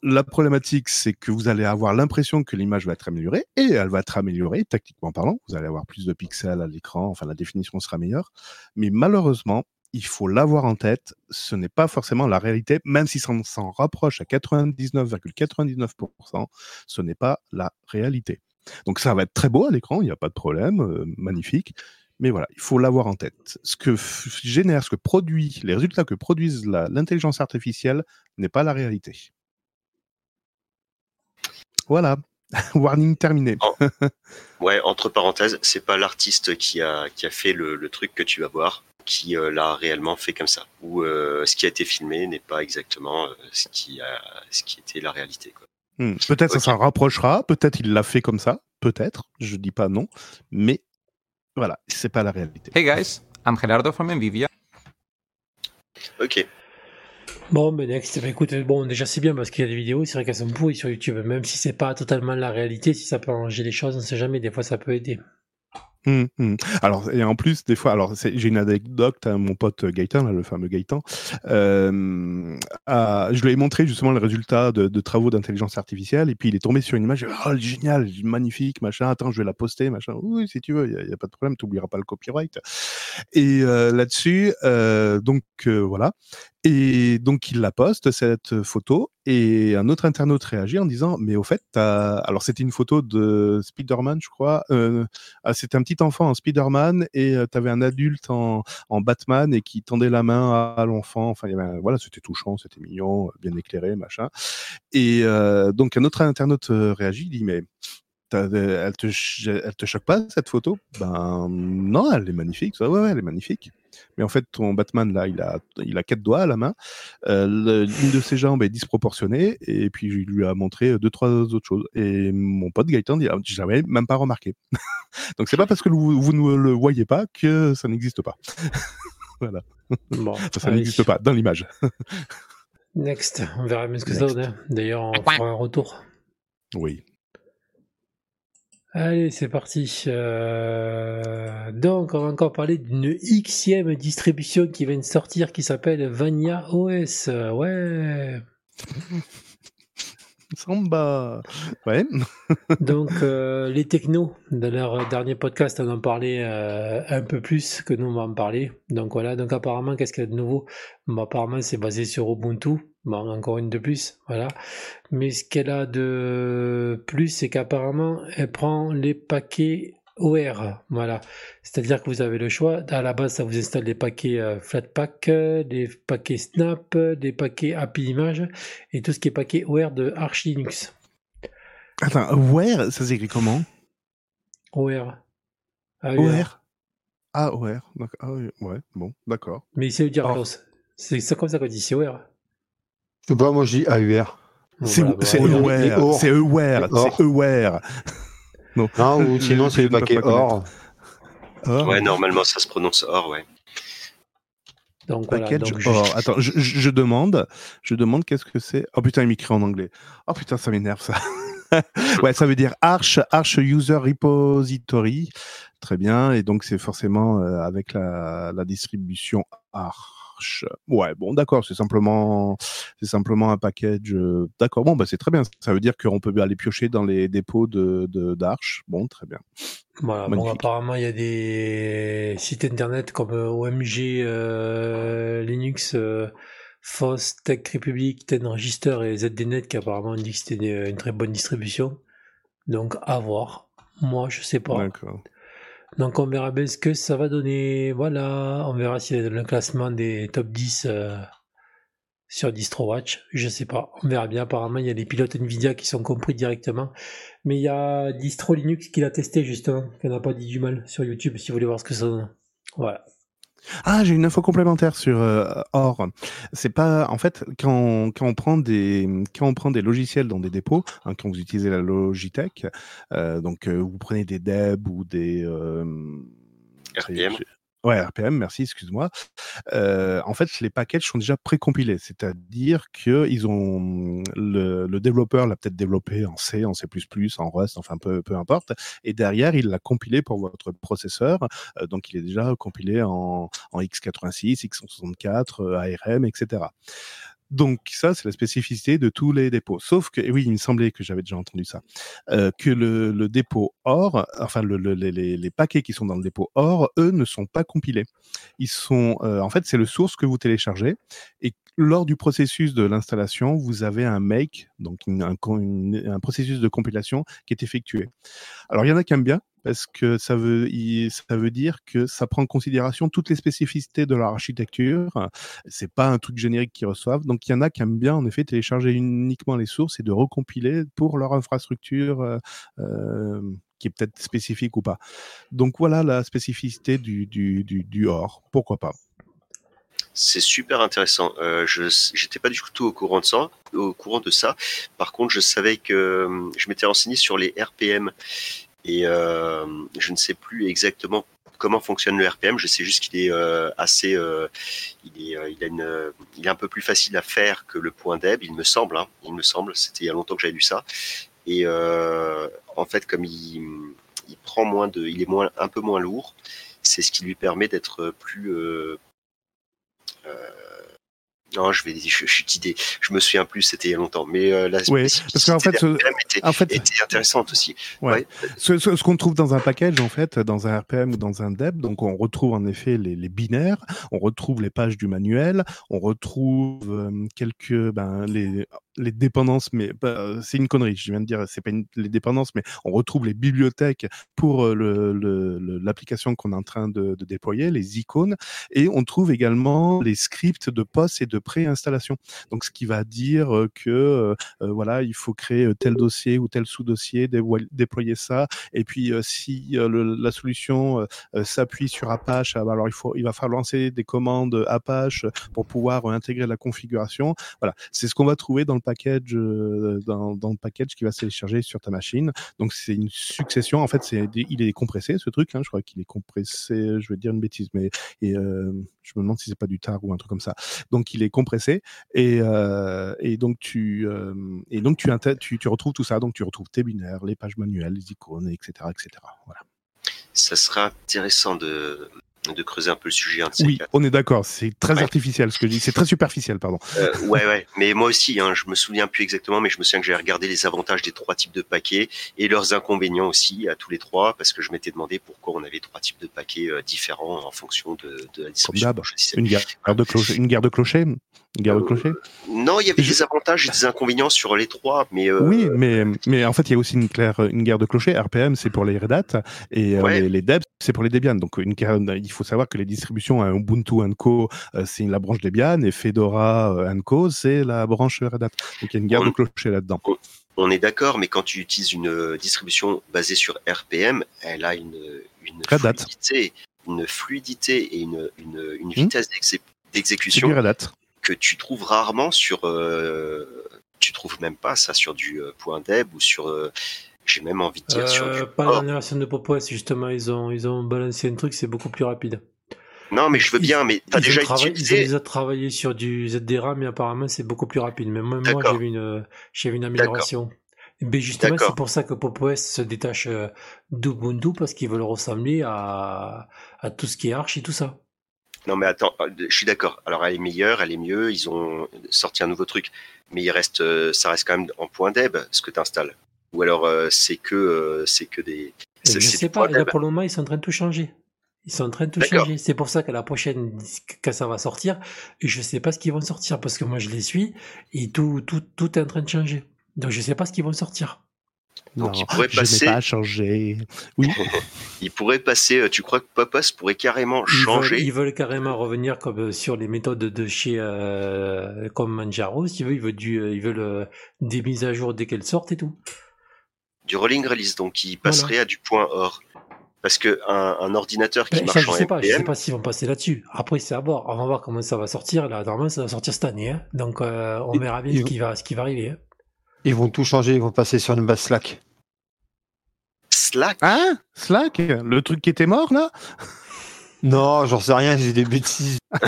[SPEAKER 4] la problématique, c'est que vous allez avoir l'impression que l'image va être améliorée, et elle va être améliorée, tactiquement parlant. Vous allez avoir plus de pixels à l'écran, enfin, la définition sera meilleure. Mais malheureusement, il faut l'avoir en tête, ce n'est pas forcément la réalité, même si ça s'en rapproche à 99,99%, ce n'est pas la réalité. Donc ça va être très beau à l'écran, il n'y a pas de problème, euh, magnifique. Mais voilà, il faut l'avoir en tête. Ce que génère, ce que produit, les résultats que produisent l'intelligence artificielle n'est pas la réalité. Voilà. [laughs] Warning terminé. [laughs]
[SPEAKER 6] ouais, entre parenthèses, c'est pas l'artiste qui a, qui a fait le, truc que tu vas voir qui euh, l'a réellement fait comme ça. Ou euh, ce qui a été filmé n'est pas exactement euh, ce, qui a, ce qui était la réalité.
[SPEAKER 4] Hmm. Peut-être ça s'en rapprochera, peut-être il l'a fait comme ça, peut-être, je dis pas non, mais voilà, c'est pas la réalité.
[SPEAKER 12] Hey guys, I'm Gerardo from Nvidia.
[SPEAKER 6] Ok.
[SPEAKER 1] Bon, ben next, ben, écoute, bon, déjà c'est bien parce qu'il y a des vidéos, c'est vrai qu'elles sont pourries sur YouTube, même si c'est pas totalement la réalité, si ça peut arranger les choses, on sait jamais, des fois ça peut aider.
[SPEAKER 4] Mmh, mmh. Alors et en plus des fois, alors j'ai une anecdote, hein, mon pote Gaëtan, là, le fameux Gaëtan, euh, je lui ai montré justement le résultat de, travaux d'intelligence artificielle et puis il est tombé sur une image, oh génial, magnifique, machin, attends je vais la poster, machin, oui si tu veux, il y, a pas de problème, tu n'oublieras pas le copyright. Et euh, là-dessus, euh, donc euh, voilà, et donc il la poste cette photo et un autre internaute réagit en disant mais au fait alors c'était une photo de Spider-Man je crois euh, ah, c'était un petit enfant en Spider-Man et euh, tu avais un adulte en, Batman et qui tendait la main à, l'enfant enfin voilà c'était touchant c'était mignon bien éclairé machin et euh, donc un autre internaute réagit il dit mais elle te, te choque pas cette photo? Ben non, elle est magnifique. Ouais, ouais, elle est magnifique. Mais en fait, ton Batman là, il a, il a quatre doigts à la main. Euh, L'une de ses jambes est disproportionnée. Et puis je lui ai montré deux, trois autres choses. Et mon pote Gaëtan dit, ah, j'avais même pas remarqué. [laughs] Donc c'est pas parce que vous, vous, ne le voyez pas que ça n'existe pas. [laughs] voilà. Bon, ça, n'existe pas dans l'image.
[SPEAKER 1] Next, on verra bien ce que ça donne. Hein. D'ailleurs, on fera un retour.
[SPEAKER 4] Oui.
[SPEAKER 1] Allez, c'est parti. Euh, donc, on va encore parler d'une Xème distribution qui vient de sortir qui s'appelle Vania OS. Ouais. [laughs] Donc, euh, les technos, dans leur dernier podcast, on en parlait euh, un peu plus que nous, on va en parler. Donc, voilà. Donc, apparemment, qu'est-ce qu'il y a de nouveau? Apparemment, c'est basé sur Ubuntu. Bon, encore une de plus, voilà. Mais ce qu'elle a de plus, c'est qu'apparemment, elle prend les paquets OR, voilà. C'est-à-dire que vous avez le choix. À la base, ça vous installe des paquets euh, Flatpak, des paquets Snap, des paquets API Image et tout ce qui est paquet OR de Arch Linux.
[SPEAKER 4] Attends, OR, ça s'écrit comment?
[SPEAKER 1] OR.
[SPEAKER 4] OR Ah, OR. Ah, ouais, bon, d'accord.
[SPEAKER 1] Mais il sait dire, Klaus. C'est comme ça qu'on dit, c'est OR.
[SPEAKER 7] Je sais pas, moi je dis AUR.
[SPEAKER 4] C'est aware, c'est aware, c'est aware.
[SPEAKER 7] Non, non ou [laughs] sinon c'est le paquet or.
[SPEAKER 6] Ouais, normalement ça se prononce or, ouais.
[SPEAKER 4] Donc, Package or. Attends, je, je, demande, je demande qu'est-ce que c'est. Oh putain, il m'écrit en anglais. Oh putain, ça m'énerve ça. [laughs] ouais, ça veut dire Arch, Arch User Repository. Très bien. Et donc, c'est forcément euh, avec la, la distribution Arch. Ouais, bon, d'accord, c'est simplement, c'est simplement un package. Euh, d'accord, bon, bah c'est très bien. Ça veut dire qu'on peut aller piocher dans les dépôts de d'Arch. Bon, très bien.
[SPEAKER 1] Voilà, bon, apparemment, il y a des sites internet comme euh, OMG, euh, Linux, FOSS, Tech Republic, Register et ZDNet qui apparemment dit que c'était une très bonne distribution. Donc, à voir. Moi, je sais pas. D'accord. Donc on verra bien ce que ça va donner. Voilà, on verra a le classement des top 10 euh, sur DistroWatch. Je sais pas, on verra bien. Apparemment, il y a des pilotes Nvidia qui sont compris directement. Mais il y a Distro Linux qui l'a testé justement, qui n'a pas dit du mal sur YouTube si vous voulez voir ce que ça donne. Voilà.
[SPEAKER 4] Ah, j'ai une info complémentaire sur euh, Or. C'est pas, en fait, quand, quand, on prend des, quand on prend des logiciels dans des dépôts, hein, quand vous utilisez la Logitech, euh, donc euh, vous prenez des Deb ou des
[SPEAKER 6] RPM.
[SPEAKER 4] Ouais, RPM, merci, excuse-moi. Euh, en fait, les packages sont déjà précompilés, c'est-à-dire que ils ont le, le développeur l'a peut-être développé en C, en C++, en Rust, enfin peu, peu importe, et derrière il l'a compilé pour votre processeur, euh, donc il est déjà compilé en, en x86, x64, ARM, etc. Donc ça, c'est la spécificité de tous les dépôts. Sauf que, oui, il me semblait que j'avais déjà entendu ça, euh, que le, dépôt OR, enfin le, les, paquets qui sont dans le dépôt OR, eux, ne sont pas compilés. Ils sont, euh, en fait, c'est le source que vous téléchargez et lors du processus de l'installation, vous avez un make, donc un, processus de compilation qui est effectué. Alors, il y en a qui aiment bien parce que ça veut, ça veut dire que ça prend en considération toutes les spécificités de leur architecture. C'est pas un truc générique qu'ils reçoivent. Donc, il y en a qui aiment bien, en effet, télécharger uniquement les sources et de recompiler pour leur infrastructure euh, euh, qui est peut-être spécifique ou pas. Donc, voilà la spécificité du, du, du, du OR. Pourquoi pas?
[SPEAKER 6] C'est super intéressant. Euh, je j'étais pas du tout au courant de ça. Au courant de ça. Par contre, je savais que je m'étais renseigné sur les RPM et euh, je ne sais plus exactement comment fonctionne le RPM. Je sais juste qu'il est euh, assez, euh, il est, il a une, il est un peu plus facile à faire que le point deb, il me semble. Hein, il me semble. C'était il y a longtemps que j'avais lu ça. Et en fait, comme il, il prend moins de, il est moins, un peu moins lourd, c'est ce qui lui permet d'être plus euh, non, je vais, je, suis idée. Je me souviens plus, c'était il y a longtemps. Mais euh, la
[SPEAKER 4] oui, parce qu'en fait,
[SPEAKER 6] était, en fait, était intéressante aussi.
[SPEAKER 4] Ouais. Ce, ce, qu'on trouve dans un package, en fait, dans un RPM ou dans un DEB, donc on retrouve en effet les, les binaires, on retrouve les pages du manuel, on retrouve euh, quelques, ben, les, les dépendances, mais bah, c'est une connerie. Je viens de dire, c'est pas les dépendances, mais on retrouve les bibliothèques pour l'application qu'on est en train de, déployer, les icônes, et on trouve également les scripts de post et de préinstallation. Donc, ce qui va dire que euh, voilà, il faut créer tel dossier ou tel sous-dossier, déployer ça, et puis si la solution s'appuie sur Apache, ah, bah, alors il faut, il va falloir lancer des commandes Apache pour pouvoir intégrer la configuration. Voilà, c'est ce qu'on va trouver dans le package euh, dans, le package qui va se télécharger sur ta machine. Donc c'est une succession. En fait, il est compressé ce truc. Hein, je crois qu'il est compressé. Je vais dire une bêtise, mais euh, je me demande si c'est pas du tar ou un truc comme ça. Donc il est compressé et, euh, donc tu, tu retrouves tout ça. Donc tu retrouves tes binaires, les pages manuelles, les icônes, etc., etc. Voilà.
[SPEAKER 6] Ça sera intéressant de de creuser un peu le sujet.
[SPEAKER 4] oui, on est d'accord. C'est très artificiel ce que je dis. C'est très superficiel, pardon.
[SPEAKER 6] Euh, ouais, ouais. Mais moi aussi, hein, je me souviens plus exactement, mais je me souviens que j'ai regardé les avantages des trois types de paquets et leurs inconvénients aussi à tous les trois, parce que je m'étais demandé pourquoi on avait trois types de paquets euh, différents en fonction de, de la distribution.
[SPEAKER 4] Une guerre, de clocher, une guerre de clocher. Une guerre de euh.
[SPEAKER 6] Non, il y avait des avantages et des inconvénients sur les trois, mais. Euh...
[SPEAKER 4] Oui, mais mais en fait, il y a aussi une claire une guerre de clocher. RPM, c'est pour les Red Hat et les, les Dev, c'est pour les Debian. Donc une il faut savoir que les distributions hein, Ubuntu Co, euh, c'est la branche Debian et Fedora euh, Co, c'est la branche Red Hat. Donc il y a une guerre de clocher là-dedans.
[SPEAKER 6] On est d'accord, mais quand tu utilises une distribution basée sur RPM, elle a une, une fluidité, une fluidité et une, une, une hmm. vitesse d'exécution que tu trouves rarement sur. Euh, tu trouves même pas ça sur du point .deb ou sur j'ai même envie de dire sur
[SPEAKER 1] du... Pas la dernière version de Popo justement, ils ont, ils ont balancé un truc, c'est beaucoup plus rapide.
[SPEAKER 6] Non, mais je veux bien, mais t'as déjà utilisé...
[SPEAKER 1] Ils ont déjà travaillé sur du ZDRA, mais apparemment c'est beaucoup plus rapide. Mais moi, moi j'ai vu une, j'ai vu une amélioration. Mais justement, c'est pour ça que PopOS se détache euh, d'Ubuntu parce qu'ils veulent ressembler à, à tout ce qui est Arch et tout ça.
[SPEAKER 6] Non, mais attends, euh, je suis d'accord. Alors, elle est meilleure, elle est mieux. Ils ont sorti un nouveau truc, mais il reste, euh, ça reste quand même en point deb ce que tu installes. Ou alors c'est que c'est que des.
[SPEAKER 1] Je sais pas. Là, pour le moment, ils sont en train de tout changer. Ils sont en train de tout changer. C'est pour ça qu'à la prochaine, quand ça va sortir, je sais pas ce qu'ils vont sortir parce que moi je les suis et tout, tout, tout est en train de changer. Donc je sais pas ce qu'ils vont sortir.
[SPEAKER 4] Donc non, il pourrait passer. Je n'ai pas changé. Oui. [laughs]
[SPEAKER 6] il pourrait passer. Euh, tu crois que Papas pourrait carrément changer
[SPEAKER 1] ils veulent, carrément revenir comme euh, sur les méthodes de chez euh, comme Manjaro. Si ils veulent du, ils veulent des mises à jour dès qu'elles sortent et tout.
[SPEAKER 6] Du rolling release, donc il passerait à du point or. Parce que un, ordinateur qui
[SPEAKER 1] ben,
[SPEAKER 6] marche
[SPEAKER 1] je sais pas, je sais pas s'ils vont passer là-dessus. Après, c'est à voir. On va voir comment ça va sortir. Là, normalement, ça va sortir cette année. Hein. Donc, euh, on verra bien ce qui, va, ce qui va arriver. Hein.
[SPEAKER 7] Ils vont tout changer. Ils vont passer sur une base Slack.
[SPEAKER 6] Slack?
[SPEAKER 4] Hein? Slack? Le truc qui était mort, là?
[SPEAKER 7] Non, j'en sais rien, j'ai des bêtises. [laughs]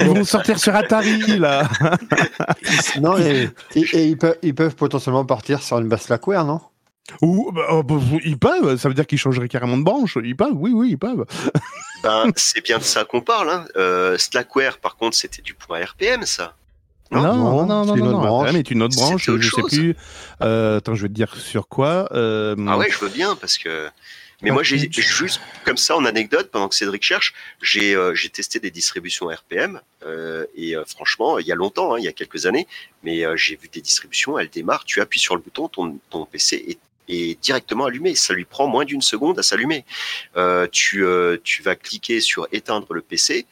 [SPEAKER 4] ils vont sortir sur Atari, là. [laughs]
[SPEAKER 7] non, et, ils, peuvent, ils, peuvent, potentiellement partir sur une base Slackware, non?
[SPEAKER 4] Ou bah, oh, bah, ils peuvent, ça veut dire qu'ils changeraient carrément de branche. Ils peuvent, oui, oui, ils peuvent. [laughs]
[SPEAKER 6] ben, c'est bien de ça qu'on parle. Hein. Euh, Slackware, par contre, c'était du point RPM, ça.
[SPEAKER 4] Non, non, non, non, non, non, branche. RPM est une autre branche, je sais plus. Euh, attends, je vais te dire sur quoi. Euh...
[SPEAKER 6] Ah ouais, je veux bien, parce que Mais moi, j'ai juste comme ça en anecdote, pendant que Cédric cherche, j'ai euh, j'ai testé des distributions RPM euh, et euh, franchement, il y a longtemps, hein, il y a quelques années, mais j'ai vu des distributions, elles démarrent, tu appuies sur le bouton, ton, ton PC est est directement allumé. Ça lui prend moins d'une seconde à s'allumer. Euh, tu, euh, tu vas cliquer sur éteindre le PC.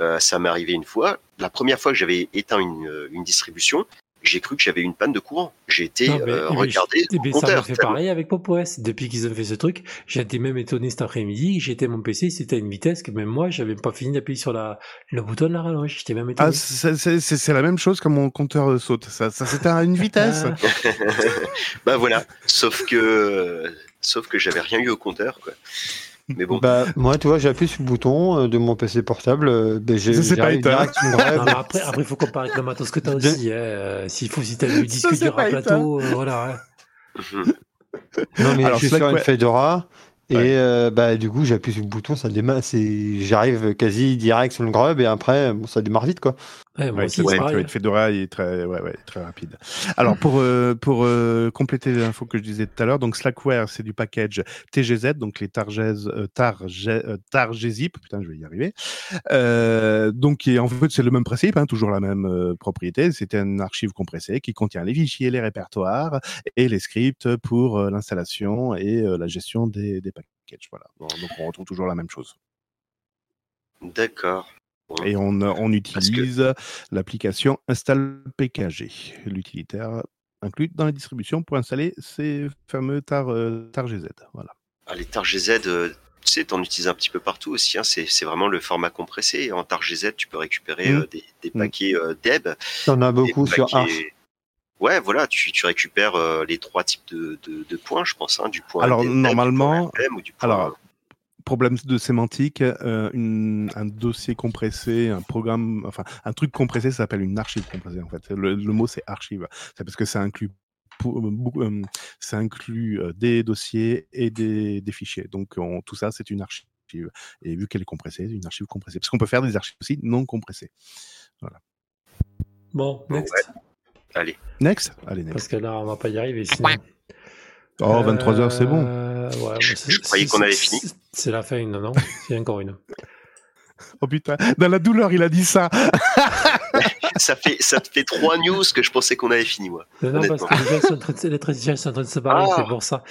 [SPEAKER 6] Euh, ça m'est arrivé une fois. La première fois que j'avais éteint une, une distribution, j'ai cru que j'avais une panne de courant. J'ai été non, mais, euh, regardé
[SPEAKER 1] mais, Ça m'a fait pareil avec Pop OS. Depuis qu'ils ont fait ce truc, j'ai été même étonné cet après-midi. J'étais mon PC, c'était à une vitesse que même moi, j'avais pas fini d'appuyer sur la, le bouton de la rallonge. J'étais même étonné.
[SPEAKER 4] Ah, c'est la même chose que mon compteur saute. Ça, ça c'était à une vitesse. [laughs]
[SPEAKER 6] bah voilà. Sauf que, sauf que j'avais rien eu au compteur, quoi. Mais bon.
[SPEAKER 7] Bah, moi, tu vois, j'appuie sur le bouton euh, de mon PC portable. Euh, ben, j'ai direct
[SPEAKER 1] une grève. Non, après, après, il faut comparer avec le matos que tu as aussi. Hein. Euh, S'il faut, si tu as le disque dur à plateau, euh, voilà.
[SPEAKER 7] Hein. [laughs] non, mais Alors, je suis sur une Fedora. Et euh, bah, du coup, j'appuie sur le bouton, ça démarre. J'arrive quasi direct sur le grub et après, bon, ça démarre vite, quoi.
[SPEAKER 4] Ouais, ouais, c'est vrai que Fedora est très, ouais, ouais, très rapide. Alors pour euh, pour euh, compléter l'info que je disais tout à l'heure, donc Slackware c'est du package TGZ, donc les Targes euh, Targe, euh, Targezip, putain je vais y arriver. Euh, donc et en fait c'est le même principe, hein, toujours la même euh, propriété. C'est un archive compressée qui contient les fichiers, les répertoires et les scripts pour l'installation et la gestion des, des packages. Voilà. donc on retrouve toujours la même chose.
[SPEAKER 6] D'accord.
[SPEAKER 4] Et on, on utilise l'application Install PKG, l'utilitaire inclus dans la distribution pour installer ces fameux tar, euh, tar GZ. Voilà.
[SPEAKER 6] Ah, les tar GZ, euh, tu sais, en utilises un petit peu partout aussi. Hein. C'est vraiment le format compressé. En tar GZ, tu peux récupérer mmh. euh, des, des, paquets euh, DEB.
[SPEAKER 7] en as beaucoup sur Arch.
[SPEAKER 6] Ouais, voilà, tu, tu récupères euh, les trois types de, de, de, points, je pense, hein, du point.
[SPEAKER 4] Alors normalement,
[SPEAKER 6] ou du point,
[SPEAKER 4] alors problème de sémantique, euh, une, un dossier compressé, un programme, enfin un truc compressé, ça s'appelle une archive compressée en fait. Le, le mot c'est archive, c'est parce que ça inclut euh, ça inclut euh, des dossiers et des, des fichiers. Donc on, tout ça c'est une archive. Et vu qu'elle est compressée, c'est une archive compressée. Parce qu'on peut faire des archives aussi non compressées. Voilà.
[SPEAKER 1] Bon, next.
[SPEAKER 6] Ouais. Allez.
[SPEAKER 4] Next? Allez, next.
[SPEAKER 1] Parce que là, on va pas y arriver sinon.
[SPEAKER 4] Oh, 23h, c'est bon.
[SPEAKER 1] Euh, ouais,
[SPEAKER 6] je, je croyais qu'on avait fini.
[SPEAKER 1] C'est la fin, non, non Il y a encore une. [laughs]
[SPEAKER 4] oh putain, dans la douleur, il a dit ça. [laughs]
[SPEAKER 6] ça, fait, ça te fait trois news que je pensais qu'on avait fini, moi.
[SPEAKER 1] Non, non parce que les gens sont en train de, les traditions sont en train de se parler, ah. c'est pour ça.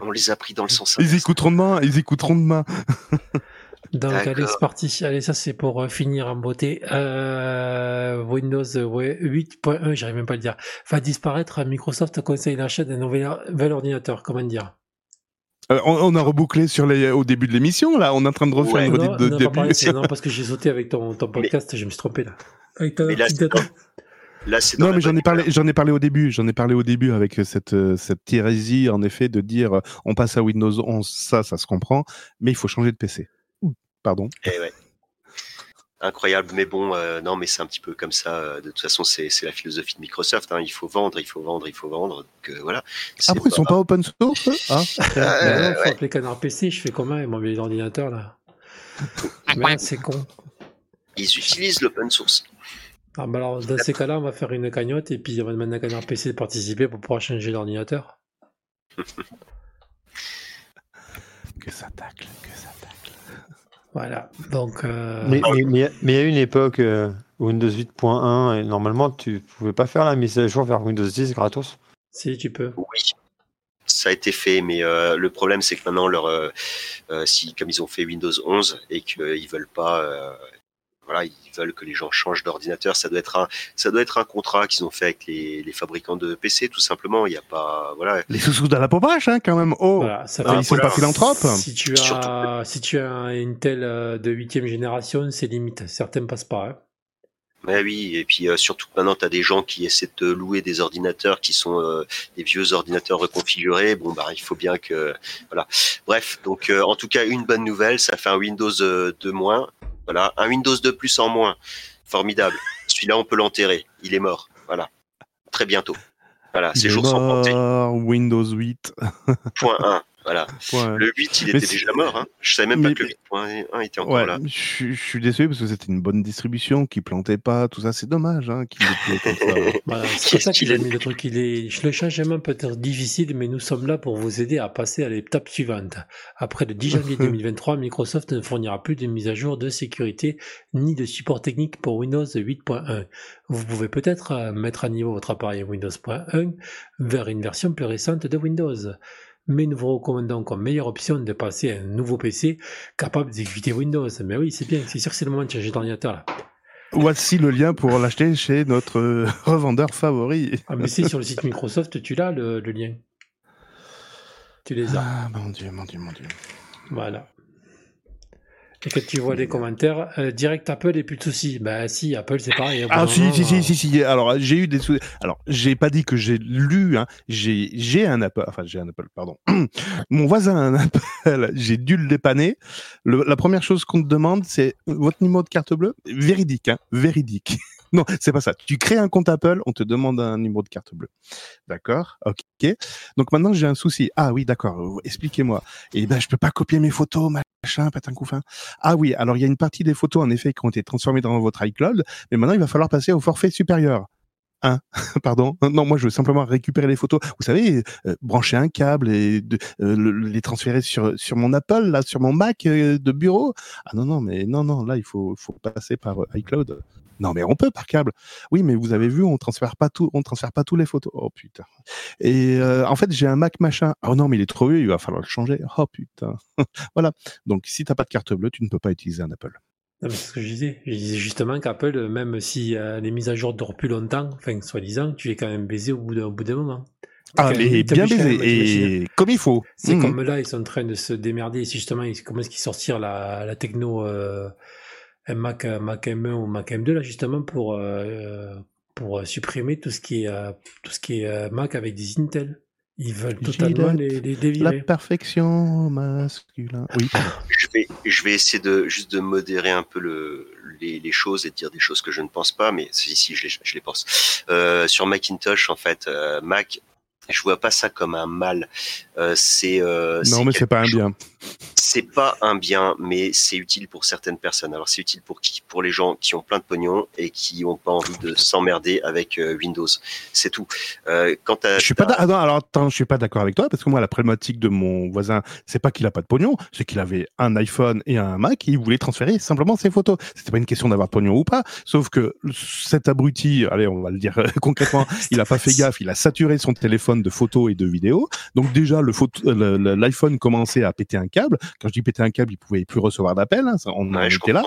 [SPEAKER 6] On les a pris dans le sens.
[SPEAKER 4] Ils écouteront demain, ils écouteront demain. [laughs]
[SPEAKER 1] Donc allez, c'est parti. Allez, ça c'est pour euh, finir en beauté. Euh, Windows ouais, 8.1, j'arrive même pas à le dire, va disparaître. Microsoft conseille l'achat d'un nouvel ordinateur. Comment dire?
[SPEAKER 4] Euh, on, on, a rebouclé sur les, au début de l'émission, là. On est en train de refaire
[SPEAKER 1] ouais,
[SPEAKER 4] une redite de
[SPEAKER 1] non,
[SPEAKER 4] début.
[SPEAKER 1] Parlé, [laughs] non, parce que j'ai sauté avec ton, ton podcast, mais, je me suis trompé là. Avec ta
[SPEAKER 6] Là,
[SPEAKER 4] non, mais j'en ai parlé, j'en ai parlé au début. J'en ai parlé au début avec cette cette hérésie, en effet, de dire on passe à Windows 11, ça, ça se comprend, mais il faut changer de PC. Pardon.
[SPEAKER 6] Eh ouais. Incroyable, mais bon, euh, non, mais c'est un petit peu comme ça. Euh, de toute façon, c'est la philosophie de Microsoft. Hein. Il faut vendre, il faut vendre, il faut vendre. Donc euh, voilà.
[SPEAKER 4] Après, pas... ils sont pas open source hein [laughs]
[SPEAKER 1] euh, faut appeler Canard PC. Je fais comment Ils m'ont mis l'ordinateur là? Merde, c'est con.
[SPEAKER 6] Ils utilisent l'open source.
[SPEAKER 1] Ah, bah alors, dans ces cas-là, on va faire une cagnotte et puis on va demander à Canard PC de participer pour pouvoir changer l'ordinateur. [laughs]
[SPEAKER 4] que ça tacle, que ça tacle.
[SPEAKER 1] Voilà, donc. Euh...
[SPEAKER 7] Mais, mais, mais, à une époque, euh, Windows 8.1, normalement, tu pouvais pas faire la mise à jour vers Windows 10 gratos
[SPEAKER 1] Si, tu peux.
[SPEAKER 6] Oui, ça a été fait, mais euh, le problème, c'est que maintenant, leur, euh, si, comme ils ont fait Windows 11 et qu'ils veulent pas voilà, ils veulent que les gens changent d'ordinateur. Ça doit être un, ça doit être un contrat qu'ils ont fait avec les, les, fabricants de PC, tout simplement. Il n'y a pas, voilà.
[SPEAKER 4] Les sous-sous dans la pommage, hein, quand même. Oh,
[SPEAKER 1] voilà, ça
[SPEAKER 4] ah, ils sont pas philanthropes.
[SPEAKER 1] Si tu as, Surtout... si tu as une telle de huitième génération, c'est limite. Certains passent pas. Hein.
[SPEAKER 6] Ouais, oui, et puis euh, surtout maintenant, tu as des gens qui essaient de louer des ordinateurs qui sont euh, des vieux ordinateurs reconfigurés. Bon, bah, il faut bien que. Voilà. Bref, donc euh, en tout cas, une bonne nouvelle, ça fait un Windows de moins. Voilà, un Windows de plus en moins. Formidable. Celui-là, on peut l'enterrer. Il est mort. Voilà. Très bientôt. Voilà, ces jours sont comptés.
[SPEAKER 4] Windows 8.
[SPEAKER 6] Point 1. Voilà. Le 8, il était déjà mort. Hein. Je savais même pas que le 8.1 était encore là.
[SPEAKER 4] Je, suis déçu parce que c'était une bonne distribution qui plantait pas, tout ça. C'est dommage hein, qu'il comme ça.
[SPEAKER 1] voilà, [laughs] c'est pour ça qu'il a mis le truc. Il est... Le changement peut être difficile, mais nous sommes là pour vous aider à passer à l'étape suivante. Après le 10 janvier [laughs] 2023, Microsoft ne fournira plus de mise à jour de sécurité ni de support technique pour Windows 8.1. Vous pouvez peut-être euh, mettre à niveau votre appareil Windows.1 vers une version plus récente de Windows mais nous vous recommandons comme meilleure option de passer à un nouveau PC capable d'exécuter Windows. Mais oui, c'est bien, c'est sûr que c'est le moment de changer d'ordinateur là.
[SPEAKER 4] Voici le lien pour l'acheter chez notre euh, [laughs] revendeur favori.
[SPEAKER 1] Ah, mais c'est sur le site Microsoft, tu l'as le, le, lien? Tu les as?
[SPEAKER 4] Ah, mon dieu, mon dieu, mon dieu.
[SPEAKER 1] Voilà. Et que tu vois les commentaires, euh, direct Apple et plus de soucis. Bah si, Apple c'est pareil.
[SPEAKER 4] Hein, ah si, si, si, si, si, Alors j'ai eu des soucis. Alors j'ai pas dit que j'ai lu. Hein. J'ai j'ai un Apple. Enfin j'ai un Apple. Pardon. [clears throat] Mon voisin a un Apple. [laughs] J'ai dû le dépanner. la première chose qu'on te demande, c'est votre numéro de carte bleue? Véridique, hein. Véridique. [laughs] non, c'est pas ça. Tu crées un compte Apple, on te demande un numéro de carte bleue. D'accord? Ok. Donc maintenant, j'ai un souci. Ah oui, d'accord. Expliquez-moi. Et eh ben, je peux pas copier mes photos, Ah oui, alors il y a une partie des photos, en effet, qui ont été transformées dans votre iCloud, mais maintenant, il va falloir passer au forfait supérieur. Hein [laughs] Pardon Non, moi je veux simplement récupérer les photos. Vous savez, euh, brancher un câble et euh, les transférer sur sur mon Apple, là, sur mon Mac euh, de bureau. Ah non non, mais non non, là il faut faut passer par iCloud. Non, mais on peut par câble. Oui, mais vous avez vu, on transfère pas tout, on transfère pas tous les photos. Oh putain. Et euh, en fait, j'ai un Mac machin. Oh non, mais il est trop vieux, il va falloir le changer. Oh putain. [laughs] voilà. Donc, si t'as pas de carte bleue, tu ne peux pas utiliser un Apple.
[SPEAKER 1] c'est ce que je disais. Je disais justement qu'Apple, même si euh, les mises à jour durent plus longtemps, enfin, soi-disant, tu es quand même baisé au bout d'un bout d'un moment.
[SPEAKER 4] Ah, mais bien baisé, et comme il faut.
[SPEAKER 1] C'est mmh. comme là, ils sont en train de se démerder. Si justement, comment est-ce qu'ils sortirent la, la techno euh, un Mac, Mac M1 ou Mac M2 là justement pour euh, pour supprimer tout ce qui est euh, tout ce qui est euh, Mac avec des Intel. Ils veulent totalement les, les dévirer.
[SPEAKER 4] La perfection masculin. Oui. [coughs]
[SPEAKER 6] Je vais, je vais essayer de juste de modérer un peu le, les, les, choses et de dire des choses que je ne pense pas, mais si, si je les, je les pense. Euh, sur Macintosh, en fait, Mac, je vois pas ça comme un mal. Euh, c'est
[SPEAKER 4] non, mais c'est pas un bien
[SPEAKER 6] c'est pas un bien, mais c'est utile pour certaines personnes. Alors c'est utile pour qui? Pour les gens qui ont plein de pognon et qui ont pas envie de s'emmerder avec euh, Windows. C'est tout. Euh, quand
[SPEAKER 4] je suis pas alors attends, je suis pas d'accord avec toi parce que moi la problématique de mon voisin, c'est pas qu'il a pas de pognon, c'est qu'il avait un iPhone et un Mac et il voulait transférer simplement ses photos. C'était pas une question d'avoir de pognon ou pas, sauf que cet abruti, allez, on va le dire concrètement, [laughs] il a pas fait gaffe, il a saturé son téléphone de photos et de vidéos. Donc déjà le l'iPhone commençait à péter un câble quand je dis péter un câble, il pouvait plus recevoir d'appels. Hein, on en était là.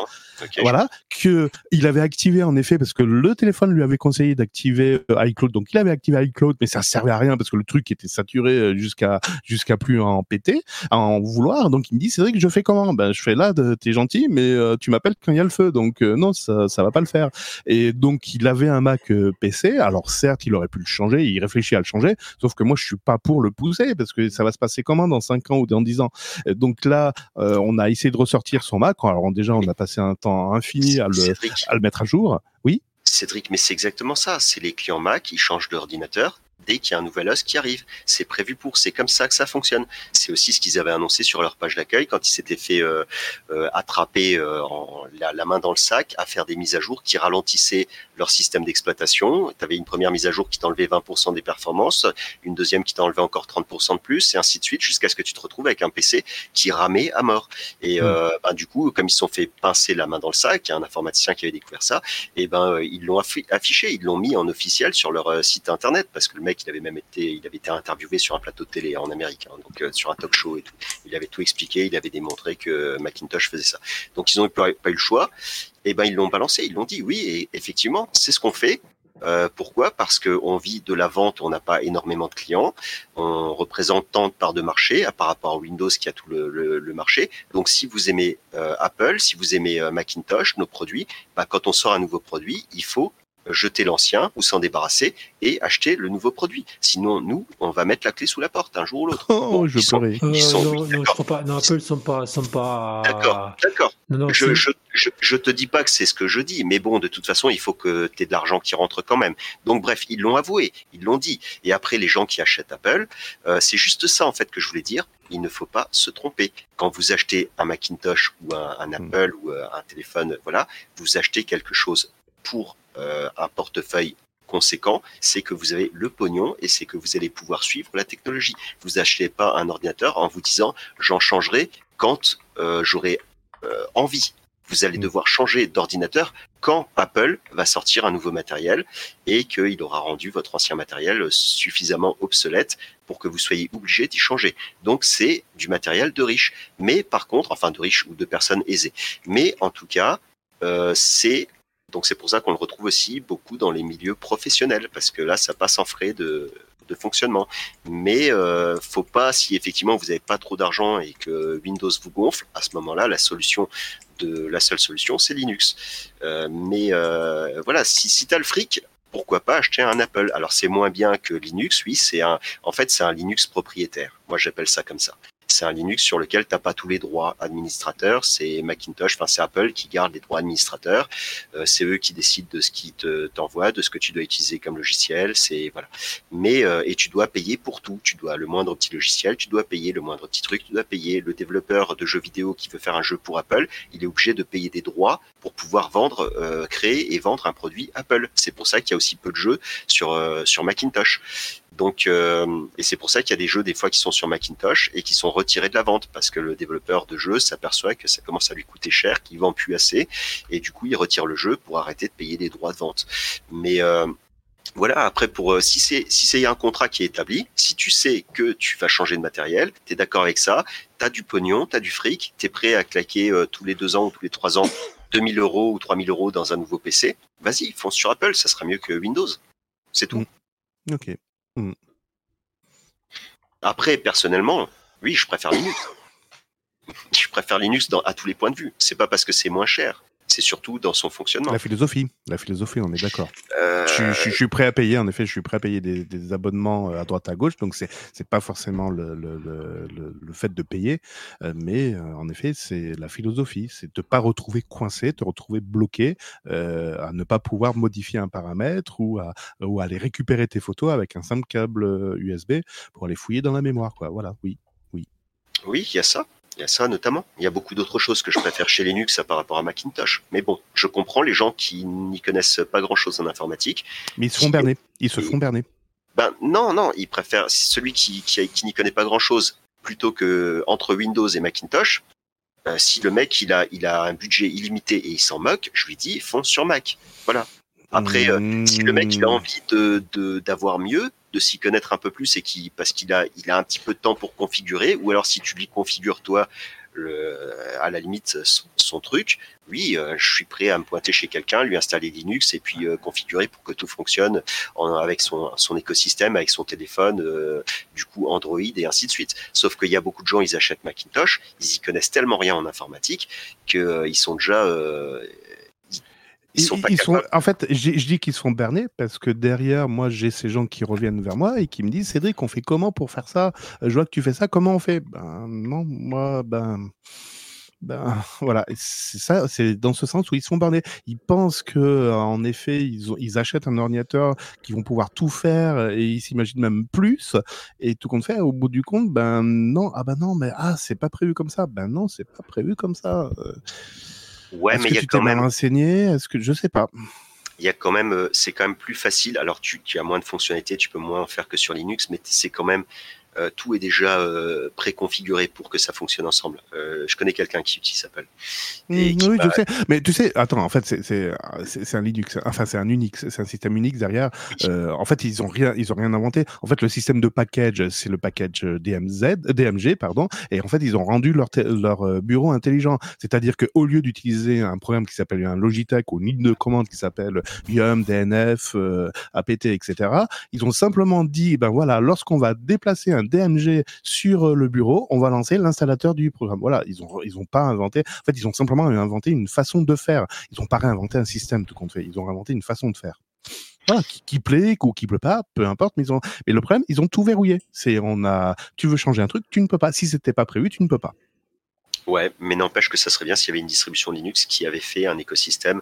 [SPEAKER 4] Voilà. Que il avait activé en effet parce que le téléphone lui avait conseillé d'activer euh, iCloud. Donc il avait activé iCloud, mais ça servait à rien parce que le truc était saturé euh, jusqu'à jusqu'à plus en péter, à en vouloir. Donc il me dit c'est vrai que je fais comment? Ben je fais là, t'es gentil, mais euh, tu m'appelles quand il y a le feu. Donc non, ça ça va pas le faire. Et donc il avait un Mac PC. Alors certes, il aurait pu le changer, il réfléchit à le changer. Sauf que moi je suis pas pour le pousser parce que ça va se passer comment dans 5 ans ou dans 10 ans? Donc là euh, on a essayé de ressortir son Mac. Alors déjà, on a passé un temps infini à le, mettre à jour. Oui.
[SPEAKER 6] Cédric, mais c'est exactement ça. C'est les clients Mac, ils changent d'ordinateur dès qu'il y a un nouvel os qui arrive. C'est prévu pour, c'est comme ça que ça fonctionne. C'est aussi ce qu'ils avaient annoncé sur leur page d'accueil quand ils s'étaient fait euh, euh, attraper euh, en, la, main dans le sac à faire des mises à jour qui ralentissaient leur système d'exploitation. Tu avais une première mise à jour qui t'enlevait 20% des performances, une deuxième qui t'enlevait encore 30% de plus, et ainsi de suite, jusqu'à ce que tu te retrouves avec un PC qui ramait à mort. Et mmh. ben, du coup, comme ils se sont fait pincer la main dans le sac, il y a un informaticien qui avait découvert ça, et ben ils l'ont affiché, ils l'ont mis en officiel sur leur site internet, parce que le mec il avait même été, il avait été interviewé sur un plateau télé en Amérique, hein, donc euh, sur un talk show et tout. Il avait tout expliqué, il avait démontré que Macintosh faisait ça. Donc ils n'ont pas, eu le choix. Et ben ils l'ont balancé, ils l'ont dit oui, et effectivement c'est ce qu'on fait. Euh, pourquoi? Parce qu'on vit de la vente, on n'a pas énormément de clients, on représente tant de parts de marché par rapport à Windows qui a tout le, marché. Donc si vous aimez euh, Apple, si vous aimez Macintosh, nos produits, bah, quand on sort un nouveau produit, il faut jeter l'ancien ou s'en débarrasser et acheter le nouveau produit. Sinon, nous, on va mettre la clé sous la porte un jour ou l'autre.
[SPEAKER 4] Oh, je
[SPEAKER 6] sont,
[SPEAKER 4] pleurais.
[SPEAKER 6] ils sont-
[SPEAKER 1] non,
[SPEAKER 6] oui,
[SPEAKER 1] non, je
[SPEAKER 6] d'accord.
[SPEAKER 1] crois pas. Non, Apple sont pas, sont pas.
[SPEAKER 6] D'accord, d'accord.
[SPEAKER 1] Non, non,
[SPEAKER 6] Je, je, je, je te dis pas que c'est ce que je dis, mais bon, de toute façon, il faut que tu aies de l'argent qui rentre quand même. Donc bref, ils l'ont avoué, ils l'ont dit. Et après, les gens qui achètent Apple, euh, c'est juste ça en fait que je voulais dire. Il ne faut pas se tromper. Quand vous achetez un Macintosh ou un, un Apple ou euh, un téléphone, voilà, vous achetez quelque chose pour euh, un portefeuille conséquent, c'est que vous avez le pognon et c'est que vous allez pouvoir suivre la technologie. Vous achetez pas un ordinateur en vous disant j'en changerai quand euh, j'aurai euh, envie. Vous allez devoir changer d'ordinateur quand Apple va sortir un nouveau matériel et qu'il aura rendu votre ancien matériel suffisamment obsolète pour que vous soyez obligé d'y changer. Donc c'est du matériel de riche. Mais par contre, enfin de riches ou de personnes aisées. Mais en tout cas, euh, c'est donc c'est pour ça qu'on le retrouve aussi beaucoup dans les milieux professionnels parce que là ça passe en frais de, de fonctionnement. Mais euh, faut pas si effectivement vous n'avez pas trop d'argent et que Windows vous gonfle, à ce moment-là la solution de la seule solution c'est Linux. Euh, mais euh, voilà, si si t'as le fric, pourquoi pas acheter un Apple? Alors c'est moins bien que Linux, oui, c'est un en fait c'est un Linux propriétaire. Moi j'appelle ça comme ça. C'est un Linux sur lequel t'as pas tous les droits administrateurs. C'est Macintosh, enfin c'est Apple qui garde les droits administrateurs. Euh, c'est eux qui décident de ce qui te t'envoie, de ce que tu dois utiliser comme logiciel. C'est voilà. Mais euh, et tu dois payer pour tout. Tu dois le moindre petit logiciel, tu dois payer le moindre petit truc, tu dois payer le développeur de jeux vidéo qui veut faire un jeu pour Apple. Il est obligé de payer des droits pour pouvoir vendre, euh, créer et vendre un produit Apple. C'est pour ça qu'il y a aussi peu de jeux sur sur Macintosh. Donc, euh, et c'est pour ça qu'il y a des jeux des fois qui sont sur Macintosh et qui sont retirés de la vente parce que le développeur de jeu s'aperçoit que ça commence à lui coûter cher, qu'il vend plus assez et du coup il retire le jeu pour arrêter de payer des droits de vente. Mais euh, voilà, après pour euh, si c'est si c'est un contrat qui est établi, si tu sais que tu vas changer de matériel, tu es d'accord avec ça, tu as du pognon, tu as du fric, tu es prêt à claquer euh, tous les deux ans ou tous les trois ans 2000 euros ou 3000 euros dans un nouveau PC, vas-y, fonce sur Apple, ça sera mieux que Windows. C'est tout.
[SPEAKER 4] Ok. Mm.
[SPEAKER 6] Après, personnellement, oui, je préfère Linux. [laughs] Je préfère Linux à tous les points de vue. C'est pas parce que c'est moins cher, c'est surtout dans son fonctionnement.
[SPEAKER 4] La philosophie, la philosophie, on est d'accord.
[SPEAKER 6] Euh,
[SPEAKER 4] Je, je- je suis prêt à payer, en effet, je suis prêt à payer des, des abonnements euh, à droite à gauche, donc c'est c'est pas forcément le, le, le, le- le fait de payer, euh, mais en effet, c'est la philosophie, c'est de pas retrouver coincé, te retrouver bloqué, euh, à ne pas pouvoir modifier un paramètre ou à ou à aller récupérer tes photos avec un simple câble USB pour aller fouiller dans la mémoire, quoi. Voilà, oui, oui.
[SPEAKER 6] Oui, il y a ça. Il y a ça notamment. Il y a beaucoup d'autres choses que je préfère chez Linux à par rapport à Macintosh. Mais bon, je comprends les gens qui n'y connaissent pas grand-chose en informatique.
[SPEAKER 4] Mais ils se font berner, ils se font berner.
[SPEAKER 6] Ben non, non, ils préfèrent celui qui, qui, qui n'y connaît pas grand-chose plutôt que entre Windows et Macintosh. euh, si le mec il a il a un budget illimité et il s'en moque, je lui dis fonce sur Mac. Voilà. Après, euh, si le mec il a envie de de- d'avoir mieux, de s'y connaître un peu plus et qui parce qu'il a il a un petit peu de temps pour configurer, ou alors si tu lui configures toi à la limite son, truc, oui, euh, je suis prêt à me pointer chez quelqu'un, lui installer Linux et puis euh, configurer pour que tout fonctionne avec son, son écosystème, avec son téléphone, euh, du coup Android et ainsi de suite. Sauf qu'il y a beaucoup de gens, ils achètent Macintosh, ils y connaissent tellement rien en informatique qu'ils sont déjà ils sont pas
[SPEAKER 4] Ils sont,
[SPEAKER 6] capables.
[SPEAKER 4] en fait, je dis qu'ils se font berner parce que derrière, moi, j'ai ces gens qui reviennent vers moi et qui me disent Cédric, on fait comment pour faire ça? Je vois que tu fais ça, comment on fait? Ben non, moi, ben. Ben [laughs] voilà, c'est ça, c'est dans ce sens où ils se font bernés. Ils pensent que, euh, en effet, ils, ont, ils achètent un ordinateur qui vont pouvoir tout faire et ils s'imaginent même plus. Et tout compte fait, au bout du compte, ben non, ah ben non, mais ah c'est pas prévu comme ça. Ben non, c'est pas prévu comme ça. Euh,
[SPEAKER 6] Ouais, mais il y a quand même
[SPEAKER 4] renseigné? Est-ce que je sais pas
[SPEAKER 6] il y a quand même, euh, c'est quand même plus facile. Alors tu, tu as moins de fonctionnalités, tu peux moins en faire que sur Linux, mais c'est quand même euh, tout est déjà euh, préconfiguré pour que ça fonctionne ensemble. Euh, je connais quelqu'un qui utilise Apple. Et
[SPEAKER 4] Mm,
[SPEAKER 6] qui
[SPEAKER 4] oui, je sais. Mais tu sais, attends, en fait, c'est un Linux, enfin c'est un Unix, c'est un système Unix derrière. Euh, en fait, ils ont rien, ils ont rien inventé. En fait, le système de package, c'est le package DMZ, DMG, pardon. Et en fait, ils ont rendu leur leur bureau intelligent. C'est-à-dire que au lieu d'utiliser un programme qui s'appelle un Logitech ou une ligne de commande qui s'appelle Yum, DNF, APT, etc. Ils ont simplement dit, ben voilà, lorsqu'on va déplacer un DMG sur euh, le bureau, on va lancer l'installateur du programme. Voilà, ils ont ils ont pas inventé. En fait, ils ont simplement inventé une façon de faire. Ils ont pas réinventé un système tout compte fait. Ils ont inventé une façon de faire. qui, qui plaît ou qui plaît pas, peu importe. Mais ils ont, mais le problème, ils ont tout verrouillé. C'est, on a, tu veux changer un truc, tu ne peux pas. Si c'était pas prévu, tu ne peux pas.
[SPEAKER 6] Ouais, mais n'empêche que ça serait bien s'il y avait une distribution Linux qui avait fait un écosystème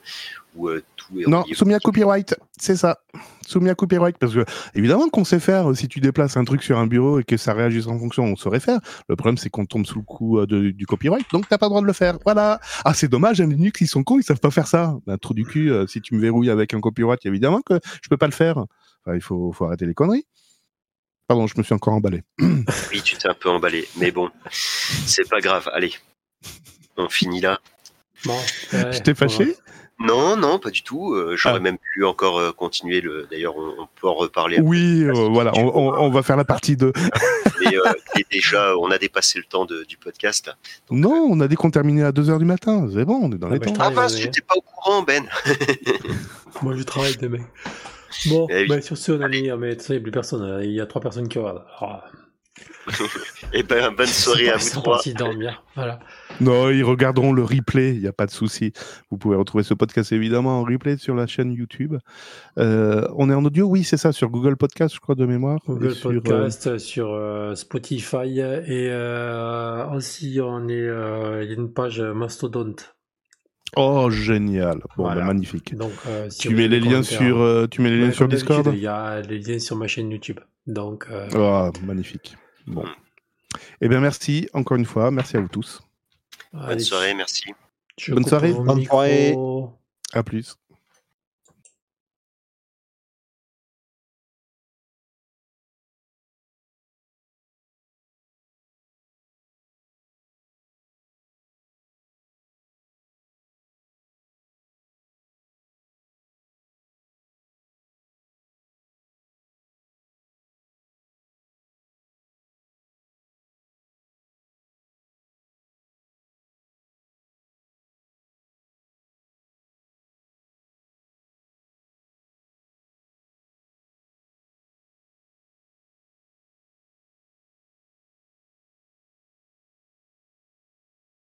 [SPEAKER 6] où euh, tout est
[SPEAKER 4] Non, soumis à copyright, c'est ça. Soumis à copyright, parce que évidemment qu'on sait faire. Si tu déplaces un truc sur un bureau et que ça réagisse en fonction, on saurait faire. Le problème, c'est qu'on tombe sous le coup euh, de- du copyright, donc t'as pas le droit de le faire. Voilà. Ah, c'est dommage, un Linux, ils sont cons, ils savent pas faire ça. Un trou du cul. euh, si tu me verrouilles avec un copyright, évidemment que je peux pas le faire. Enfin, il faut, faut arrêter les conneries. Pardon, je me suis encore emballé.
[SPEAKER 6] Oui, tu t'es un peu emballé, mais bon, c'est pas grave. Allez, on finit là.
[SPEAKER 1] Bon,
[SPEAKER 4] Je t'ai fâché?
[SPEAKER 6] Non, non, pas du tout. euh, J'aurais même pu encore euh, continuer. Le... D'ailleurs, on, on peut en reparler.
[SPEAKER 4] Oui, euh, voilà, on, on- on va faire la partie 2. [laughs]
[SPEAKER 6] Mais, euh, et déjà, on a dépassé le temps de- du podcast. là.
[SPEAKER 4] Non, on a dit qu'on terminait à 2h du matin. C'est bon, on est dans les
[SPEAKER 1] bah,
[SPEAKER 4] temps.
[SPEAKER 6] Ah, mince, j'étais pas au courant, Ben.
[SPEAKER 1] Moi, je travaille demain. Bon,
[SPEAKER 6] Eh
[SPEAKER 1] ben, sur ce, on a mis, mais tu sais, il n'y a plus personne. hein. Il y a trois personnes qui regardent. Alors, [laughs]
[SPEAKER 6] Et ben, bonne soirée à
[SPEAKER 1] ils
[SPEAKER 6] vous
[SPEAKER 1] sont
[SPEAKER 6] trois.
[SPEAKER 1] dormir. Voilà.
[SPEAKER 4] Non, ils regarderont le replay, il n'y a pas de souci. Vous pouvez retrouver ce podcast évidemment en replay sur la chaîne YouTube. Euh, on est en audio, oui, c'est ça, sur Google Podcast, je crois, de mémoire.
[SPEAKER 1] Google
[SPEAKER 4] sur, euh,
[SPEAKER 1] Podcast, sur euh, Spotify et euh, aussi on est euh, il y a une page Mastodonte.
[SPEAKER 4] Oh, génial. Bon,
[SPEAKER 1] Voilà.
[SPEAKER 4] bah, magnifique.
[SPEAKER 1] Donc, euh, si
[SPEAKER 4] tu mets les liens sur, euh, tu mets les liens sur Discord.
[SPEAKER 1] Il y a les liens sur ma chaîne YouTube. Donc, euh,
[SPEAKER 4] Oh, magnifique. Bon. Eh bien, merci encore une fois. Merci à vous tous.
[SPEAKER 6] Bonne
[SPEAKER 1] allez,
[SPEAKER 6] soirée, merci.
[SPEAKER 1] je
[SPEAKER 4] Bonne soirée.
[SPEAKER 7] Bonne soirée.
[SPEAKER 4] À plus.